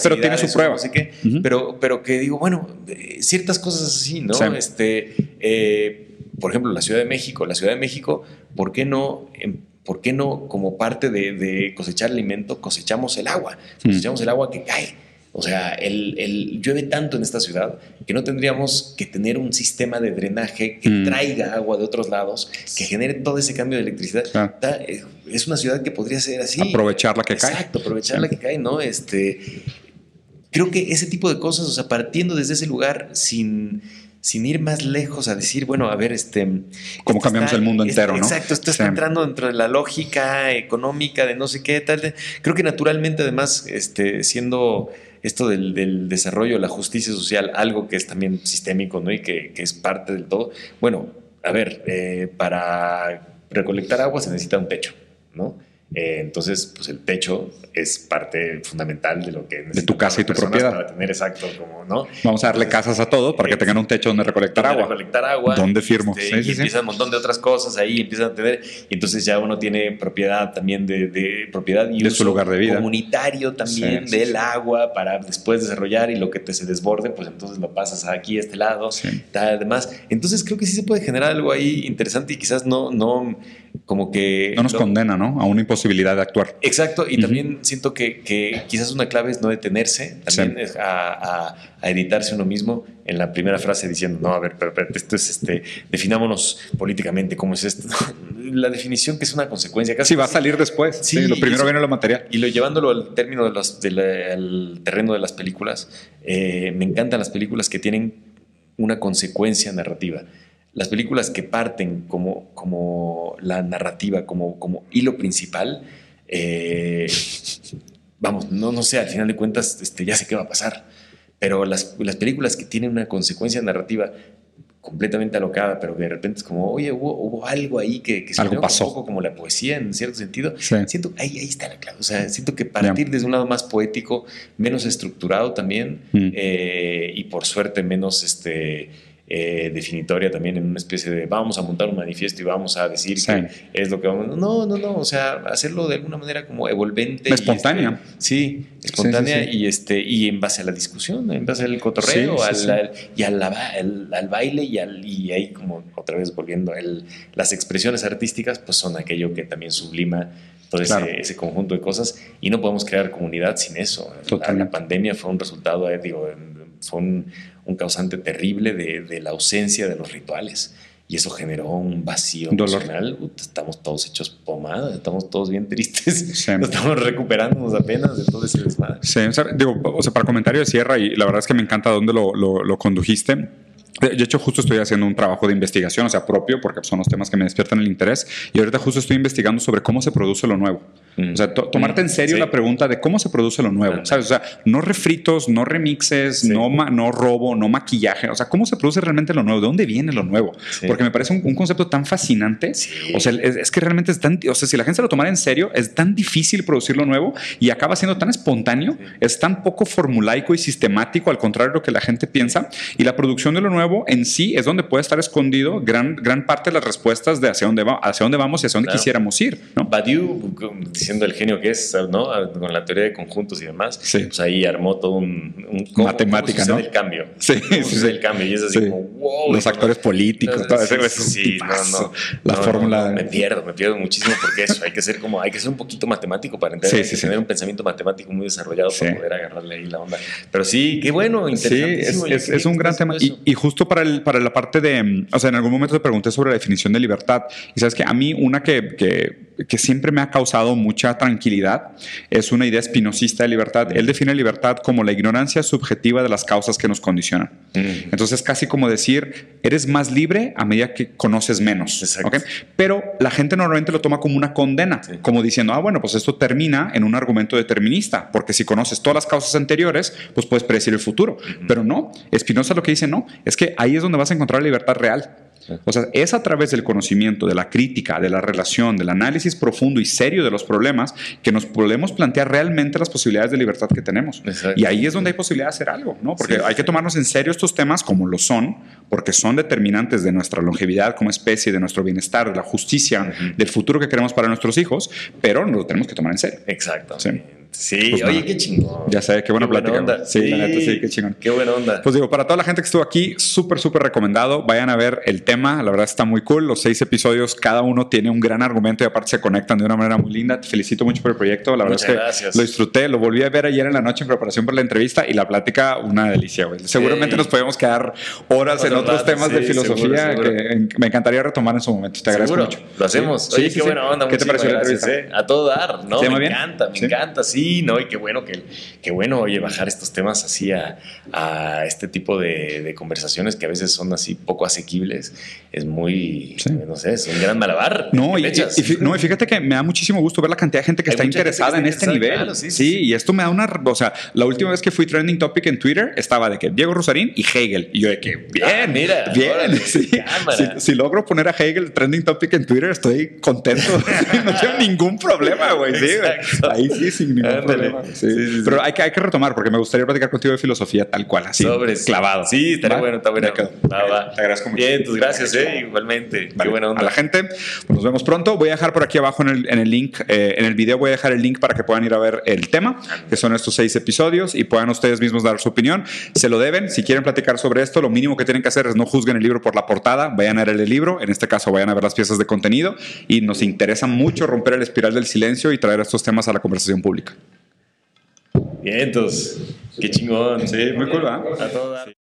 Speaker 1: Pero- tiene su prueba.
Speaker 2: Qué,
Speaker 1: Ujú.
Speaker 2: pero, pero que digo, bueno, ciertas cosas así, ¿no? Este, eh, por ejemplo, la Ciudad de México. La Ciudad de México, ¿por qué no... em, ¿Por qué no, como parte de, de cosechar alimento, cosechamos el agua?
Speaker 1: Mm.
Speaker 2: Cosechamos el agua que cae. O sea, el, el- llueve tanto en esta ciudad que no tendríamos que tener un sistema de drenaje que
Speaker 1: Mm.
Speaker 2: traiga agua de otros lados, que genere todo ese cambio de electricidad. Está- eh, es una ciudad que podría ser así.
Speaker 1: Aprovechar la que cae.
Speaker 2: Exacto, aprovechar la que cae, ¿no? Este, creo que ese tipo de cosas, o sea, partiendo desde ese lugar sin, sin ir más lejos a decir, bueno, a ver, este...
Speaker 1: Cómo cambiamos el mundo entero, ¿no?
Speaker 2: Exacto, esto está
Speaker 1: Sí.
Speaker 2: entrando dentro de la lógica económica de no sé qué, tal. tal. Creo que naturalmente, además, este, siendo esto del, del desarrollo, la justicia social, algo que es también sistémico, ¿no? Y que, que es parte del todo. Bueno, a ver, eh, para recolectar agua se necesita un techo, ¿no? Eh, entonces, pues el techo es parte fundamental de lo que
Speaker 1: de tu casa y tu propiedad
Speaker 2: para tener exacto como no.
Speaker 1: Vamos a darle casas a todo para que tengan un techo donde recolectar
Speaker 2: donde
Speaker 1: agua.
Speaker 2: Recolectar agua.
Speaker 1: Donde firmo.
Speaker 2: Este, y empiezan un montón de otras cosas ahí, empiezan a tener y entonces ya uno tiene propiedad también de, de propiedad y
Speaker 1: de su lugar de vida
Speaker 2: comunitario también del agua para después desarrollar y lo que te se desborde, pues entonces lo pasas aquí a este lado, además. Entonces creo que sí se puede generar algo ahí interesante y quizás no no como que...
Speaker 1: No nos condena, ¿no? A una imposibilidad de actuar.
Speaker 2: Exacto, y también siento que, que, quizás una clave es no detenerse, también a, a, editarse uno mismo en la primera frase diciendo, no, a ver, pero, esto es, este, definámonos políticamente cómo es esto. la definición que es una consecuencia.
Speaker 1: Casi sí, va a salir después. Sí, lo primero viene lo material.
Speaker 2: Y lo llevándolo al término de del terreno de las películas, eh, me encantan las películas que tienen una consecuencia narrativa las películas que parten como, como la narrativa, como, como hilo principal, eh, vamos, no, no sé, al final de cuentas este, ya sé qué va a pasar, pero las, las películas que tienen una consecuencia narrativa completamente alocada, pero que de repente es como, oye, hubo, algo ahí que, que
Speaker 1: se algo pasó.
Speaker 2: un poco como la poesía en cierto sentido. Siento ahí, ahí está la clave. O sea, siento que partir desde un lado más poético, menos estructurado también, mm. eh, y por suerte menos este eh, definitoria también en una especie de vamos a montar un manifiesto y vamos a decir que es lo que vamos. No, no, no, o sea, hacerlo de alguna manera como evolvente.
Speaker 1: Espontánea.
Speaker 2: Este, sí, espontánea y este y en base a la discusión, en base al cotorreo al, y al, al, baile y, al, y ahí como otra vez volviendo, el, las expresiones artísticas pues son aquello que también sublima todo ese, conjunto de cosas y no podemos crear comunidad sin eso. La, la, pandemia fue un resultado, eh, digo, fue un, un causante terrible de, de, la ausencia de los rituales. Y eso generó un vacío emocional. estamos todos hechos pomada, estamos todos bien tristes. Estamos recuperándonos apenas de todo ese desmadre.
Speaker 1: Sí, o sea, digo, o sea, para comentario de cierre, y la verdad es que me encanta dónde lo, lo, lo condujiste. De hecho, justo estoy haciendo un trabajo de investigación, o sea, propio, porque son los temas que me despiertan el interés. Y ahorita justo estoy investigando sobre cómo se produce lo nuevo. O sea, tomarte en serio la pregunta de cómo se produce lo nuevo, ¿sabes? O sea, no refritos, no remixes, no, no robo, no maquillaje. O sea, ¿cómo se produce realmente lo nuevo? ¿De dónde viene lo nuevo? Porque me parece un, concepto tan fascinante. O sea, es, que realmente es tan... O sea, si la gente se lo tomara en serio, es tan difícil producir lo nuevo y acaba siendo tan espontáneo, es tan poco formulaico y sistemático, al contrario de lo que la gente piensa. Y la producción de lo nuevo en sí es donde puede estar escondido gran, gran parte de las respuestas de hacia dónde, va, hacia dónde vamos y hacia dónde quisiéramos ir. ¿no?
Speaker 2: Badiou, siendo el genio que es, ¿no? Con la teoría de conjuntos y demás, pues ahí armó todo un,
Speaker 1: un matemática, ¿no?
Speaker 2: el cambio.
Speaker 1: Sí,
Speaker 2: sí, el cambio y es así como wow.
Speaker 1: Los actores políticos, todo eso sí, no, no, la fórmula.
Speaker 2: me pierdo, me pierdo muchísimo porque eso hay que ser como hay que ser un poquito matemático para entender, hay que tener un pensamiento matemático muy desarrollado para poder agarrarle ahí la onda. Pero sí, qué bueno, interesante.
Speaker 1: Sí, es, es, un gran tema y, y, justo para el para la parte de, o sea, en algún momento te pregunté sobre la definición de libertad y sabes que a mí una que, que que siempre me ha causado mucha tranquilidad. Es una idea espinosista de libertad. Él define libertad como la ignorancia subjetiva de las causas que nos condicionan. Mm. Entonces, casi como decir, eres más libre a medida que conoces menos. ¿okay? Pero la gente normalmente lo toma como una condena, como diciendo, ah, bueno, pues esto termina en un argumento determinista, porque si conoces todas las causas anteriores, pues puedes predecir el futuro. Pero no, Espinosa lo que dice no, es que ahí es donde vas a encontrar la libertad real. O sea, es a través del conocimiento, de la crítica, de la relación, del análisis profundo y serio de los problemas que nos podemos plantear realmente las posibilidades de libertad que tenemos. Y ahí es donde hay posibilidad de hacer algo, ¿no? Porque hay que tomarnos en serio estos temas como lo son, porque son determinantes de nuestra longevidad como especie, de nuestro bienestar, de la justicia, del futuro que queremos para nuestros hijos, pero nos lo tenemos que tomar en serio.
Speaker 2: Exacto. Sí. Sí, pues oye, qué chingón.
Speaker 1: Ya sé, qué buena plática.
Speaker 2: onda.
Speaker 1: Sí, la neta, sí, qué chingón.
Speaker 2: Qué buena onda.
Speaker 1: Pues digo, para toda la gente que estuvo aquí, súper, súper recomendado. Vayan a ver el tema. La verdad está muy cool. Los seis episodios, cada uno tiene un gran argumento y aparte se conectan de una manera muy linda. Te felicito mucho por el proyecto. La verdad es que lo disfruté. Lo volví a ver ayer en la noche en preparación para la entrevista y la plática, una delicia, güey. Seguramente nos podemos quedar horas en otros temas de filosofía que me encantaría retomar en su momento. Te agradezco mucho.
Speaker 2: Lo hacemos. Oye, qué buena onda.
Speaker 1: ¿Qué te pareció la entrevista?
Speaker 2: Eh. A todo dar, ¿no? Me encanta, me encanta, sí Sí, ¿no? Y qué bueno que, qué bueno, oye, bajar estos temas así a, a este tipo de, de, conversaciones que a veces son así poco asequibles. Es muy, sí. no sé, es un gran malabar.
Speaker 1: No y, no, y fíjate que me da muchísimo gusto ver la cantidad de gente que Hay está interesada que en este nivel. Claro, sí, sí, y esto me da una, o sea, la última vez que fui trending topic en Twitter estaba de que Diego Rosarín y Hegel. Y yo de que, bien, ah, mira, bien. Órale, sí. si, si, logro poner a Hegel trending topic en Twitter, estoy contento. no tengo ningún problema, güey. Sí, Ahí sí, sin ningún Ándale. problema. Sí. Sí, Pero hay que, hay que retomar porque me gustaría platicar contigo de filosofía tal cual, así.
Speaker 2: Sobres.
Speaker 1: Clavado.
Speaker 2: Sí, estaría ¿Va? bueno, está bueno. Va, va.
Speaker 1: Te agradezco mucho.
Speaker 2: Bien, tus gracias, eh, igualmente.
Speaker 1: Vale.
Speaker 2: Qué buena onda.
Speaker 1: A la gente, pues nos vemos pronto. Voy a dejar por aquí abajo en el, en el link, eh, en el video voy a dejar el link para que puedan ir a ver el tema, que son estos seis episodios, y puedan ustedes mismos dar su opinión. Se lo deben. Si quieren platicar sobre esto, lo mínimo que tienen que hacer es no juzguen el libro por la portada, vayan a leer el libro. En este caso, vayan a ver las piezas de contenido. Y nos interesa mucho romper el espiral del silencio y traer estos temas a la conversación pública.
Speaker 2: Bien, entonces, qué chingón.
Speaker 1: Sí, muy cool.
Speaker 2: A todas.